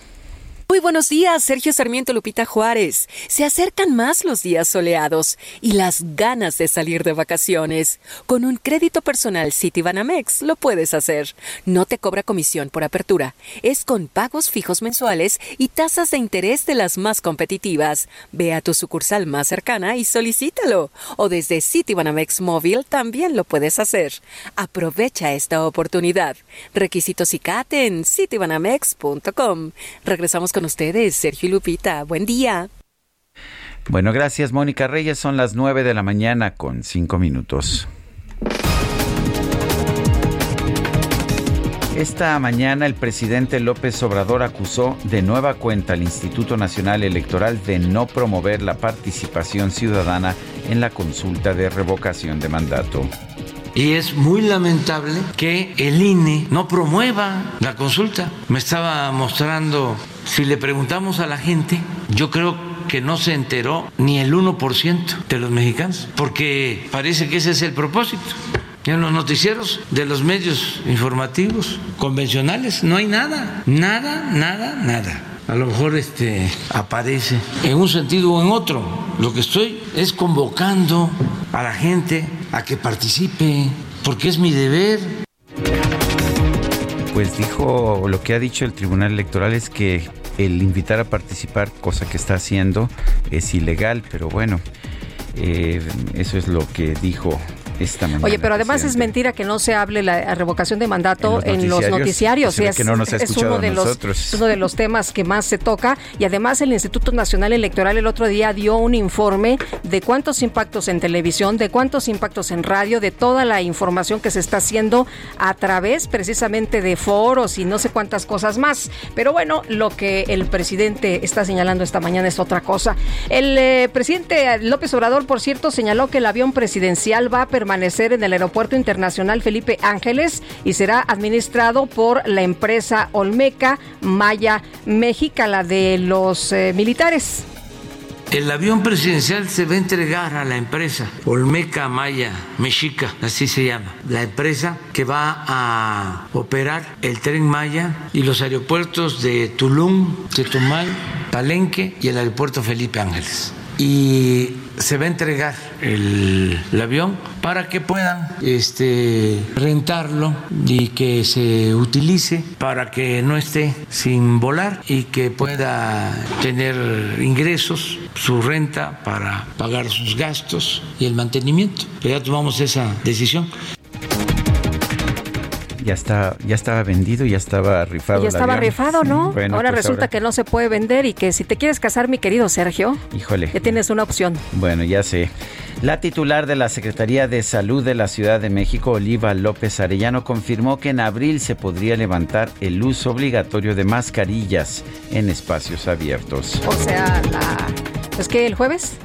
Muy buenos días, Sergio Sarmiento Lupita Juárez. Se acercan más los días soleados y las ganas de salir de vacaciones. Con un crédito personal Citibanamex lo puedes hacer. No te cobra comisión por apertura. Es con pagos fijos mensuales y tasas de interés de las más competitivas. Ve a tu sucursal más cercana y solicítalo. O desde Citibanamex Móvil también lo puedes hacer. Aprovecha esta oportunidad. Requisitos y CAT en citibanamex.com. Regresamos con ustedes, Sergio Lupita. Buen día. Bueno, gracias Mónica Reyes, son las 9 de la mañana con 5 minutos. Esta mañana el presidente López Obrador acusó de nueva cuenta al Instituto Nacional Electoral de no promover la participación ciudadana en la consulta de revocación de mandato. Y es muy lamentable que el INE no promueva la consulta. Me estaba mostrando, si le preguntamos a la gente, yo creo que no se enteró ni el 1% de los mexicanos, porque parece que ese es el propósito. En los noticieros de los medios informativos convencionales no hay nada, nada, nada, nada. A lo mejor este, aparece en un sentido o en otro. Lo que estoy es convocando a la gente a que participe, porque es mi deber. Pues dijo, lo que ha dicho el Tribunal Electoral es que el invitar a participar, cosa que está haciendo, es ilegal, pero bueno, eh, eso es lo que dijo esta mañana. Oye, pero además es mentira que no se hable la revocación de mandato en los noticiarios. Es, que no nos ha es escuchado uno de los nosotros. es uno de los temas que más se toca y además el Instituto Nacional Electoral el otro día dio un informe de cuántos impactos en televisión, de cuántos impactos en radio, de toda la información que se está haciendo a través precisamente de foros y no sé cuántas cosas más. Pero bueno, lo que el presidente está señalando esta mañana es otra cosa. El eh, presidente López Obrador, por cierto, señaló que el avión presidencial va a permanecer en el Aeropuerto Internacional Felipe Ángeles y será administrado por la empresa Olmeca Maya México, la de los eh, militares. El avión presidencial se va a entregar a la empresa Olmeca Maya Mexica, así se llama, la empresa que va a operar el tren Maya y los aeropuertos de Tulum, Chetumal, Palenque y el aeropuerto Felipe Ángeles. Y se va a entregar el, avión para que puedan este, rentarlo y que se utilice para que no esté sin volar y que pueda tener ingresos, su renta para pagar sus gastos y el mantenimiento. Ya tomamos esa decisión. Ya está, ya estaba vendido, ya estaba rifado. ya el estaba avión. rifado, ¿no? Bueno, ahora pues resulta que no se puede vender y que si te quieres casar, mi querido Sergio, Híjole. ya tienes una opción. Bueno, ya sé. La titular de la Secretaría de Salud de la Ciudad de México, Oliva López Arellano, confirmó que en abril se podría levantar el uso obligatorio de mascarillas en espacios abiertos. O sea, la... ¿Es que el jueves?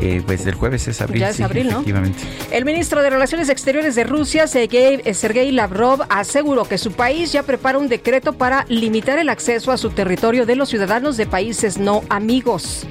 Eh, pues el jueves es abril. Ya es sí, abril, ¿no? Efectivamente. El ministro de Relaciones Exteriores de Rusia, Sergei, eh, Sergei Lavrov, aseguró que su país ya prepara un decreto para limitar el acceso a su territorio de los ciudadanos de países no amigos.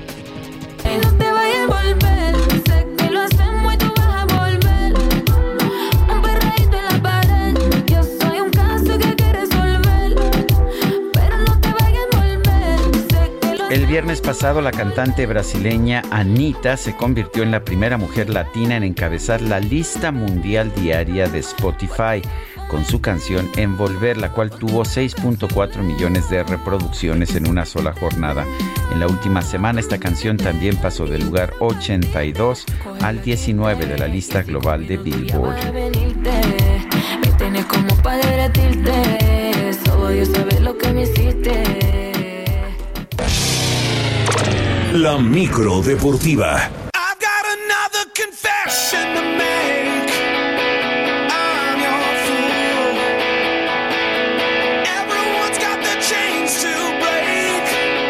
El viernes pasado, la cantante brasileña Anita se convirtió en la primera mujer latina en encabezar la lista mundial diaria de Spotify con su canción Envolver, la cual tuvo 6.4 millones de reproducciones en una sola jornada. En la última semana, esta canción también pasó del lugar 82 al 19 de la lista global de Billboard. La micro deportiva. I've got another confession to make. I'm your fool. Everyone's got the chains to break.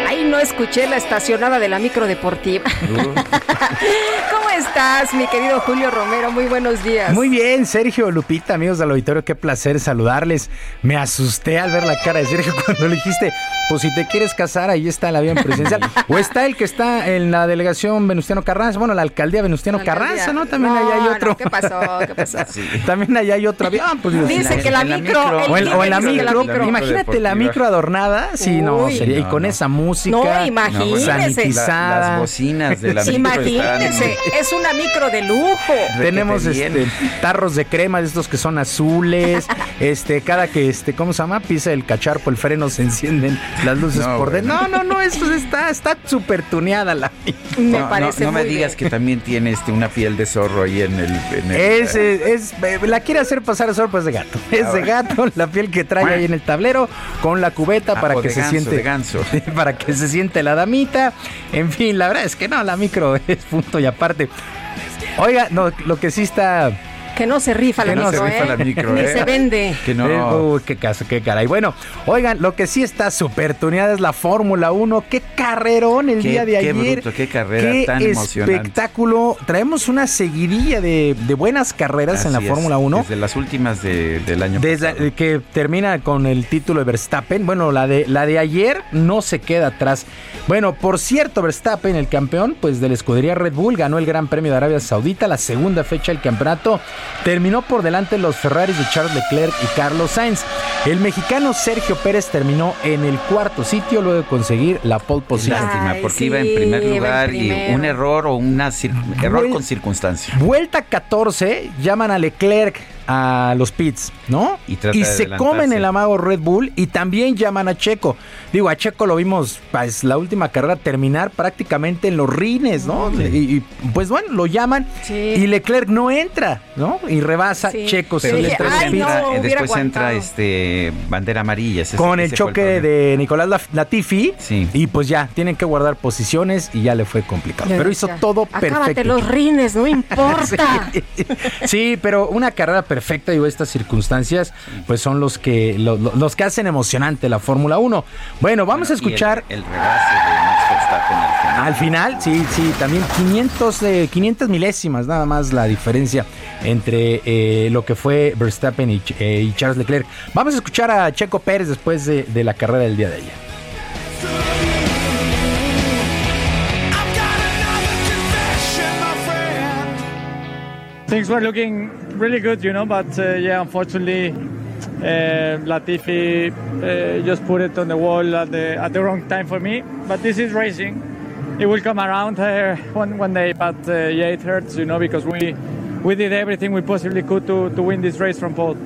Ahí no escuché la estacionada de la micro deportiva. (laughs) ¿Cómo estás, mi querido Julio Romero? Muy buenos días. Muy bien, Sergio, Lupita, amigos del auditorio, qué placer saludarles. Me asusté al ver la cara de Sergio (laughs) cuando le dijiste, pues si te quieres casar, ahí está el avión (laughs) presidencial. o está el que está en la delegación Venustiano Carranza, bueno, la alcaldía Venustiano Carranza, ¿no? También No, allá hay no, otro. ¿qué pasó? ¿Qué pasó? También allá hay otro avión. Pues, Dice que la micro, O o en la la imagínate la micro adornada, sí, no, sería, y con esa música imagínese. sanitizada. La- las bocinas de la micro Imagínense, es una micro de lujo. Tenemos este tarros de crema de estos que son azules. (laughs) este, cada que este, ¿cómo se llama? Pisa el cacharpo, el freno se encienden las luces No, por dentro. No, no, no, esto está, está súper tuneada la Me No, no, parece no me muy digas bien. que también tiene este, una piel de zorro ahí en el... en el- Es, es, es- la quiere hacer pasar a sorpa pues de gato. Es de gato la piel que trae ahí en el tablero con la cubeta Ah, para que de se ganso, siente de ganso. (laughs) para que se siente la damita. En fin, la verdad es que no, la micro (laughs) es punto y aparte. Oiga, no, lo que sí está Que no se rifa la Que no micro, se rifa ¿eh? la micro, Ni ¿eh? se vende. Que no. Eh, uy, qué caso, qué caray. Bueno, oigan, lo que sí está súper tuneada es la Fórmula 1. Qué carrerón el Qué- día de qué ayer. bruto, qué carrera Qué tan emocionante. espectáculo. Traemos una seguidilla de, de buenas carreras en la Fórmula 1. Desde las últimas de- del año Desde pasado. que termina con el título de Verstappen. Bueno, la de, la de ayer no se queda atrás. Bueno, por cierto, Verstappen, el campeón pues de la escudería Red Bull, ganó el Gran Premio de Arabia Saudita, la segunda fecha del campeonato. Terminó por delante los Ferraris de Charles Leclerc y Carlos Sainz. El mexicano Sergio Pérez terminó en el cuarto sitio luego de conseguir la pole position. Lástima, porque sí, iba en primer lugar y un error o un error Vuel- con circunstancia. Vuelta 14, llaman a Leclerc a los pits, ¿no? Y trata de se comen el amago Red Bull y también llaman a Checo. Digo, a Checo lo vimos, pues, la última carrera terminar prácticamente en los rines, ¿no? Y, y, pues bueno, lo llaman y Leclerc no entra, ¿no? Y rebasa Sí. Checo. Pero se le después, entra en los entra, pits. eh, después entra este bandera amarilla. ese- con el ese choque de Nicolás Latifi Sí. y pues ya tienen que guardar posiciones y ya le fue complicado. Pero hizo todo Acábate perfecto. los rines, no (laughs) importa. Sí, pero una carrera perfecta, digo, estas circunstancias, pues son los que lo- lo- los que hacen emocionante la Fórmula 1. Bueno, vamos a Y el- escuchar el, rebase de Max Verstappen al final. al final, sí, sí, también 500, eh, 500 milésimas, nada más la diferencia entre eh, lo que fue Verstappen y, Ch- eh, y Charles Leclerc. Vamos a escuchar a Checo Pérez después de, de la carrera del día de ayer. things were looking really good, you know, but uh, yeah, unfortunately, uh, Latifi uh, just put it on the wall at the at the wrong time for me. But this is racing; it will come around uh, one one day. But uh, yeah, it hurts, you know, because we we did everything we possibly could to to win this race from pole.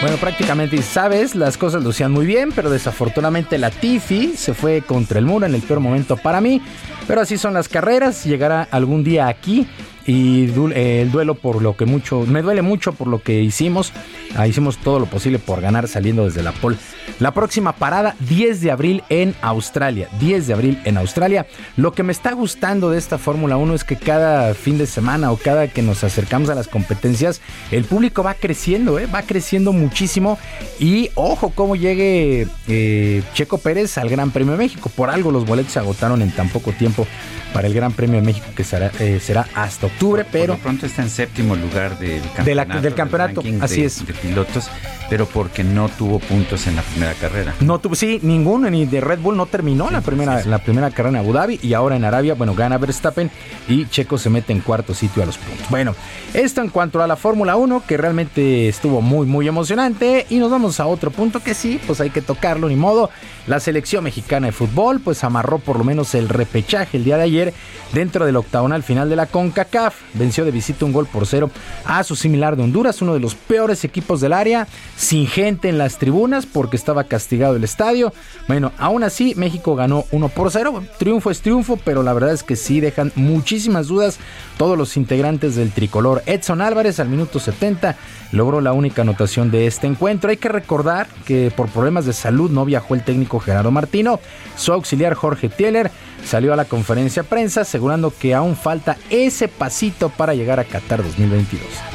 Bueno, prácticamente, sabes, las cosas lucían muy bien, pero desafortunadamente la Tifi se fue contra el muro en el peor momento para mí. Pero así son las carreras, llegará algún día aquí y eh, el duelo por lo que mucho, me duele mucho por lo que hicimos. Ah, hicimos todo lo posible por ganar saliendo desde la pole. La próxima parada, 10 de abril en Australia. 10 de abril en Australia. Lo que me está gustando de esta Fórmula 1 es que cada fin de semana o cada que nos acercamos a las competencias, el público va creciendo, ¿eh? va creciendo muchísimo. Y ojo, cómo llegue eh, Checo Pérez al Gran Premio de México. Por algo los boletos se agotaron en tan poco tiempo para el Gran Premio de México, que será, eh, será hasta octubre, pero Por lo pronto está en séptimo lugar del campeonato. De la- del campeonato, así de- es. De pilotos, pero porque no tuvo puntos en la primera carrera. No tuvo, sí, ninguno, ni de Red Bull no terminó la primera, la primera carrera en Abu Dhabi y ahora en Arabia, bueno, gana Verstappen y Checo se mete en cuarto sitio a los puntos. Bueno, esto en cuanto a la Fórmula 1, que realmente estuvo muy, muy emocionante y nos vamos a otro punto que sí, pues hay que tocarlo, ni modo. La selección mexicana de fútbol, pues amarró por lo menos el repechaje el día de ayer dentro del octagonal final de la CONCACAF. Venció de visita un gol por cero a su similar de Honduras, uno de los peores equipos del área, sin gente en las tribunas porque estaba castigado el estadio. Bueno, aún así, México ganó 1 por 0. Triunfo es triunfo, pero la verdad es que sí dejan muchísimas dudas todos los integrantes del tricolor. Edson Álvarez al minuto 70 logró la única anotación de este encuentro. Hay que recordar que por problemas de salud no viajó el técnico Gerardo Martino. Su auxiliar Jorge Tieler salió a la conferencia prensa asegurando que aún falta ese pasito para llegar a Qatar 2022.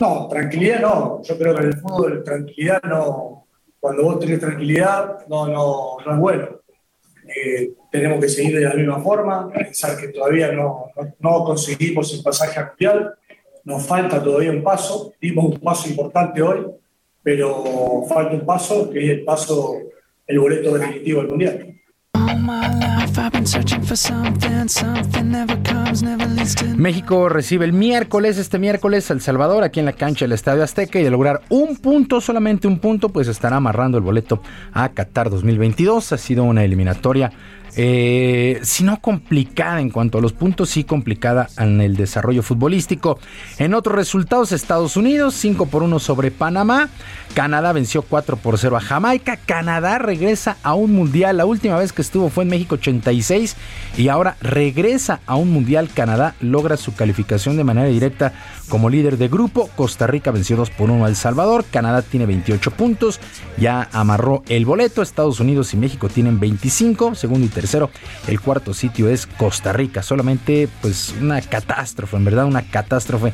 No, tranquilidad no. Yo creo que en el fútbol tranquilidad no. Cuando vos tenés tranquilidad, no, no, no es bueno. Eh, tenemos que seguir de la misma forma, pensar que todavía no, no, no conseguimos el pasaje al mundial. Nos falta todavía un paso. Dimos un paso importante hoy, pero falta un paso, que es el paso, el boleto definitivo al mundial. México recibe el miércoles, este miércoles, El Salvador, aquí en la cancha del Estadio Azteca, y de lograr un punto, solamente un punto, pues estará amarrando el boleto a Qatar 2022. Ha sido una eliminatoria, eh, si no complicada en cuanto a los puntos, sí complicada en el desarrollo futbolístico. En otros resultados, Estados Unidos 5 por 1 sobre Panamá, Canadá venció 4 por 0 a Jamaica, Canadá regresa a un mundial, la última vez que estuvo fue en México 86 y ahora regresa a un mundial, Canadá logra su calificación de manera directa como líder de grupo, Costa Rica venció 2 por 1 a El Salvador, Canadá tiene 28 puntos, ya amarró el boleto, Estados Unidos y México tienen 25, segundo y tercero El cuarto sitio es Costa Rica. Solamente pues una catástrofe, en verdad una catástrofe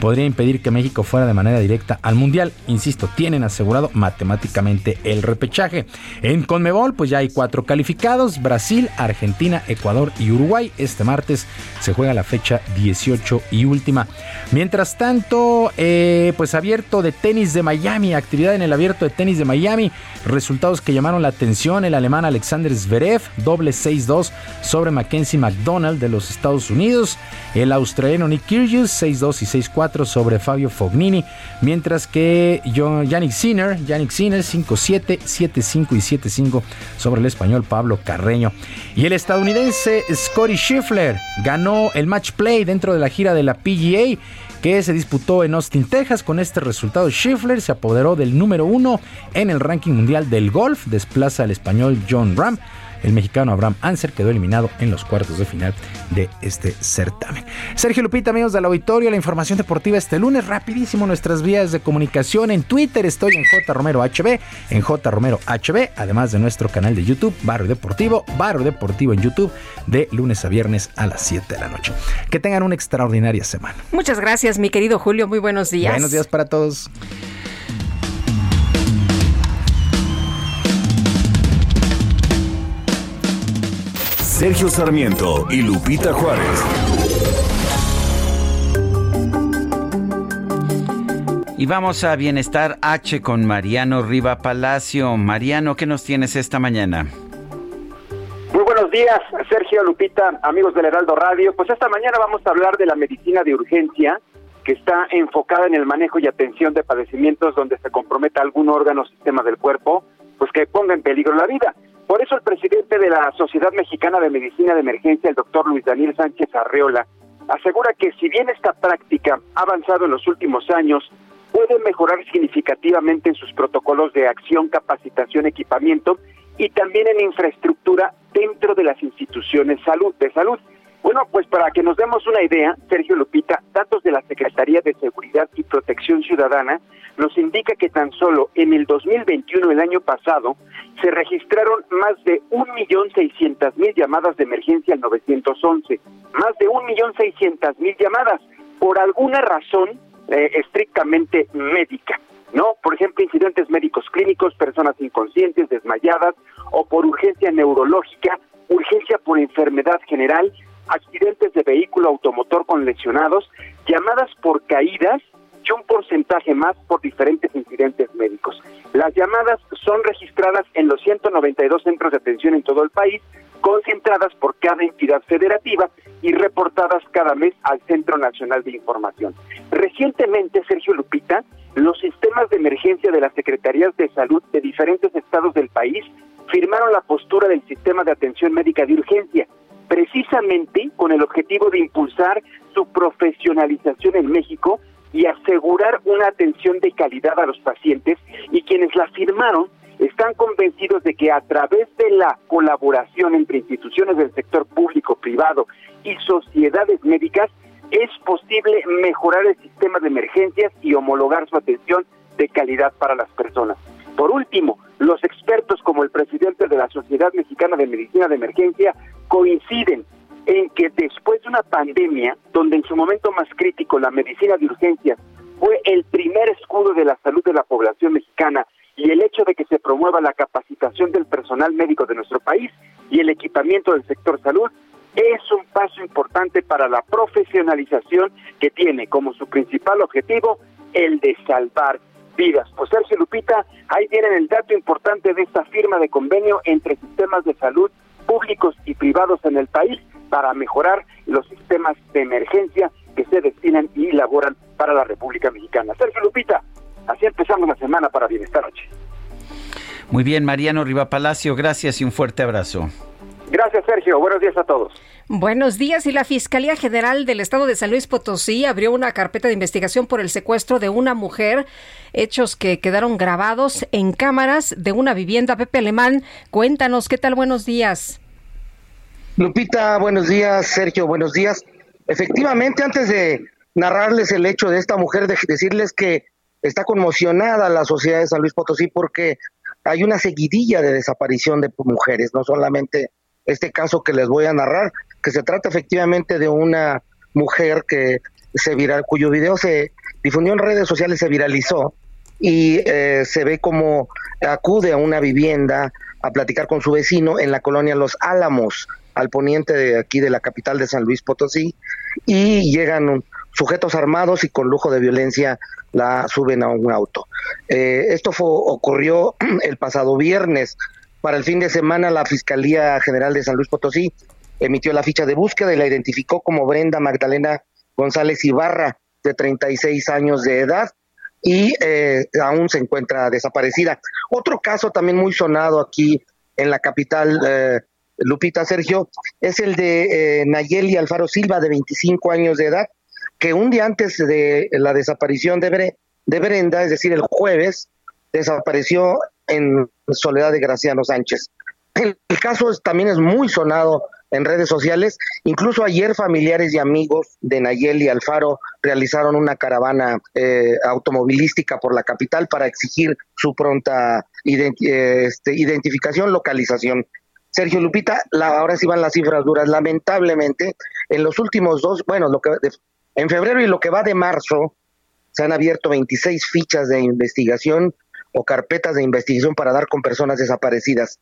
podría impedir que México fuera de manera directa al Mundial. Insisto, tienen asegurado matemáticamente el repechaje. En Conmebol, pues ya hay cuatro calificados: Brasil, Argentina, Ecuador y Uruguay. Este martes se juega la fecha 18 y última. Mientras tanto, eh, pues abierto de tenis de Miami, actividad en el abierto de tenis de Miami. Resultados que llamaron la atención: el alemán Alexander Zverev, doble 6-2 sobre Mackenzie McDonald de los Estados Unidos. El australiano Nick Kyrgios, 6-2 y 6-4 sobre Fabio Fognini, mientras que Yannick Sinner, Yannick Sinner 5-7, 7-5 y 7-5 sobre el español Pablo Carreño. Y el estadounidense Scotty Scheffler ganó el match play dentro de la gira de la PGA que se disputó en Austin, Texas. Con este resultado, Scheffler se apoderó del número uno en el ranking mundial del golf, desplaza al español John Ram el mexicano Abraham Anser quedó eliminado en los cuartos de final de este certamen. Sergio Lupita, amigos del auditorio, la información deportiva este lunes, rapidísimo nuestras vías de comunicación. En Twitter estoy en J Romero HB, en J Romero HB, además de nuestro canal de YouTube, Barrio Deportivo, Barrio Deportivo en YouTube, de lunes a viernes a las 7 de la noche. Que tengan una extraordinaria semana. Muchas gracias, mi querido Julio. Muy buenos días. Buenos días para todos. Sergio Sarmiento y Lupita Juárez. Y vamos a Bienestar H con Mariano Riva Palacio. Mariano, ¿qué nos tienes esta mañana? Muy buenos días, Sergio Lupita, amigos del Heraldo Radio. Pues esta mañana vamos a hablar de la medicina de urgencia que está enfocada en el manejo y atención de padecimientos donde se comprometa algún órgano o sistema del cuerpo, pues que ponga en peligro la vida. Por eso el presidente de la Sociedad Mexicana de Medicina de Emergencia, el doctor Luis Daniel Sánchez Arreola, asegura que si bien esta práctica ha avanzado en los últimos años, puede mejorar significativamente en sus protocolos de acción, capacitación, equipamiento y también en infraestructura dentro de las instituciones salud, de salud. Bueno, pues para que nos demos una idea, Sergio Lupita, datos de la Secretaría de Seguridad y Protección Ciudadana nos indica que tan solo en el 2021, el año pasado, se registraron más de 1.600.000 llamadas de emergencia al 911. Más de 1.600.000 llamadas por alguna razón eh, estrictamente médica. ¿no? Por ejemplo, incidentes médicos clínicos, personas inconscientes, desmayadas, o por urgencia neurológica, urgencia por enfermedad general, accidentes de vehículo automotor con lesionados, llamadas por caídas y un porcentaje más por diferentes incidentes médicos. Las llamadas son registradas en los 192 centros de atención en todo el país, concentradas por cada entidad federativa y reportadas cada mes al Centro Nacional de Información. Recientemente, Sergio Lupita, los sistemas de emergencia de las Secretarías de Salud de diferentes estados del país firmaron la postura del sistema de atención médica de urgencia, precisamente con el objetivo de impulsar su profesionalización en México y asegurar una atención de calidad a los pacientes y quienes la firmaron están convencidos de que a través de la colaboración entre instituciones del sector público, privado y sociedades médicas es posible mejorar el sistema de emergencias y homologar su atención de calidad para las personas. Por último, los expertos como el presidente de la Sociedad Mexicana de Medicina de Emergencia coinciden en que después de una pandemia, donde en su momento más crítico la medicina de urgencia fue el primer escudo de la salud de la población mexicana y el hecho de que se promueva la capacitación del personal médico de nuestro país y el equipamiento del sector salud es un paso importante para la profesionalización que tiene como su principal objetivo el de salvar vidas. Pues Sergio Lupita, ahí tienen el dato importante de esta firma de convenio entre sistemas de salud públicos y privados en el país para mejorar los sistemas de emergencia que se destinan y elaboran para la República Mexicana. Sergio Lupita, así empezamos la semana para Bienestar Noche. Muy bien, Mariano Riva Palacio, gracias y un fuerte abrazo. Gracias, Sergio. Buenos días a todos. Buenos días. Y la Fiscalía General del Estado de San Luis Potosí abrió una carpeta de investigación por el secuestro de una mujer, hechos que quedaron grabados en cámaras de una vivienda. Pepe Alemán, cuéntanos, ¿qué tal? Buenos días. Lupita, buenos días. Sergio, buenos días. Efectivamente, antes de narrarles el hecho de esta mujer, de decirles que está conmocionada la sociedad de San Luis Potosí porque hay una seguidilla de desaparición de mujeres, no solamente este caso que les voy a narrar, que se trata efectivamente de una mujer que se viral, cuyo video se difundió en redes sociales, se viralizó y eh, se ve como acude a una vivienda a platicar con su vecino en la colonia Los Álamos, al poniente de aquí de la capital de San Luis Potosí, y llegan sujetos armados y con lujo de violencia la suben a un auto. Eh, esto ocurrió (clears throat) el pasado viernes. Para el fin de semana, la Fiscalía General de San Luis Potosí emitió la ficha de búsqueda y la identificó como Brenda Magdalena González Ibarra, de 36 años de edad, y eh, aún se encuentra desaparecida. Otro caso también muy sonado aquí en la capital, eh, Lupita Sergio, es el de eh, Nayeli Alfaro Silva, de 25 años de edad, que un día antes de la desaparición de, Bre- de Brenda, es decir, el jueves, desapareció en Soledad de Graciano Sánchez. El, caso es- también es muy sonado en redes sociales. Incluso ayer familiares y amigos de Nayeli Alfaro realizaron una caravana eh, automovilística por la capital para exigir su pronta eh, este, identificación, localización. Sergio Lupita, la, ahora sí van las cifras duras. Lamentablemente, en los últimos dos, bueno, lo que, en febrero y lo que va de marzo, se han abierto 26 fichas de investigación o carpetas de investigación para dar con personas desaparecidas.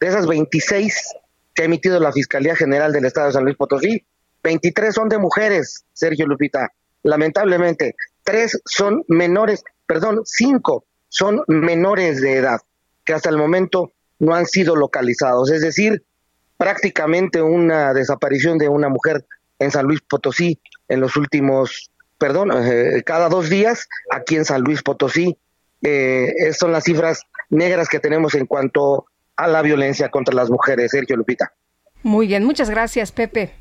De esas 26 que ha emitido la Fiscalía General del Estado de San Luis Potosí, 23 son de mujeres, Sergio Lupita. Lamentablemente, tres son menores, perdón, cinco son menores de edad, que hasta el momento no han sido localizados. Es decir, prácticamente una desaparición de una mujer en San Luis Potosí en los últimos, perdón, eh, cada dos días aquí en San Luis Potosí. Eh, esas son las cifras negras que tenemos en cuanto a la violencia contra las mujeres, Sergio Lupita. Muy bien, muchas gracias, Pepe.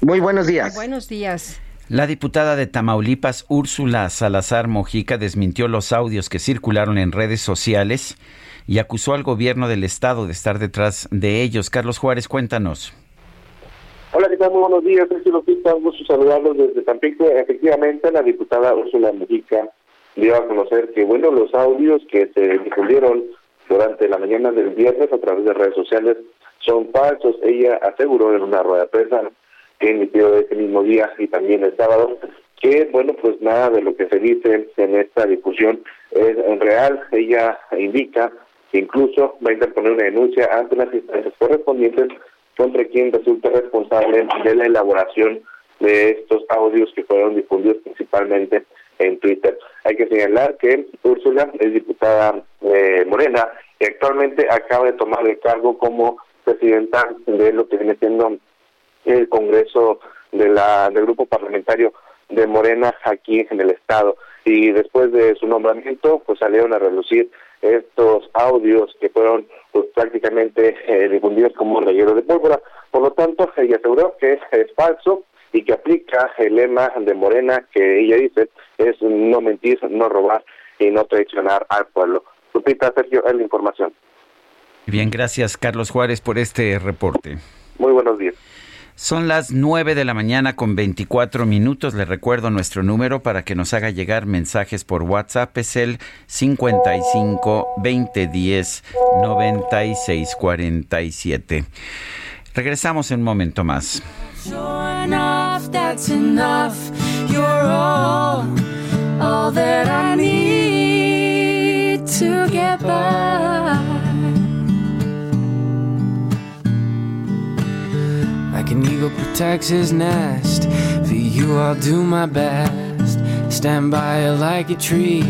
Muy buenos días. Buenos días. La diputada de Tamaulipas, Úrsula Salazar Mojica, desmintió los audios que circularon en redes sociales y acusó al gobierno del estado de estar detrás de ellos. Carlos Juárez, cuéntanos. Hola, ¿qué tal? Muy buenos días, Sergio Lupita. Un gusto saludarlos desde Tampico. Efectivamente, la diputada Úrsula Mujica dio a conocer que, bueno, los audios que se difundieron durante la mañana del viernes a través de redes sociales son falsos. Ella aseguró en una rueda de prensa que emitió ese mismo día y también el sábado que, bueno, pues nada de lo que se dice en esta discusión es real. Ella indica que incluso va a interponer una denuncia ante las instancias correspondientes contra quien resulte responsable de la elaboración de estos audios que fueron difundidos principalmente en Twitter. Hay que señalar que Úrsula es diputada eh, morena y actualmente acaba de tomar el cargo como presidenta de lo que viene siendo el Congreso de la del grupo parlamentario de Morena aquí en el estado y después de su nombramiento pues salieron a relucir estos audios que fueron pues prácticamente eh, difundidos como relleno de pólvora por lo tanto ella aseguró que es falso y que aplica el lema de Morena que ella dice es no mentir, no robar y no traicionar al pueblo. Lupita, Sergio, es la información. Bien, gracias Carlos Juárez por este reporte. Muy buenos días. Son las 9 de la mañana con 24 minutos. Le recuerdo nuestro número para que nos haga llegar mensajes por WhatsApp. Es el 55 2010 9647. Regresamos en un momento más. All. Like an eagle protects his nest. For you, I'll do my best. Stand by you like a tree.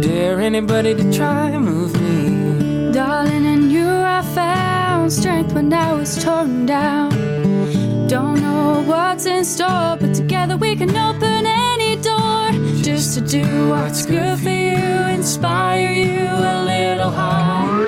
Dare anybody to try and move me. Darling, in you I found strength when I was torn down. Don't know what's in store, but together we can open any door. Just to do what's good for you, inspire you a little higher.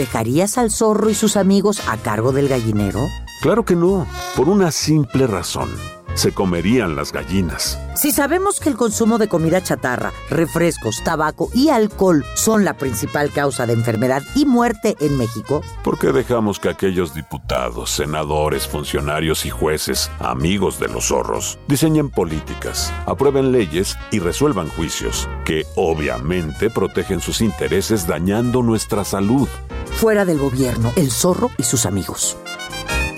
¿Dejarías al zorro y sus amigos a cargo del gallinero? Claro que no, por una simple razón. Se comerían las gallinas. Si sabemos que el consumo de comida chatarra, refrescos, tabaco y alcohol son la principal causa de enfermedad y muerte en México, ¿Por qué dejamos que aquellos diputados, senadores, funcionarios y jueces, amigos de los zorros, diseñen políticas, aprueben leyes y resuelvan juicios que obviamente protegen sus intereses dañando nuestra salud? fuera del gobierno, el zorro y sus amigos.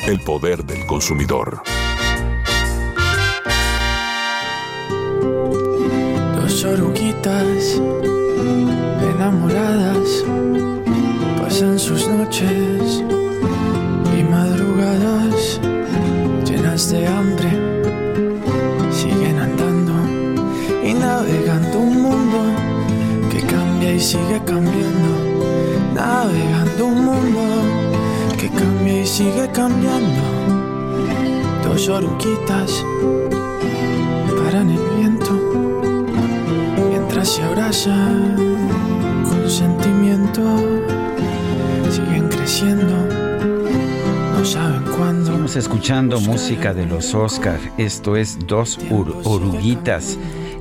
El poder del consumidor. Dos oruguitas enamoradas pasan sus noches y madrugadas llenas de hambre. Siguen andando y navegando un mundo que cambia y sigue cambiando. Navegando un mundo que cambia y sigue cambiando. Dos oruguitas se con sentimiento. Siguen creciendo, no saben cuándo. Estamos escuchando música de los Oscar. Esto es Dos Oruguitas.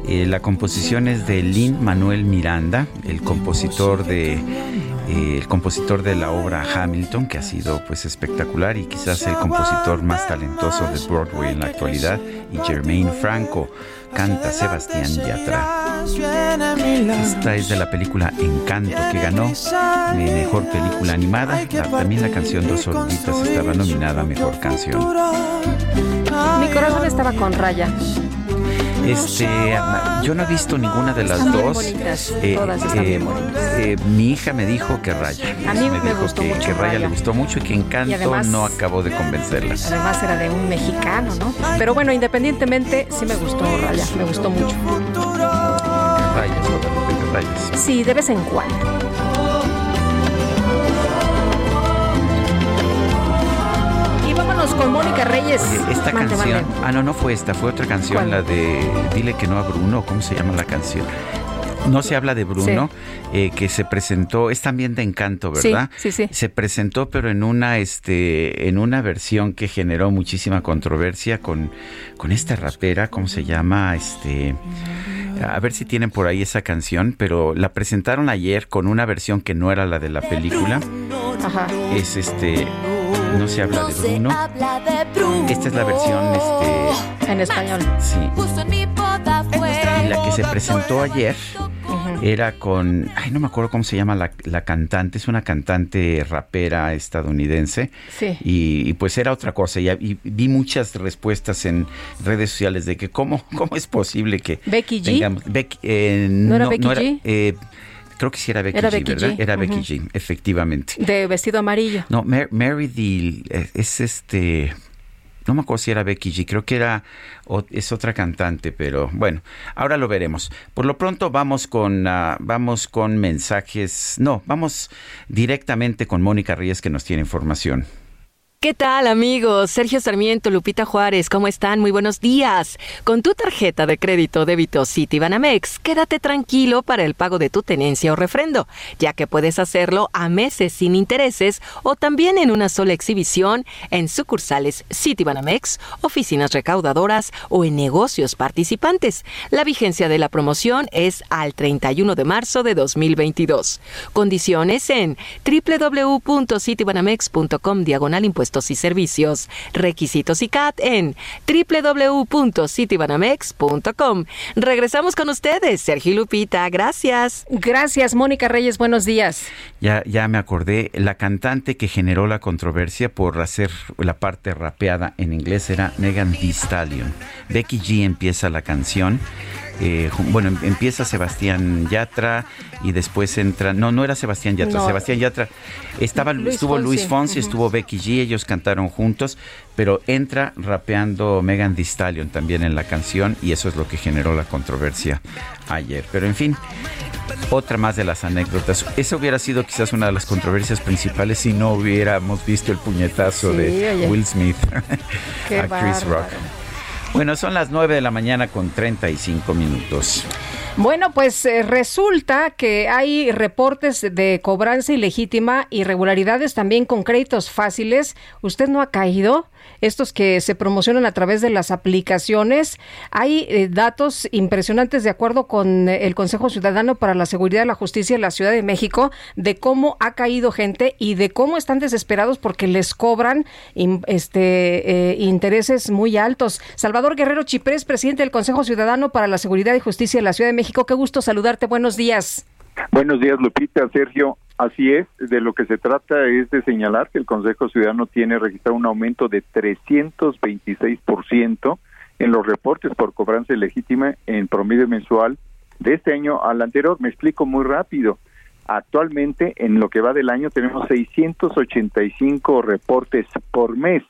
Eh, la composición es de Lin Manuel Miranda, el compositor de eh, el compositor de la obra Hamilton, que ha sido pues espectacular y quizás el compositor más talentoso de Broadway en la actualidad. Y Jermaine Franco canta Sebastián Yatra. Esta es de la película Encanto, que ganó mejor película animada. La- también la canción Dos Oruguitas estaba nominada a mejor canción. Mi corazón estaba con Raya. Este, yo no he visto ninguna de las Están dos. bonitas, todas están bonitas. eh, mi hija me dijo que Raya. A mí me dijo gustó que, mucho que Raya, Raya. le gustó mucho y que Encanto Y además- no acabó de convencerla. Además era de un mexicano, ¿no? Pero bueno, independientemente, sí me gustó Raya, me gustó mucho. Rayas, Rayas. Sí, de vez en cuando. Reyes. Oye, esta Mande, canción, mande. ah no, no fue esta, fue otra canción, ¿Cuál? la de Dile que no a Bruno, ¿cómo se llama la canción? No se habla de Bruno, eh, que se presentó, es también de Encanto, Sí, ¿verdad? sí, sí. Se presentó, pero en una, este, en una versión que generó muchísima controversia con, con esta rapera, ¿cómo se llama? Este, a ver si tienen por ahí esa canción, pero la presentaron ayer con una versión que no era la de la película. Ajá. Es este, no se habla de Bruno. Esta es la versión, este, En español. Sí. Y la que se presentó ayer era con, ay, no me acuerdo cómo se llama la, la cantante, es una cantante rapera estadounidense. Sí. Y, y pues era otra cosa. Y, y vi muchas respuestas en redes sociales de que cómo, cómo es posible que Becky G. tengamos- Becky- eh, ¿No era Becky G? eh, creo que sí era Becky Era G, Becky ¿verdad? G, Era Becky. G, efectivamente. De vestido amarillo. No, Mar- Mary D. eh, es este. No me acuerdo si era Becky G, creo que era es otra cantante, pero bueno, ahora lo veremos. Por lo pronto vamos con ah, vamos con mensajes. No, vamos directamente con Mónica Reyes que nos tiene información. ¿Qué tal amigos? Sergio Sarmiento, Lupita Juárez, ¿cómo están? Muy buenos días. Con tu tarjeta de crédito débito Citibanamex, quédate tranquilo para el pago de tu tenencia o refrendo, ya que puedes hacerlo a meses sin intereses o también en una sola exhibición en sucursales Citibanamex, oficinas recaudadoras o en negocios participantes. La vigencia de la promoción es al 31 de marzo de 2022. Condiciones en www.citibanamex.com diagonal impuestos y servicios. Requisitos y CAT en www.citibanamex.com. Regresamos con ustedes, Sergio y Lupita. Gracias. Gracias, Mónica Reyes. Buenos días. Ya, ya me acordé, la cantante que generó la controversia por hacer la parte rapeada en inglés era Megan Thee Stallion. Becky G empieza la canción. Eh, bueno, em- empieza Sebastián Yatra y después entra. No, no era Sebastián Yatra. No. Sebastián Yatra. Estaba, Luis estuvo Fonsi. Luis Fonsi, estuvo Becky G, ellos cantaron juntos, pero entra rapeando Megan Thee Stallion también en la canción y eso es lo que generó la controversia ayer. Pero en fin, otra más de las anécdotas. Esa hubiera sido quizás una de las controversias principales si no hubiéramos visto el puñetazo Sí, de oye. Will Smith (laughs) a Chris. Rock. Bueno, son las 9 de la mañana con 35 minutos. Bueno, pues eh, resulta que hay reportes de cobranza ilegítima, irregularidades también con créditos fáciles. ¿Usted no ha caído? Estos que se promocionan a través de las aplicaciones. Hay eh, datos impresionantes de acuerdo con eh, el Consejo Ciudadano para la Seguridad y la Justicia en la Ciudad de México de cómo ha caído gente y de cómo están desesperados porque les cobran este, eh, intereses muy altos. Salvador Guerrero Chiprés, presidente del Consejo Ciudadano para la Seguridad y Justicia de la Ciudad de México. Qué gusto saludarte. Buenos días. Buenos días, Lupita, Sergio. Así es, de lo que se trata es de señalar que el Consejo Ciudadano tiene registrado un aumento de 326% en los reportes por cobranza ilegítima en promedio mensual de este año al anterior. Me explico muy rápido. Actualmente, en lo que va del año, tenemos 685 reportes por mes.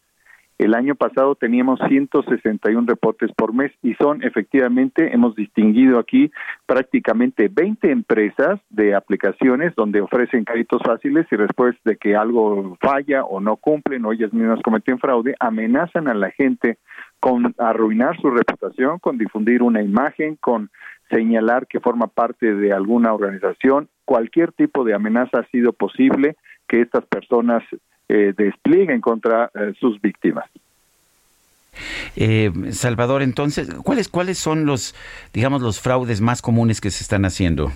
El año pasado teníamos 161 reportes por mes y son efectivamente, hemos distinguido aquí prácticamente 20 empresas de aplicaciones donde ofrecen créditos fáciles y después de que algo falla o no cumplen o ellas mismas cometen fraude, amenazan a la gente con arruinar su reputación, con difundir una imagen, con señalar que forma parte de alguna organización. Cualquier tipo de amenaza ha sido posible que estas personas eh, desplieguen contra eh, sus víctimas. Eh, Salvador, entonces, ¿cuáles, ¿cuáles son los, digamos, los fraudes más comunes que se están haciendo?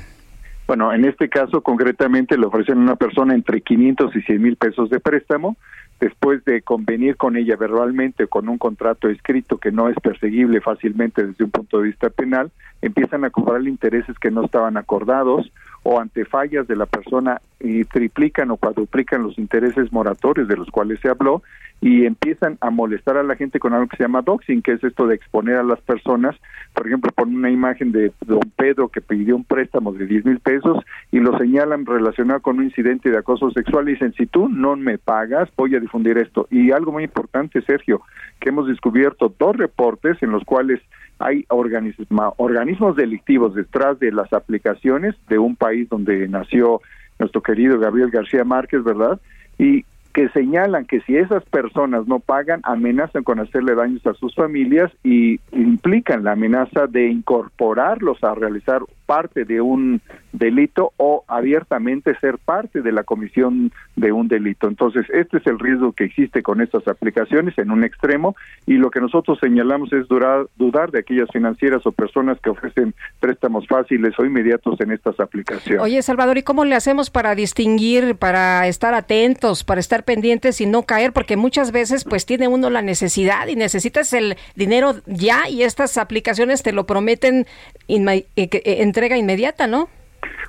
Bueno, en este caso concretamente le ofrecen a una persona entre 500 y 100 mil pesos de préstamo. Después de convenir con ella verbalmente con un contrato escrito que no es perseguible fácilmente desde un punto de vista penal, empiezan a cobrarle intereses que no estaban acordados o ante fallas de la persona y triplican o cuadruplican los intereses moratorios de los cuales se habló y empiezan a molestar a la gente con algo que se llama doxing, que es esto de exponer a las personas, por ejemplo, ponen una imagen de don Pedro que pidió un préstamo de 10 mil pesos y lo señalan relacionado con un incidente de acoso sexual y dicen, si tú no me pagas, voy a difundir esto. Y algo muy importante, Sergio, que hemos descubierto dos reportes en los cuales hay organismos delictivos detrás de las aplicaciones de un país donde nació nuestro querido Gabriel García Márquez, ¿verdad? Y que señalan que si esas personas no pagan, amenazan con hacerle daños a sus familias y implican la amenaza de incorporarlos a realizar parte de un delito o abiertamente ser parte de la comisión de un delito. Entonces, este es el riesgo que existe con estas aplicaciones en un extremo y lo que nosotros señalamos es durar- dudar de aquellas financieras o personas que ofrecen préstamos fáciles o inmediatos en estas aplicaciones. Oye, Salvador, ¿y cómo le hacemos para distinguir, para estar atentos, para estar pendientes y no caer? Porque muchas veces pues tiene uno la necesidad y necesitas el dinero ya y estas aplicaciones te lo prometen eh, eh, entrega inmediata, ¿no?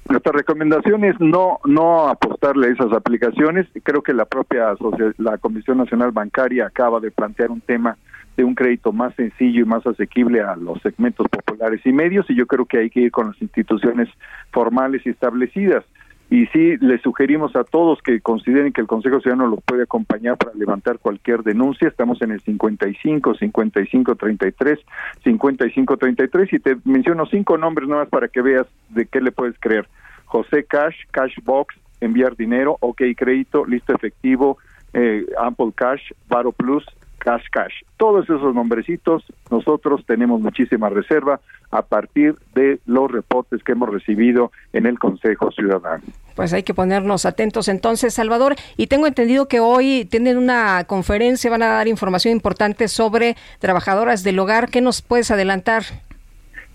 Nuestra recomendación es no no apostarle a esas aplicaciones. Creo que la propia la Comisión Nacional Bancaria acaba de plantear un tema de un crédito más sencillo y más asequible a los segmentos populares y medios y yo creo que hay que ir con las instituciones formales y establecidas. Y sí, les sugerimos a todos que consideren que el Consejo Ciudadano los puede acompañar para levantar cualquier denuncia. Estamos en el 55, 55, 33, 55, 33 y te menciono cinco nombres nomás para que veas de qué le puedes creer. José Cash, Cashbox, enviar dinero, OK Crédito, listo efectivo, eh, Ample Cash, Varo Plus, Cash Cash. Todos esos nombrecitos, nosotros tenemos muchísima reserva a partir de los reportes que hemos recibido en el Consejo Ciudadano. Pues hay que ponernos atentos entonces, Salvador. Y tengo entendido que hoy tienen una conferencia, van a dar información importante sobre trabajadoras del hogar. ¿Qué nos puedes adelantar?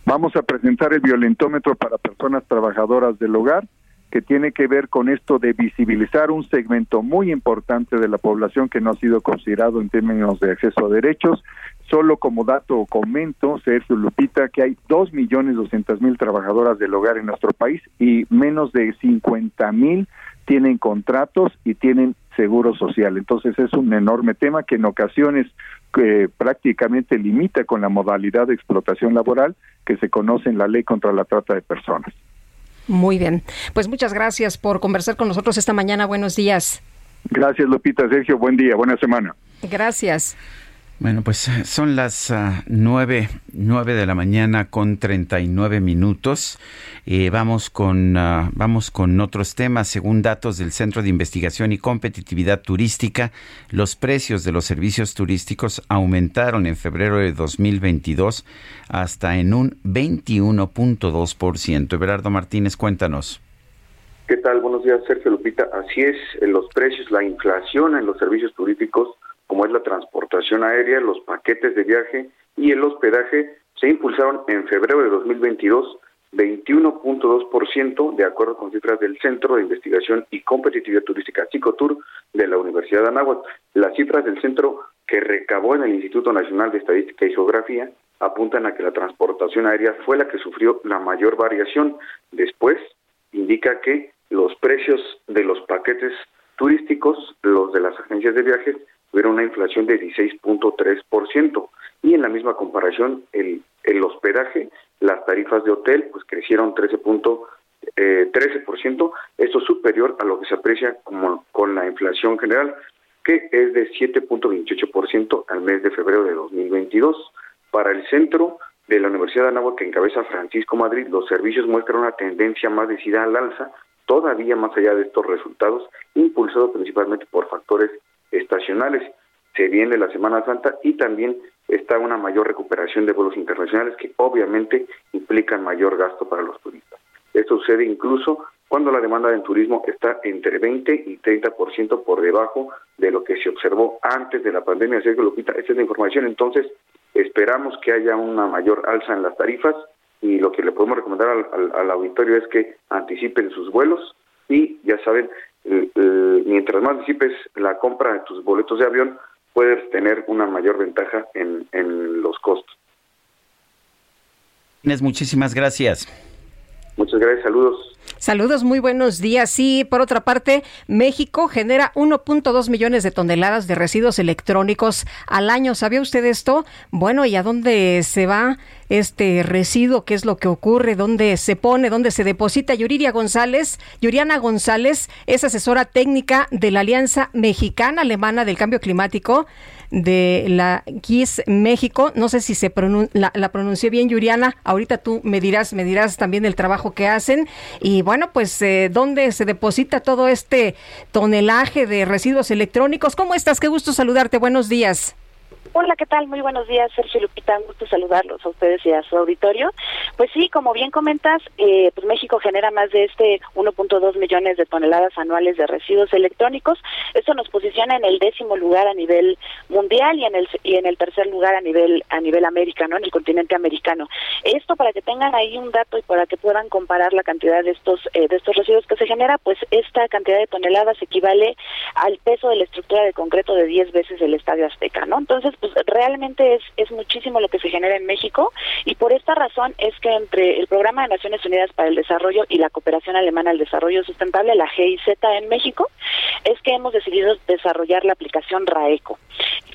Vamos a presentar el violentómetro para personas trabajadoras del hogar, que tiene que ver con esto de visibilizar un segmento muy importante de la población que no ha sido considerado en términos de acceso a derechos. Solo como dato comento, Sergio Lupita, que hay dos millones doscientas mil trabajadoras del hogar en nuestro país y menos de cincuenta mil tienen contratos y tienen seguro social. Entonces es un enorme tema que en ocasiones que prácticamente limita con la modalidad de explotación laboral que se conoce en la ley contra la trata de personas. Muy bien. Pues muchas gracias por conversar con nosotros esta mañana. Buenos días. Gracias Lupita, Sergio, buen día, buena semana. Gracias. Bueno, pues eh, son las ah, nueve, nueve de la mañana con 39 minutos. Eh, vamos, con, ah, vamos con otros temas. Según datos del Centro de Investigación y Competitividad Turística, los precios de los servicios turísticos aumentaron en febrero de 2022 hasta en un 21.2%. Everardo Martínez, cuéntanos. ¿Qué tal? Buenos días, Sergio Lupita. Así es, en los precios, la inflación en los servicios turísticos como es la transportación aérea, los paquetes de viaje y el hospedaje, se impulsaron en febrero de 2022 21.2% de acuerdo con cifras del Centro de Investigación y Competitividad Turística Cicotur de la Universidad de Anáhuac. Las cifras del centro que recabó en el Instituto Nacional de Estadística y Geografía apuntan a que la transportación aérea fue la que sufrió la mayor variación. Después indica que los precios de los paquetes turísticos, los de las agencias de viajes, tuvieron una inflación de 16.3% y en la misma comparación el, el hospedaje, las tarifas de hotel pues crecieron 13.13%, eh, 13%, esto superior a lo que se aprecia como con la inflación general que es de 7.28% al mes de febrero de 2022. Para el centro de la Universidad de Anáhuac que encabeza Francisco Madrid, los servicios muestran una tendencia más decidida al alza, todavía más allá de estos resultados, impulsado principalmente por factores estacionales. Se viene la Semana Santa y también está una mayor recuperación de vuelos internacionales que obviamente implican mayor gasto para los turistas. Esto sucede incluso cuando la demanda en turismo está entre 20 y 30% por debajo de lo que se observó antes de la pandemia. Sergio Lupita, esta es la información. Entonces, esperamos que haya una mayor alza en las tarifas y lo que le podemos recomendar al, al auditorio es que anticipen sus vuelos y ya saben, eh, eh, mientras más anticipes la compra de tus boletos de avión, puedes tener una mayor ventaja en, en los costos. Inés, muchísimas gracias. Muchas gracias, saludos. Saludos, muy buenos días. Sí, por otra parte, México genera 1.2 millones de toneladas de residuos electrónicos al año. ¿Sabía usted esto? Bueno, ¿y a dónde se va este residuo? ¿Qué es lo que ocurre? ¿Dónde se pone? ¿Dónde se deposita? Yuriria González, Yuriana González es asesora técnica de la Alianza Mexicana Alemana del Cambio Climático de la GIS México. No sé si se pronun la, la, pronuncié bien, Yuriana. Ahorita tú me dirás, me dirás también el trabajo que hacen. Y bueno, pues, eh, ¿dónde se deposita todo este tonelaje de residuos electrónicos? ¿Cómo estás? Qué gusto saludarte. Buenos días. Hola, ¿qué tal? Muy buenos días, Sergio Lupita. Un gusto saludarlos a ustedes y a su auditorio. Pues sí, como bien comentas, eh, pues México genera más de este 1.2 millones de toneladas anuales de residuos electrónicos. Esto nos posiciona en el décimo lugar a nivel mundial y en el y en el tercer lugar a nivel a nivel americano, en el continente americano. Esto para que tengan ahí un dato y para que puedan comparar la cantidad de estos eh, de estos residuos que se genera, pues esta cantidad de toneladas equivale al peso de la estructura de concreto de 10 veces el Estadio Azteca, ¿no? Entonces, pues realmente es, es muchísimo lo que se genera en México y por esta razón es que entre el Programa de Naciones Unidas para el Desarrollo y la Cooperación Alemana al Desarrollo Sustentable, la GIZ en México, es que hemos decidido desarrollar la aplicación RAECO.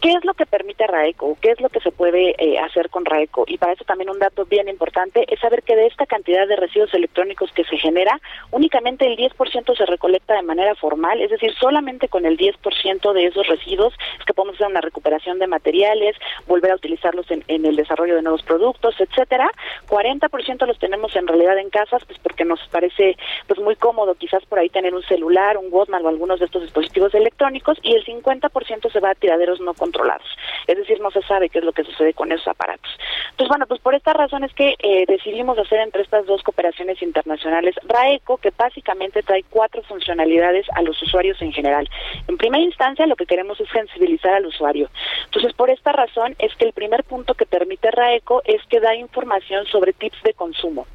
¿Qué es lo que permite RAECO? ¿Qué es lo que se puede eh, hacer con RAECO? Y para eso también un dato bien importante es saber que de esta cantidad de residuos electrónicos que se genera, únicamente el 10% se recolecta de manera formal, es decir, solamente con el 10% de esos residuos es que podemos hacer una recuperación de materiales, volver a utilizarlos en, el desarrollo de nuevos productos, etcétera. 40% los tenemos en realidad en casas, pues porque nos parece pues muy cómodo quizás por ahí tener un celular, un Walkman o algunos de estos dispositivos electrónicos y el 50% se va a tiraderos no controlados. Es decir, no se sabe qué es lo que sucede con esos aparatos. Entonces, bueno, pues por esta razón es que eh, decidimos hacer entre estas dos cooperaciones internacionales RAECO, que básicamente trae cuatro funcionalidades a los usuarios en general. En primera instancia, lo que queremos es sensibilizar al usuario. Entonces, por esta razón es que el primer punto que permite RAECO es que da información sobre tips de consumo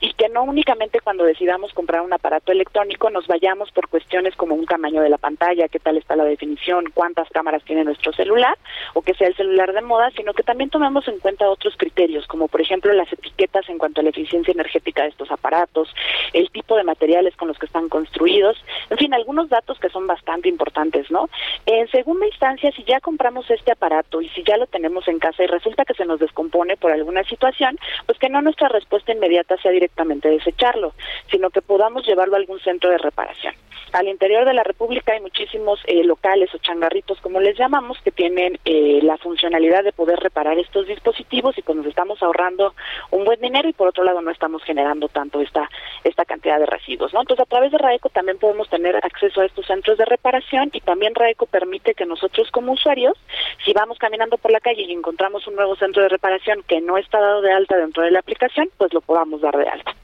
y que no únicamente cuando decidamos comprar un aparato electrónico nos vayamos por cuestiones como un tamaño de la pantalla, qué tal está la definición, cuántas cámaras tiene nuestro celular o que sea el celular de moda, sino que también tomemos en cuenta otros criterios, como por ejemplo las etiquetas en cuanto a la eficiencia energética de estos aparatos, el tipo de materiales con los que están construidos, en fin, algunos datos que son bastante importantes, ¿no? En segunda instancia, si ya compramos este aparato y si ya lo tenemos en casa y resulta que se nos descompone por alguna situación, pues que no nuestra respuesta inmediata sea directamente desecharlo, sino que podamos llevarlo a algún centro de reparación. Al interior de la República hay muchísimos eh, locales o changarritos, como les llamamos, que tienen eh, la funcionalidad de poder reparar estos dispositivos y pues nos estamos ahorrando un buen dinero y por otro lado no estamos generando tanto esta esta cantidad de residuos, ¿no? Entonces a través de Raeco también podemos tener acceso a estos centros de reparación y también Raeco permite que nosotros como usuarios, si vamos caminando por la calle y encontramos un nuevo centro de reparación que no está dado de alta dentro de la aplicación, pues lo podamos dar de alta.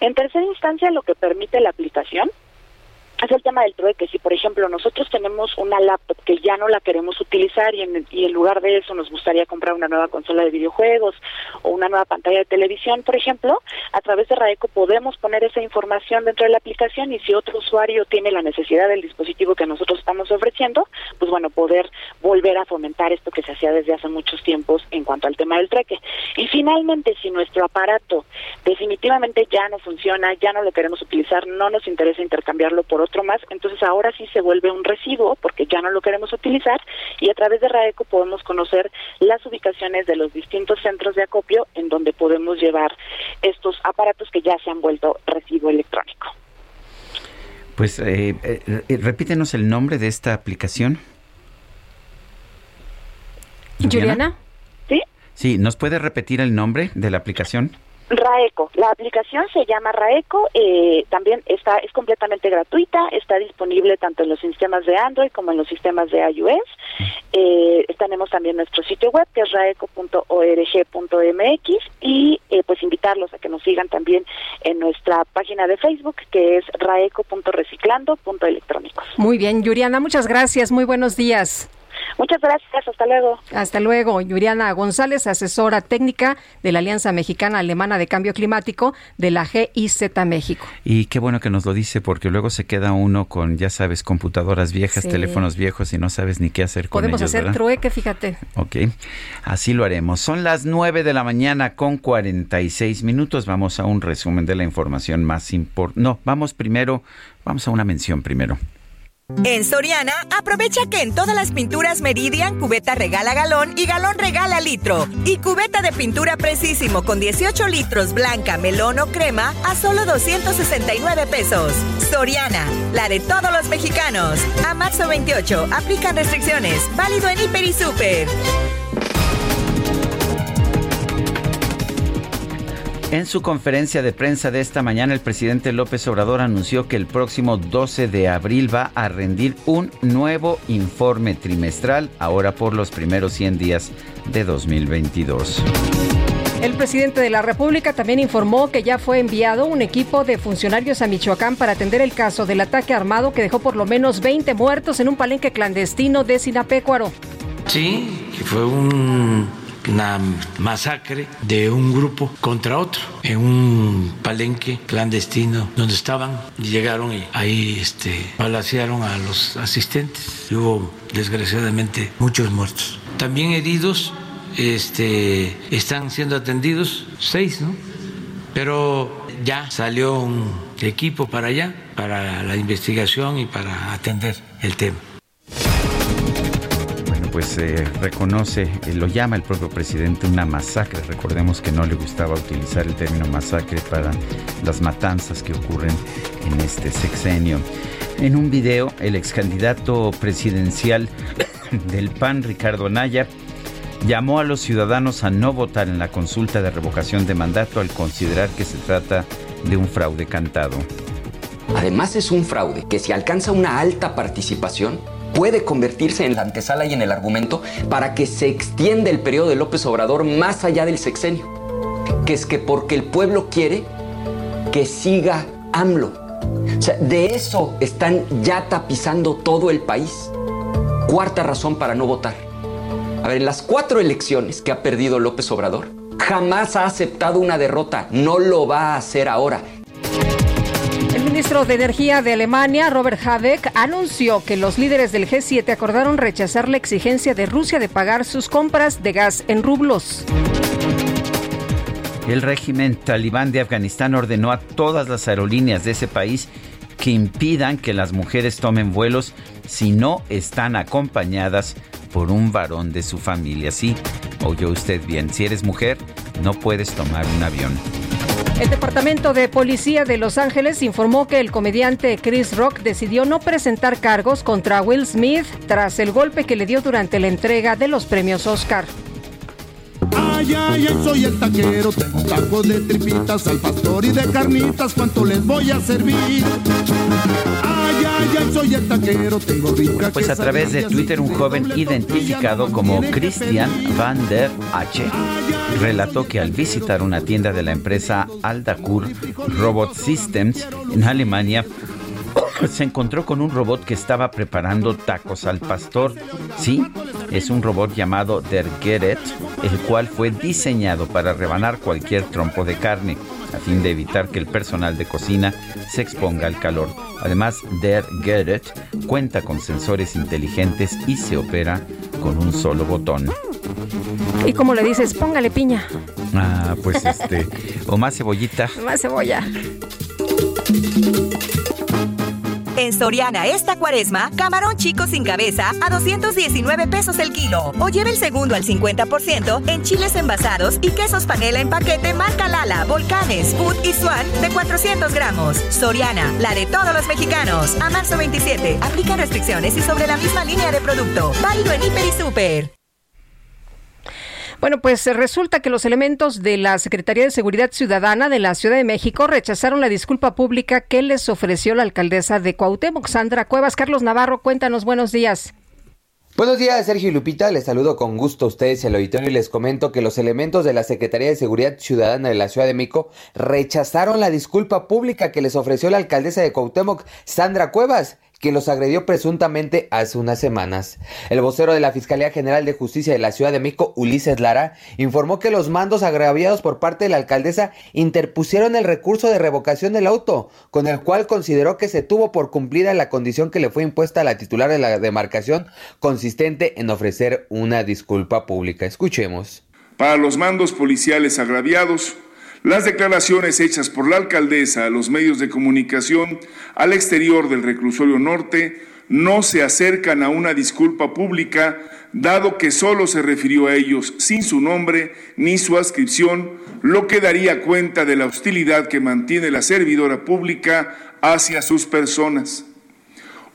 En tercera instancia, lo que permite la aplicación es el tema del trueque. Si, por ejemplo, nosotros tenemos una laptop que ya no la queremos utilizar y en, y en lugar de eso nos gustaría comprar una nueva consola de videojuegos o una nueva pantalla de televisión, por ejemplo, a través de Raeco podemos poner esa información dentro de la aplicación y si otro usuario tiene la necesidad del dispositivo que nosotros estamos ofreciendo, pues bueno, poder volver a fomentar esto que se hacía desde hace muchos tiempos en cuanto al tema del trueque. Y finalmente, si nuestro aparato definitivamente ya no funciona, ya no lo queremos utilizar, no nos interesa intercambiarlo por otro más, entonces ahora sí se vuelve un residuo porque ya no lo queremos utilizar y a través de Raeco podemos conocer las ubicaciones de los distintos centros de acopio en donde podemos llevar estos aparatos que ya se han vuelto residuo electrónico. Pues eh, eh, eh, repítenos el nombre de esta aplicación. Juliana. ¿Sí? Sí, ¿nos puede repetir el nombre de la aplicación? Raeco. La aplicación se llama Raeco, eh, también está es completamente gratuita, está disponible tanto en los sistemas de Android como en los sistemas de iOS. Eh, tenemos también nuestro sitio web que es raeco.org.mx y eh, pues invitarlos a que nos sigan también en nuestra página de Facebook que es raeco.reciclando.electrónicos. Muy bien, Yuriana, muchas gracias. Muy buenos días. Muchas gracias, hasta luego. Hasta luego. Yuriana González, asesora técnica de la Alianza Mexicana Alemana de Cambio Climático de la GIZ México. Y qué bueno que nos lo dice porque luego se queda uno con, ya sabes, computadoras viejas, Sí. teléfonos viejos y no sabes ni qué hacer con Podemos ellos. hacer ¿verdad? trueque, fíjate. Ok, así lo haremos. Son las 9 de la mañana con 46 minutos. Vamos a un resumen de la información más importante. No, vamos primero, vamos a una mención primero. En Soriana, aprovecha que en todas las pinturas Meridian, cubeta regala galón y galón regala litro. Y cubeta de pintura precisísimo con 18 litros blanca, melón o crema a solo 269 pesos. Soriana, la de todos los mexicanos. A marzo 28, aplican restricciones. Válido en Hiper y Super. En su conferencia de prensa de esta mañana, el presidente López Obrador anunció que el próximo 12 de abril va a rendir un nuevo informe trimestral, ahora por los primeros 100 días de 2022. El presidente de la República también informó que ya fue enviado un equipo de funcionarios a Michoacán para atender el caso del ataque armado que dejó por lo menos 20 muertos en un palenque clandestino de Sinapecuaro. Sí, que fue un- una masacre de un grupo contra otro en un palenque clandestino donde estaban llegaron y ahí este balacearon a los asistentes y hubo desgraciadamente muchos muertos. También heridos este están siendo atendidos seis, ¿no? Pero ya salió un equipo para allá para la investigación y para atender el tema. Pues reconoce, eh, lo llama el propio presidente una masacre. Recordemos que no le gustaba utilizar el término masacre para las matanzas que ocurren en este sexenio. En un video, el ex candidato presidencial (coughs) del PAN, Ricardo Anaya, llamó a los ciudadanos a no votar en la consulta de revocación de mandato al considerar que se trata de un fraude cantado. Además es un fraude que si alcanza una alta participación puede convertirse en la antesala y en el argumento para que se extienda el periodo de López Obrador más allá del sexenio. Que es que porque el pueblo quiere que siga AMLO. O sea, de eso están ya tapizando todo el país. Cuarta razón para no votar. A ver, en las cuatro elecciones que ha perdido López Obrador, jamás ha aceptado una derrota. No lo va a hacer ahora. Ministro de Energía de Alemania, Robert Habeck, anunció que los líderes del G7 acordaron rechazar la exigencia de Rusia de pagar sus compras de gas en rublos. El régimen talibán de Afganistán ordenó a todas las aerolíneas de ese país que impidan que las mujeres tomen vuelos si no están acompañadas por un varón de su familia. Sí, oyó usted bien, si eres mujer, no puedes tomar un avión. El Departamento de Policía de Los Ángeles informó que el comediante Chris Rock decidió no presentar cargos contra Will Smith tras el golpe que le dio durante la entrega de los premios Oscar. Ay, ay, soy el taquero, tengo tacos de tripitas al pastor y de carnitas, ¿cuánto les voy a servir? Ay, ay, ay, soy el taquero, tengo rica Pues a través de Twitter un joven identificado como Christian van der H relató que al visitar una tienda de la empresa Aldakur Robot Systems en Alemania se encontró con un robot que estaba preparando tacos al pastor. Sí, es un robot llamado Der Gerät, el cual fue diseñado para rebanar cualquier trompo de carne, a fin de evitar que el personal de cocina se exponga al calor. Además, Der Gerät cuenta con sensores inteligentes y se opera con un solo botón. ¿Y como le dices? Póngale piña. Ah, pues este, o más cebollita. (laughs) Más cebolla. En Soriana esta cuaresma, camarón chico sin cabeza a 219 pesos el kilo. O lleve el segundo al 50% en chiles envasados y quesos panela en paquete marca Lala, Volcanes, Food y Swan de 400 gramos. Soriana, la de todos los mexicanos. A marzo 27, aplican restricciones y sobre la misma línea de producto. Válido en Hiper y Super. Bueno, pues resulta que los elementos de la Secretaría de Seguridad Ciudadana de la Ciudad de México rechazaron la disculpa pública que les ofreció la alcaldesa de Cuauhtémoc, Sandra Cuevas. Carlos Navarro, cuéntanos, buenos días. Buenos días, Sergio y Lupita. Les saludo con gusto a ustedes y al auditorio y les comento que los elementos de la Secretaría de Seguridad Ciudadana de la Ciudad de México rechazaron la disculpa pública que les ofreció la alcaldesa de Cuauhtémoc, Sandra Cuevas quien los agredió presuntamente hace unas semanas. El vocero de la Fiscalía General de Justicia de la Ciudad de México, Ulises Lara, informó que los mandos agraviados por parte de la alcaldesa interpusieron el recurso de revocación del auto, con el cual consideró que se tuvo por cumplida la condición que le fue impuesta a la titular de la demarcación, consistente en ofrecer una disculpa pública. Escuchemos. Para los mandos policiales agraviados, las declaraciones hechas por la alcaldesa a los medios de comunicación al exterior del reclusorio norte no se acercan a una disculpa pública, dado que solo se refirió a ellos sin su nombre ni su adscripción, lo que daría cuenta de la hostilidad que mantiene la servidora pública hacia sus personas.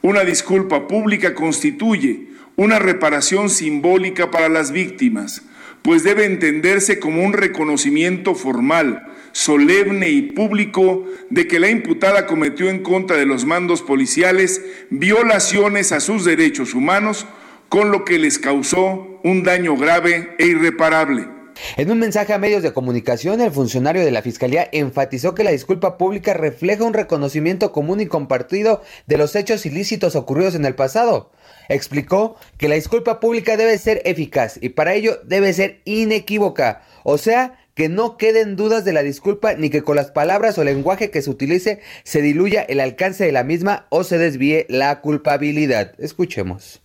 Una disculpa pública constituye una reparación simbólica para las víctimas, pues debe entenderse como un reconocimiento formal, solemne y público de que la imputada cometió en contra de los mandos policiales violaciones a sus derechos humanos, con lo que les causó un daño grave e irreparable. En un mensaje a medios de comunicación, el funcionario de la Fiscalía enfatizó que la disculpa pública refleja un reconocimiento común y compartido de los hechos ilícitos ocurridos en el pasado. Explicó que la disculpa pública debe ser eficaz y para ello debe ser inequívoca, o sea, que no queden dudas de la disculpa ni que con las palabras o lenguaje que se utilice se diluya el alcance de la misma o se desvíe la culpabilidad. Escuchemos.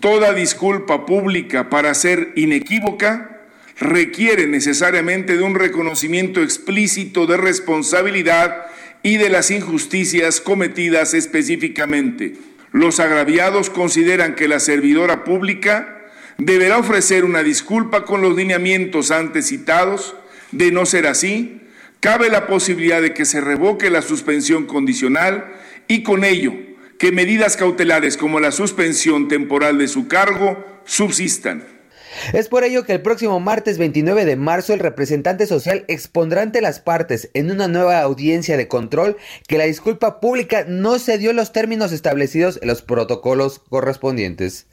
Toda disculpa pública para ser inequívoca requiere necesariamente de un reconocimiento explícito de responsabilidad y de las injusticias cometidas específicamente. Los agraviados consideran que la servidora pública deberá ofrecer una disculpa con los lineamientos antes citados. De no ser así, cabe la posibilidad de que se revoque la suspensión condicional y con ello que medidas cautelares como la suspensión temporal de su cargo subsistan. Es por ello que el próximo martes 29 de marzo el representante social expondrá ante las partes en una nueva audiencia de control que la disculpa pública no se dio en los términos establecidos en los protocolos correspondientes.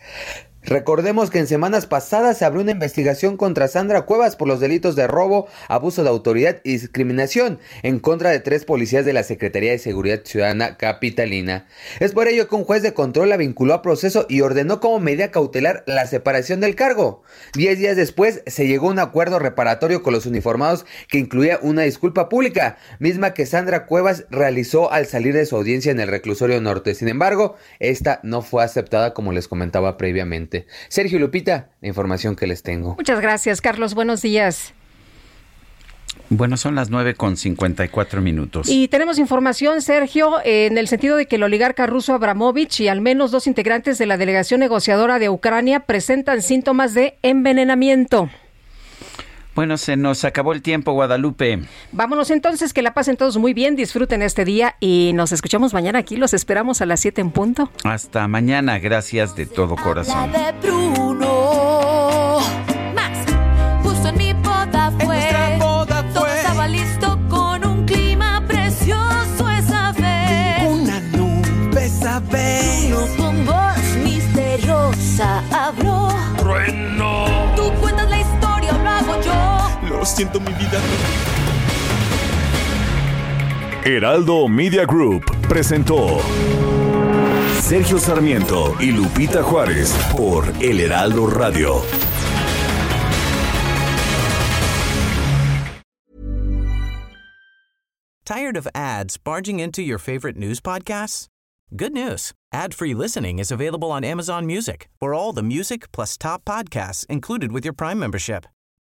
Recordemos que en semanas pasadas se abrió una investigación contra Sandra Cuevas por los delitos de robo, abuso de autoridad y discriminación en contra de tres policías de la Secretaría de Seguridad Ciudadana Capitalina. Es por ello que un juez de control la vinculó a proceso y ordenó como medida cautelar la separación del cargo. Diez días después se llegó a un acuerdo reparatorio con los uniformados que incluía una disculpa pública, misma que Sandra Cuevas realizó al salir de su audiencia en el reclusorio norte. Sin embargo, esta no fue aceptada como les comentaba previamente. Sergio Lupita, la información que les tengo. Muchas gracias, Carlos. Buenos días. Bueno, son las 9 con 54 minutos. Y tenemos información, Sergio, en el sentido de que el oligarca ruso Abramovich y al menos dos integrantes de la delegación negociadora de Ucrania presentan síntomas de envenenamiento. Bueno, se nos acabó el tiempo, Guadalupe. Vámonos entonces, que la pasen todos muy bien, disfruten este día y nos escuchamos mañana aquí. Los esperamos a las 7 en punto. Hasta mañana, gracias de todo corazón. de Bruno. Max, justo en mi boda fue. Todo estaba listo con un clima precioso esa vez. Una nube esa vez. Uno con voz misteriosa habló. Trueno. Lo siento, mi vida. Heraldo Media Group presentó Sergio Sarmiento y Lupita Juárez por El Heraldo Radio. Tired of ads barging into your favorite news podcasts? Good news. Ad-free listening is available on Amazon Music for all the music plus top podcasts included with your Prime membership.